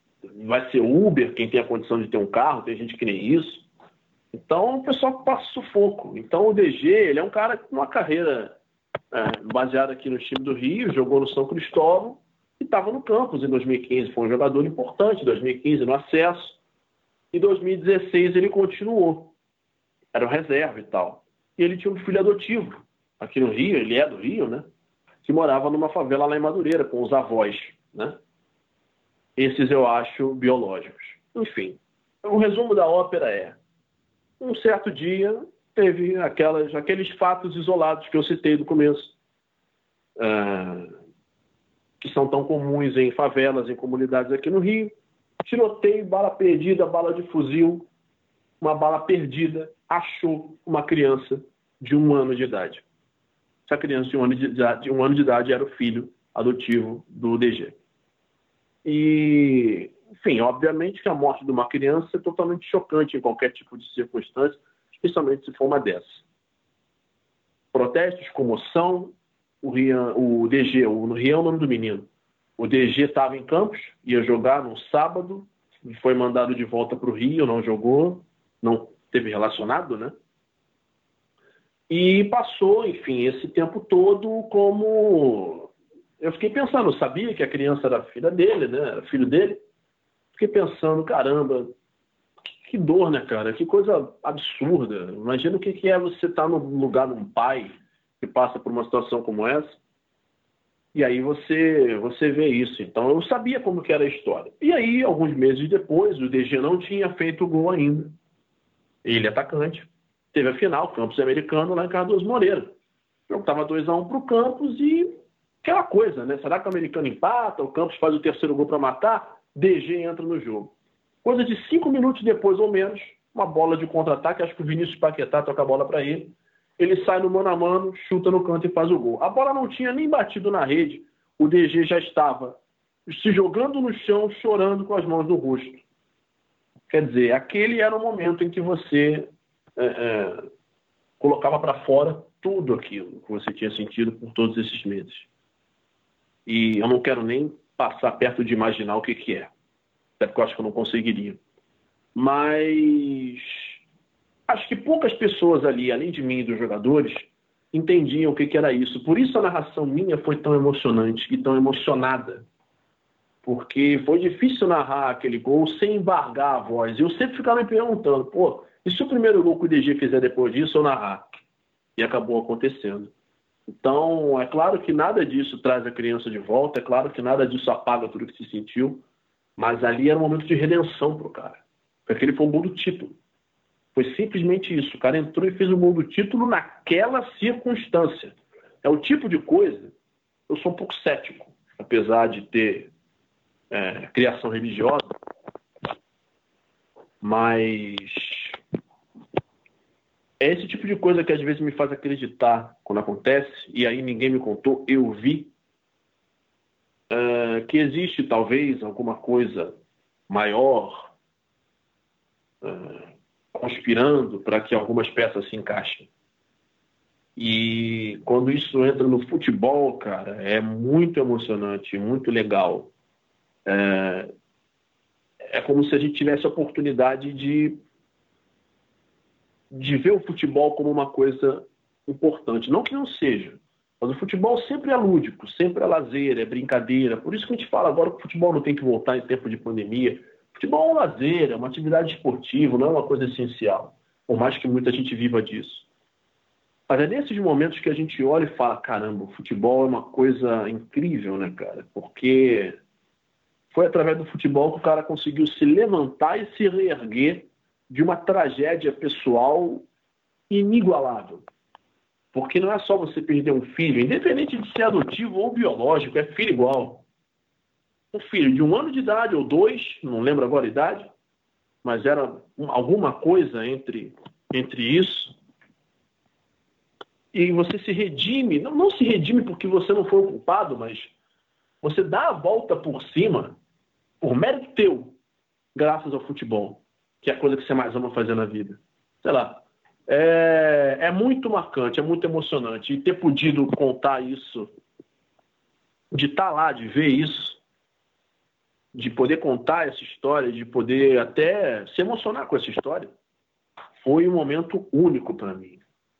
vai ser Uber, quem tem a condição de ter um carro, tem gente que nem isso. Então, o pessoal passa sufoco. Então, o DG, ele é um cara com uma carreira uh, baseada aqui no time do Rio, jogou no São Cristóvão e estava no campus em 2015. Foi um jogador importante, 2015 no acesso. Em 2016 ele continuou. Era o reserva e tal e ele tinha um filho adotivo aqui no Rio, ele é do Rio, né? Que morava numa favela lá em Madureira, com os avós, né? Esses eu acho biológicos. Enfim, o resumo da ópera é: um certo dia teve aquelas, aqueles fatos isolados que eu citei no começo, uh, que são tão comuns em favelas, em comunidades aqui no Rio. Tiroteio, bala perdida, bala de fuzil, uma bala perdida, achou uma criança de um ano de idade. Essa criança de um ano de, de, um ano de idade era o filho adotivo do DG. E, enfim, obviamente que a morte de uma criança é totalmente chocante em qualquer tipo de circunstância, especialmente se for uma dessas. Protestos, comoção, o, Rian, o DG, o Rian é o nome do menino. O DG estava em Campos, ia jogar no sábado, foi mandado de volta para o Rio, não jogou, não teve relacionado, né? E passou, enfim, esse tempo todo como. Eu fiquei pensando, eu sabia que a criança era filha dele, né? Era filho dele. Fiquei pensando, caramba, que dor, né, cara? Que coisa absurda. Imagina o que é você estar tá no lugar de um pai que passa por uma situação como essa. E aí você, você vê isso. Então eu sabia como que era a história. E aí, alguns meses depois, o DG não tinha feito o gol ainda. Ele, atacante, teve a final, Campos Americano, lá em Cardoso Moreira. Jogo estava 2x1 para o Campos e aquela coisa, né? Será que o americano empata? O Campos faz o terceiro gol para matar? DG entra no jogo. Coisa de cinco minutos depois ou menos, uma bola de contra-ataque, acho que o Vinícius Paquetá toca a bola para ele. Ele sai no mano a mano, chuta no canto e faz o gol. A bola não tinha nem batido na rede, o DG já estava se jogando no chão, chorando com as mãos no rosto. Quer dizer, aquele era o momento em que você é, é, colocava para fora tudo aquilo que você tinha sentido por todos esses meses. E eu não quero nem passar perto de imaginar o que, que é. Até porque eu acho que eu não conseguiria. Mas acho que poucas pessoas ali, além de mim e dos jogadores, entendiam o que, que era isso. Por isso a narração minha foi tão emocionante e tão emocionada. Porque foi difícil narrar aquele gol sem embargar a voz. Eu sempre ficava me perguntando, pô, e se o primeiro gol que o DG fizer depois disso eu narrar? E acabou acontecendo. Então, é claro que nada disso traz a criança de volta, é claro que nada disso apaga tudo que se sentiu, mas ali era um momento de redenção pro cara. Aquele foi o gol do título. Foi simplesmente isso. O cara entrou e fez o gol do título naquela circunstância. É o tipo de coisa. Eu sou um pouco cético, apesar de ter é, criação religiosa, mas é esse tipo de coisa que às vezes me faz acreditar quando acontece, e aí ninguém me contou, eu vi, uh, que existe talvez alguma coisa maior uh, conspirando para que algumas peças se encaixem. E quando isso entra no futebol, cara, é muito emocionante, muito legal. É, é como se a gente tivesse a oportunidade de de ver o futebol como uma coisa importante. Não que não seja, mas o futebol sempre é lúdico, sempre é lazer, é brincadeira. Por isso que a gente fala agora que o futebol não tem que voltar em tempo de pandemia. O futebol é um lazer, é uma atividade esportiva, não é uma coisa essencial, por mais que muita gente viva disso. Mas é nesses momentos que a gente olha e fala: caramba, o futebol é uma coisa incrível, né, cara? Porque foi através do futebol que o cara conseguiu se levantar e se reerguer de uma tragédia pessoal inigualável. Porque não é só você perder um filho, independente de ser adotivo ou biológico, é filho igual. Um filho de um ano de idade ou dois, não lembro agora a idade, mas era alguma coisa entre, entre isso. E você se redime, não, não se redime porque você não foi o culpado, mas você dá a volta por cima, por mérito teu, graças ao futebol que é a coisa que você mais ama fazer na vida. Sei lá. É, é muito marcante, é muito emocionante. E ter podido contar isso, de estar tá lá, de ver isso, de poder contar essa história, de poder até se emocionar com essa história, foi um momento único para mim.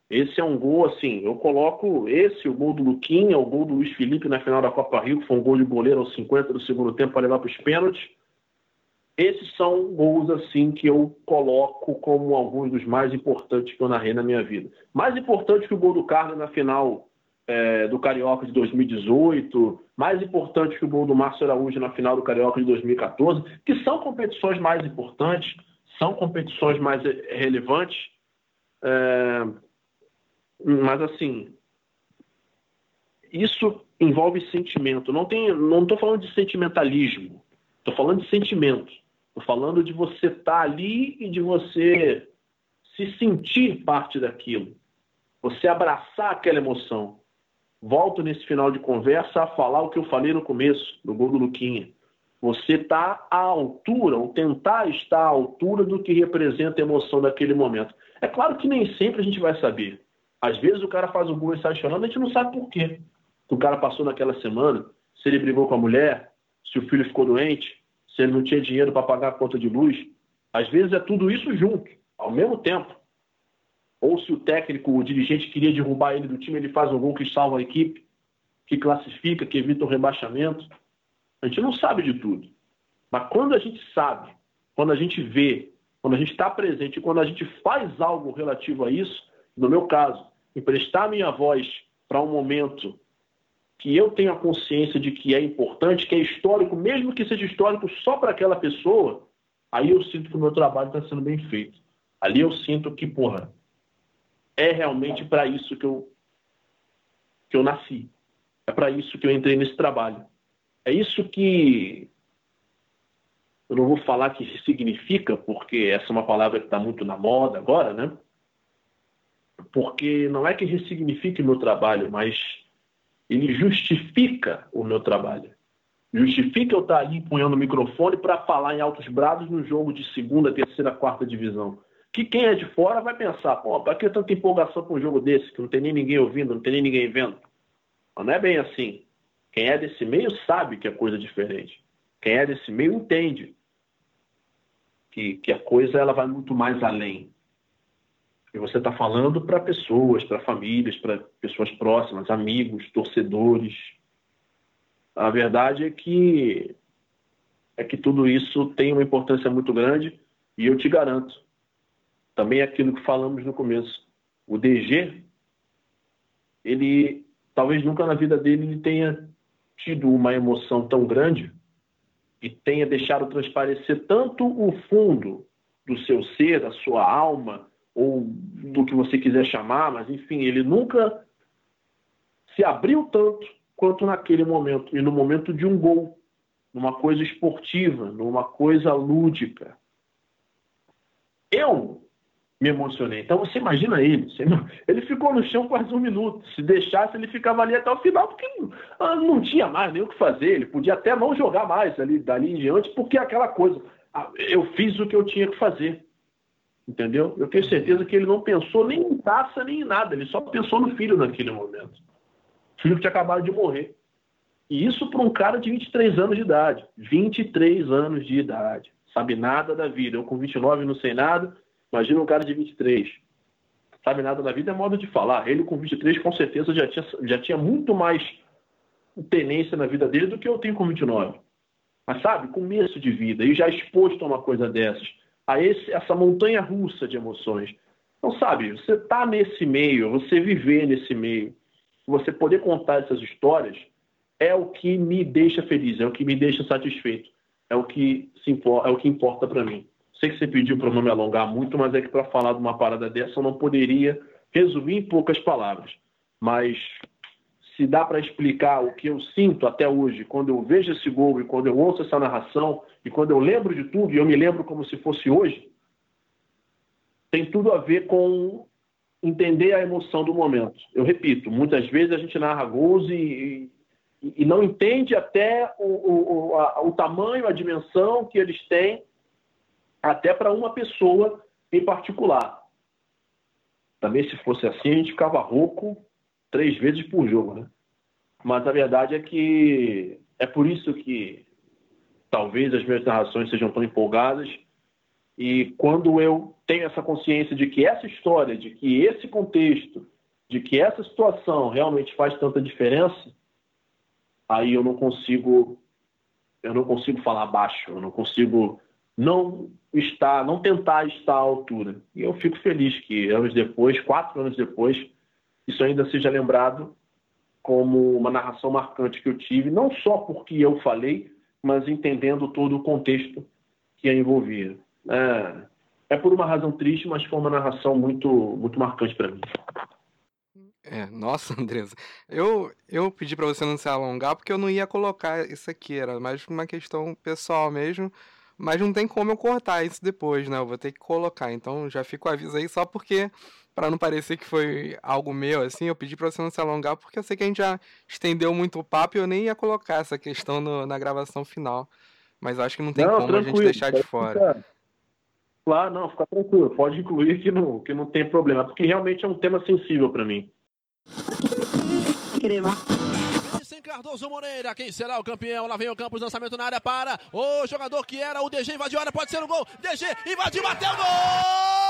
Esse é um gol, assim, eu coloco esse, o gol do Luquinha, o gol do Luiz Felipe na final da Copa Rio, que foi um gol de goleiro aos 50 do segundo tempo para levar para os pênaltis. Esses são gols assim que eu coloco como alguns dos mais importantes que eu narrei na minha vida. Mais importante que o gol do Carlos na final é, do Carioca de 2018, mais importante que o gol do Márcio Araújo na final do Carioca de 2014, que são competições mais importantes, são competições mais relevantes. É, mas assim, isso envolve sentimento. Não não estou falando de sentimentalismo. Estou falando de sentimento. Estou falando de você estar tá ali e de você se sentir parte daquilo. Você abraçar aquela emoção. Volto nesse final de conversa a falar o que eu falei no começo, do gol do Luquinha. Você está à altura, ou tentar estar à altura do que representa a emoção daquele momento. É claro que nem sempre a gente vai saber. Às vezes o cara faz o gol e sai chorando, a gente não sabe por quê. O cara passou naquela semana, se ele brigou com a mulher, se o filho ficou doente, se ele não tinha dinheiro para pagar a conta de luz. Às vezes é tudo isso junto, ao mesmo tempo. Ou se o técnico, o dirigente queria derrubar ele do time, ele faz um gol que salva a equipe, que classifica, que evita o rebaixamento. A gente não sabe de tudo. Mas quando a gente sabe, quando a gente vê, quando a gente está presente, quando a gente faz algo relativo a isso, no meu caso, emprestar minha voz para um momento que eu tenho a consciência de que é importante, que é histórico, mesmo que seja histórico só para aquela pessoa, aí eu sinto que o meu trabalho está sendo bem feito. Ali eu sinto que, porra, é realmente para isso que eu, que eu nasci. É para isso que eu entrei nesse trabalho. É isso que eu não vou falar que significa, porque essa é uma palavra que está muito na moda agora, né? Porque não é que ressignifique meu trabalho, mas ele justifica o meu trabalho. Justifica eu estar ali empunhando o microfone para falar em altos brados no jogo de segunda, terceira, quarta divisão. Que quem é de fora vai pensar, pô, para que tanta empolgação para um jogo desse, que não tem nem ninguém ouvindo, não tem nem ninguém vendo? Mas não é bem assim. Quem é desse meio sabe que é coisa diferente. Quem é desse meio entende que, que a coisa ela vai muito mais além. E você está falando para pessoas, para famílias, para pessoas próximas, amigos, torcedores. A verdade é que é que tudo isso tem uma importância muito grande e eu te garanto, também é aquilo que falamos no começo, o DG, ele talvez nunca na vida dele ele tenha tido uma emoção tão grande e tenha deixado transparecer tanto o fundo do seu ser, da sua alma, ou do que você quiser chamar, mas enfim, ele nunca se abriu tanto quanto naquele momento, e no momento de um gol, numa coisa esportiva, numa coisa lúdica. Eu me emocionei. Então você imagina ele. Ele ficou no chão quase um minuto. Se deixasse, ele ficava ali até o final, porque não, tinha mais nem o que fazer. Ele podia até não jogar mais ali dali em diante, porque aquela coisa. Ah, eu fiz o que eu tinha que fazer. Entendeu? Eu tenho certeza que ele não pensou nem em taça, nem em nada. Ele só pensou no filho naquele momento. Filho que tinha acabado de morrer. E isso para um cara de 23 anos de idade. 23 anos de idade. Sabe nada da vida. Eu com 29 não sei nada Imagina um cara de 23. Sabe nada da vida é modo de falar. Ele com 23 com certeza já tinha, já tinha muito mais tenência na vida dele do que eu tenho com 29. Mas sabe, começo de vida e já exposto a uma coisa dessas, a esse, essa montanha russa de emoções. Então, sabe, você tá nesse meio, você viver nesse meio, você poder contar essas histórias é o que me deixa feliz, é o que me deixa satisfeito, é o que se é o que importa para mim. Sei que você pediu para não me alongar muito, mas é que para falar de uma parada dessa eu não poderia resumir em poucas palavras. Mas se dá para explicar o que eu sinto até hoje, quando eu vejo esse gol e quando eu ouço essa narração e quando eu lembro de tudo e eu me lembro como se fosse hoje, tem tudo a ver com entender a emoção do momento. Eu repito, muitas vezes a gente narra gols e, e, e não entende até o, o, a, o tamanho, a dimensão que eles têm até para uma pessoa em particular. Também se fosse assim, a gente ficava rouco três vezes por jogo, né? Mas a verdade é que é por isso que talvez as minhas narrações sejam tão empolgadas e quando eu tenho essa consciência de que essa história, de que esse contexto, de que essa situação realmente faz tanta diferença, aí eu não consigo eu não consigo falar baixo, eu não consigo não estar, não tentar estar à altura. E eu fico feliz que anos depois, quatro anos depois, isso ainda seja lembrado como uma narração marcante que eu tive, não só porque eu falei, mas entendendo todo o contexto que a envolvia. É, é por uma razão triste, mas foi uma narração muito, muito marcante para mim. É, nossa, Andresa. Eu, eu pedi para você não se alongar porque eu não ia colocar isso aqui, era mais uma questão pessoal mesmo. Mas não tem como eu cortar isso depois, né? Eu vou ter que colocar. Então já fico aviso aí só porque, para não parecer que foi algo meu, assim, eu pedi pra você não se alongar, porque eu sei que a gente já estendeu muito o papo e eu nem ia colocar essa questão no, na gravação final. Mas acho que não tem não, como a gente deixar de fora. Ficar... Claro, não, fica tranquilo. Pode incluir que não, que não tem problema, porque realmente é um tema sensível para mim. Cardoso Moreira, quem será o campeão? Lá vem o Campos, lançamento na área para o jogador que era o DG, invadiu a área, pode ser o gol. DG invadiu, bateu, gol!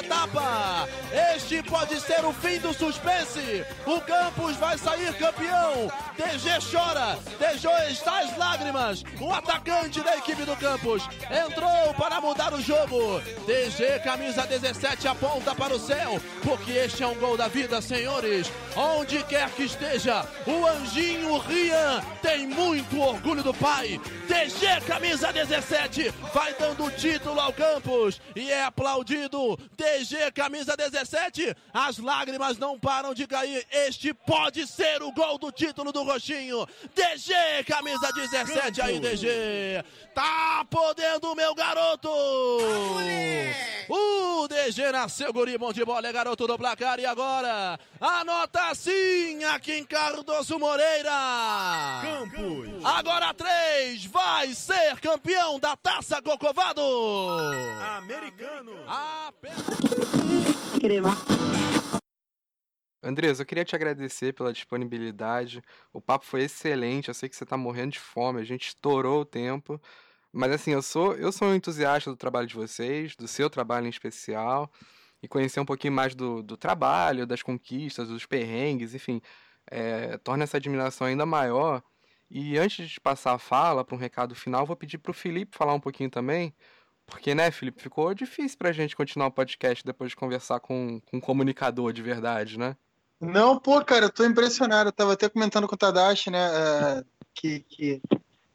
Etapa. Este pode ser o fim do suspense. O Campos vai sair campeão. DG chora. DG está às lágrimas. O atacante da equipe do Campos entrou para mudar o jogo. DG, camisa 17, aponta para o céu. Porque este é um gol da vida, senhores. Onde quer que esteja, o anjinho Rian tem muito orgulho do pai. DG, camisa 17, vai dando título ao Campos e é aplaudido. DG, camisa 17, as lágrimas não param de cair. Este pode ser o gol do título do Roxinho. DG, camisa 17, aí, DG. Tá podendo, meu garoto. O DG nasceu, guri, bom de bola, é garoto do placar. E agora, anota sim aqui em Cardoso Moreira. Campos. Agora três, vai ser campeão da Taça Cocovado. Americano. Andresa, eu queria te agradecer pela disponibilidade. O papo foi excelente. Eu sei que você está morrendo de fome. A gente estourou o tempo. Mas assim, eu sou, eu sou um entusiasta do trabalho de vocês, do seu trabalho em especial, e conhecer um pouquinho mais do, do trabalho, das conquistas, dos perrengues, enfim, é, torna essa admiração ainda maior. E antes de passar a fala para um recado final, vou pedir para o Felipe falar um pouquinho também, porque, né, Felipe, ficou difícil para a gente continuar o podcast depois de conversar com, com um comunicador de verdade, né? Não, pô, cara, eu tô impressionado. Eu tava até comentando com o Tadashi, né, é, que, que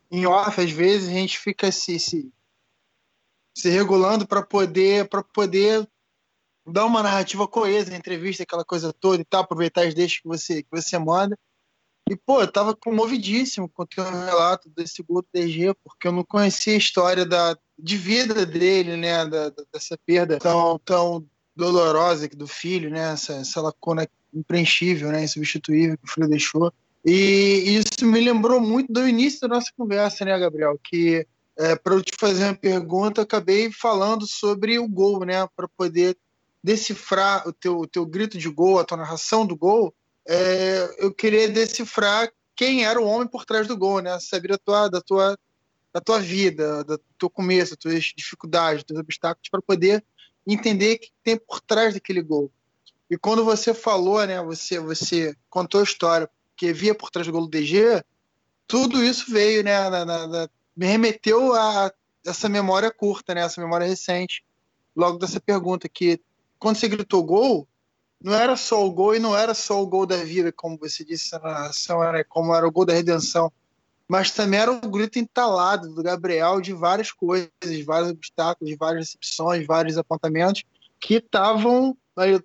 em off, às vezes, a gente fica se, se, se regulando para poder, para poder dar uma narrativa coesa na entrevista, aquela coisa toda e tal, aproveitar as deixas que você, que você manda. E, pô, eu tava comovidíssimo com o relato desse gol do DG, porque eu não conhecia a história da, de vida dele, né, da, dessa perda tão, tão dolorosa do filho, né, essa, essa lacuna impreenchível, né, insubstituível que o filho deixou. E isso me lembrou muito do início da nossa conversa, né, Gabriel? Que é, para eu te fazer uma pergunta, acabei falando sobre o gol, né? Para poder decifrar o teu, o teu grito de gol, a tua narração do gol, é, eu queria decifrar quem era o homem por trás do gol, né? Saber da tua, da tua, da tua vida, do teu começo, das tuas dificuldades, dos obstáculos, para poder entender o que tem por trás daquele gol. E quando você falou, né? Você, você contou a história que via por trás do gol do DG, tudo isso veio, né? Na, na, na, me remeteu a essa memória curta, né? Essa memória recente, logo dessa pergunta que quando você gritou gol, não era só o gol e não era só o gol da vida, como você disse na narração, era como era o gol da redenção, mas também era o grito entalado do Gabriel de várias coisas, vários obstáculos, de várias recepções, vários apontamentos que estavam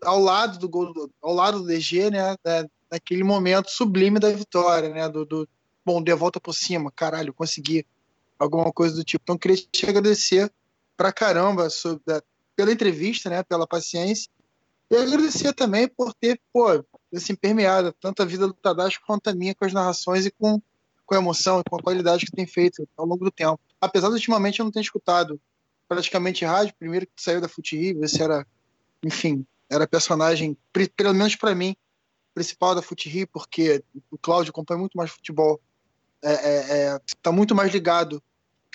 ao lado do gol, ao lado do DG, né? naquele momento sublime da vitória, né? Do, do bom, deu a volta por cima, caralho, consegui alguma coisa do tipo. Então, queria te agradecer pra caramba sobre, pela entrevista, né? Pela paciência. E agradecer também por ter, pô, assim, permeado tanto a vida do Tadashi quanto a minha com as narrações e com, com emoção e com a qualidade que tem feito ao longo do tempo. Apesar de ultimamente eu não ter escutado praticamente rádio, primeiro que saiu da Fute você era, enfim, era personagem, pelo menos para mim, principal da Fute porque o Cláudio acompanha muito mais futebol, está é, é, é tá muito mais ligado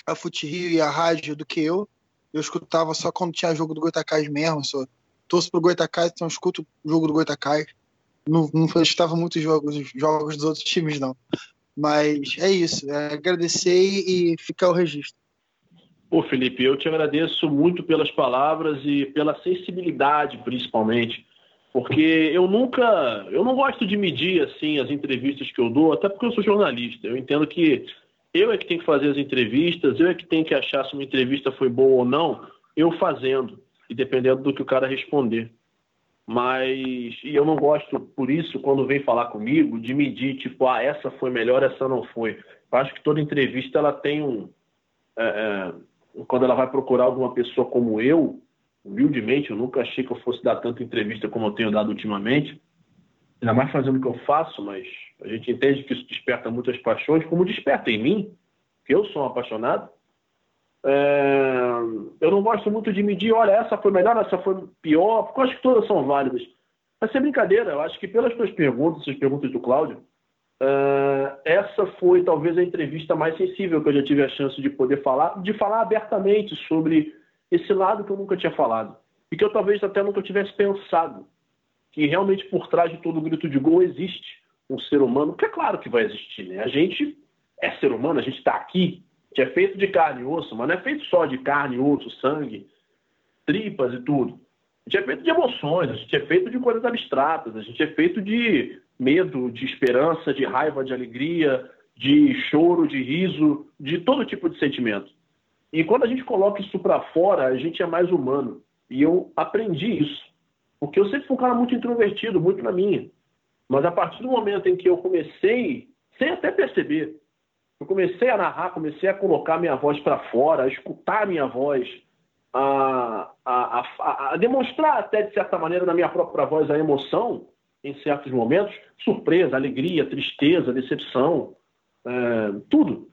a Fute e a rádio do que eu. Eu escutava só quando tinha jogo do Goitacás mesmo, só torço pro Goitacás, então escuto o jogo do Goitacás. Não, não escutava muitos jogos, jogos dos outros times, não. Mas é isso, é agradecer e ficar o registro. Pô, Felipe, eu te agradeço muito pelas palavras e pela sensibilidade, principalmente, porque eu nunca, eu não gosto de medir assim as entrevistas que eu dou, até porque eu sou jornalista. Eu entendo que eu é que tenho que fazer as entrevistas, eu é que tenho que achar se uma entrevista foi boa ou não, eu fazendo e dependendo do que o cara responder. Mas e eu não gosto por isso quando vem falar comigo de medir tipo, ah, essa foi melhor, essa não foi. Eu acho que toda entrevista ela tem um é, é, quando ela vai procurar alguma pessoa como eu, humildemente, eu nunca achei que eu fosse dar tanta entrevista como eu tenho dado ultimamente, ainda mais fazendo o que eu faço, mas a gente entende que isso desperta muitas paixões, como desperta em mim, que eu sou um apaixonado. É... Eu não gosto muito de medir, olha, essa foi melhor, essa foi pior, porque eu acho que todas são válidas. Vai ser brincadeira, eu acho que pelas tuas perguntas, as perguntas do Cláudio, uh, essa foi talvez a entrevista mais sensível que eu já tive a chance de poder falar, de falar abertamente sobre esse lado que eu nunca tinha falado e que eu talvez até nunca tivesse pensado que realmente por trás de todo grito de gol existe um ser humano, que é claro que vai existir, né? A gente é ser humano, a gente está aqui, que é feito de carne e osso, mas não é feito só de carne, osso, sangue, tripas e tudo. A gente é feito de emoções, a gente é feito de coisas abstratas, a gente é feito de medo, de esperança, de raiva, de alegria, de choro, de riso, de todo tipo de sentimento. E quando a gente coloca isso para fora, a gente é mais humano. E eu aprendi isso. Porque eu sempre fui um cara muito introvertido, muito na minha. Mas a partir do momento em que eu comecei, sem até perceber, eu comecei a narrar, comecei a colocar minha voz para fora, a escutar minha voz, a, a, a, a, demonstrar até de certa maneira na minha própria voz a emoção em certos momentos, surpresa, alegria, tristeza, decepção, é, tudo.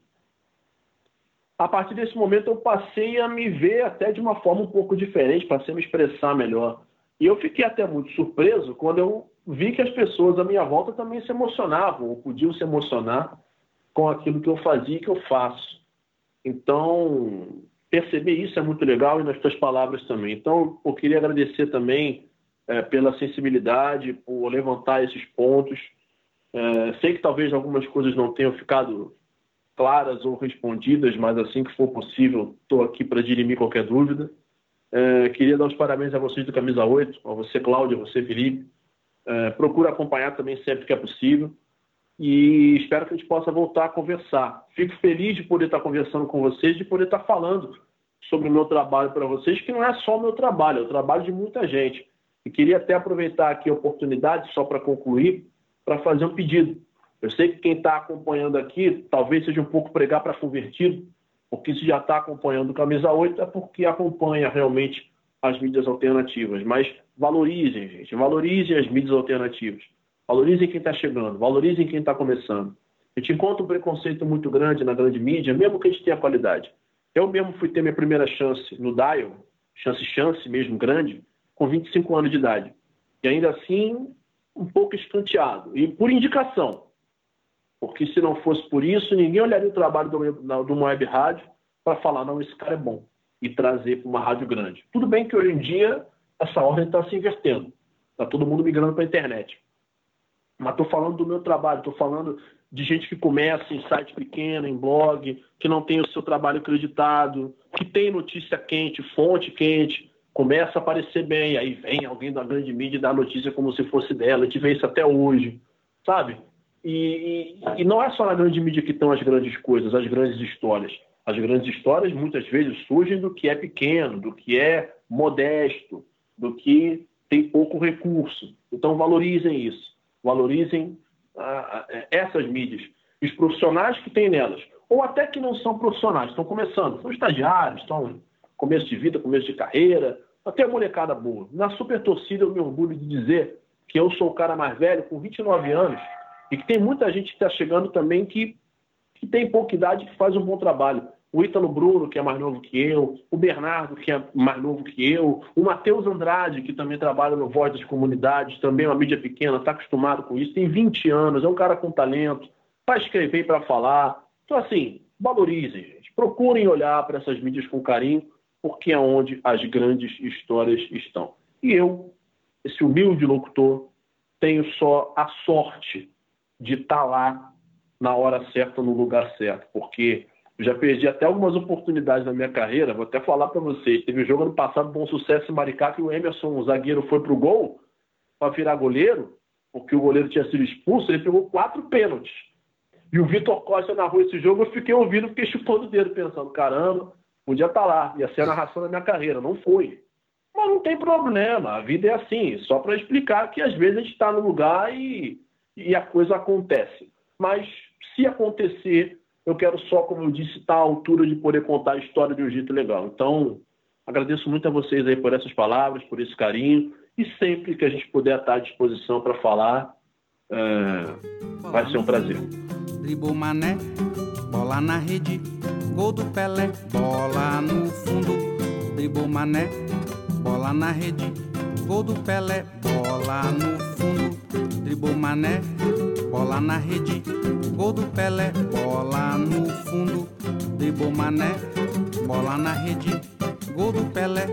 A partir desse momento eu passei a me ver até de uma forma um pouco diferente, passei a me expressar melhor. E eu fiquei até muito surpreso quando eu vi que as pessoas à minha volta também se emocionavam, ou podiam se emocionar com aquilo que eu fazia e que eu faço. Então, perceber isso é muito legal e nas suas palavras também. Então, eu queria agradecer também é, pela sensibilidade, por levantar esses pontos. É, sei que talvez algumas coisas não tenham ficado claras ou respondidas, mas assim que for possível, estou aqui para dirimir qualquer dúvida. É, queria dar os parabéns a vocês do Camisa 8, a você, Cláudio, a você, Felipe. Procura acompanhar também sempre que é possível e espero que a gente possa voltar a conversar. Fico feliz de poder estar conversando com vocês, de poder estar falando sobre o meu trabalho para vocês, que não é só o meu trabalho, é o trabalho de muita gente. E queria até aproveitar aqui a oportunidade, só para concluir, para fazer um pedido. Eu sei que quem está acompanhando aqui talvez seja um pouco pregar para convertido, porque se já está acompanhando o Camisa 8 é porque acompanha realmente as mídias alternativas. Mas valorizem, gente, valorizem as mídias alternativas. Valorizem quem está chegando, valorizem quem está começando. A gente encontra um preconceito muito grande na grande mídia, mesmo que a gente tenha qualidade. Eu mesmo fui ter minha primeira chance no Dial, chance chance mesmo grande, com 25 anos de idade. E ainda assim, um pouco escanteado. E por indicação. Porque se não fosse por isso, ninguém olharia o trabalho de uma web rádio para falar, não, esse cara é bom. E trazer para uma rádio grande. Tudo bem que hoje em dia essa ordem está se invertendo. Está todo mundo migrando para a internet. Mas estou falando do meu trabalho, estou falando de gente que começa em site pequeno, em blog, que não tem o seu trabalho acreditado, que tem notícia quente, fonte quente, começa a aparecer bem, aí vem alguém da grande mídia e dá notícia como se fosse dela, gente vê isso até hoje, sabe? E, e, e não é só na grande mídia que estão as grandes coisas, as grandes histórias. As grandes histórias muitas vezes surgem do que é pequeno, do que é modesto, do que tem pouco recurso. Então valorizem isso valorizem ah, essas mídias, os profissionais que tem nelas, ou até que não são profissionais, estão começando, são estagiários, estão começo de vida, começo de carreira, até a molecada boa. Na super torcida eu me orgulho de dizer que eu sou o cara mais velho, com 29 anos, e que tem muita gente que está chegando também que, que tem pouca idade que faz um bom trabalho o Ítalo Bruno, que é mais novo que eu, o Bernardo, que é mais novo que eu, o Matheus Andrade, que também trabalha no Voz das Comunidades, também é uma mídia pequena, está acostumado com isso, tem 20 anos, é um cara com talento, para escrever e para falar. Então, assim, valorizem, gente. Procurem olhar para essas mídias com carinho, porque é onde as grandes histórias estão. E eu, esse humilde locutor, tenho só a sorte de estar tá lá na hora certa, no lugar certo, porque eu já perdi até algumas oportunidades na minha carreira, vou até falar para vocês. Teve um jogo ano passado, bom sucesso em Maricá, que o Emerson, o zagueiro, foi pro gol para virar goleiro, porque o goleiro tinha sido expulso, ele pegou quatro pênaltis. E o Vitor Costa narrou esse jogo, eu fiquei ouvindo, fiquei chupando o dedo, pensando, caramba, podia estar tá lá, ia ser a narração da minha carreira. Não foi. Mas não tem problema, a vida é assim, só para explicar que às vezes a gente está no lugar e, e a coisa acontece. Mas se acontecer, eu quero só, como eu disse, estar à altura de poder contar a história de um jeito legal. Então, agradeço muito a vocês aí por essas palavras, por esse carinho, e sempre que a gente puder estar à disposição para falar, é, vai ser um prazer. Mané, bola na rede, gol do Pelé, bola no fundo. Dribou Mané, bola na rede, gol do Pelé, bola no fundo. Dribou Mané, bola na rede, gol do Pelé, bola no fundo, dribou Mané, bola na rede, gol do Pelé,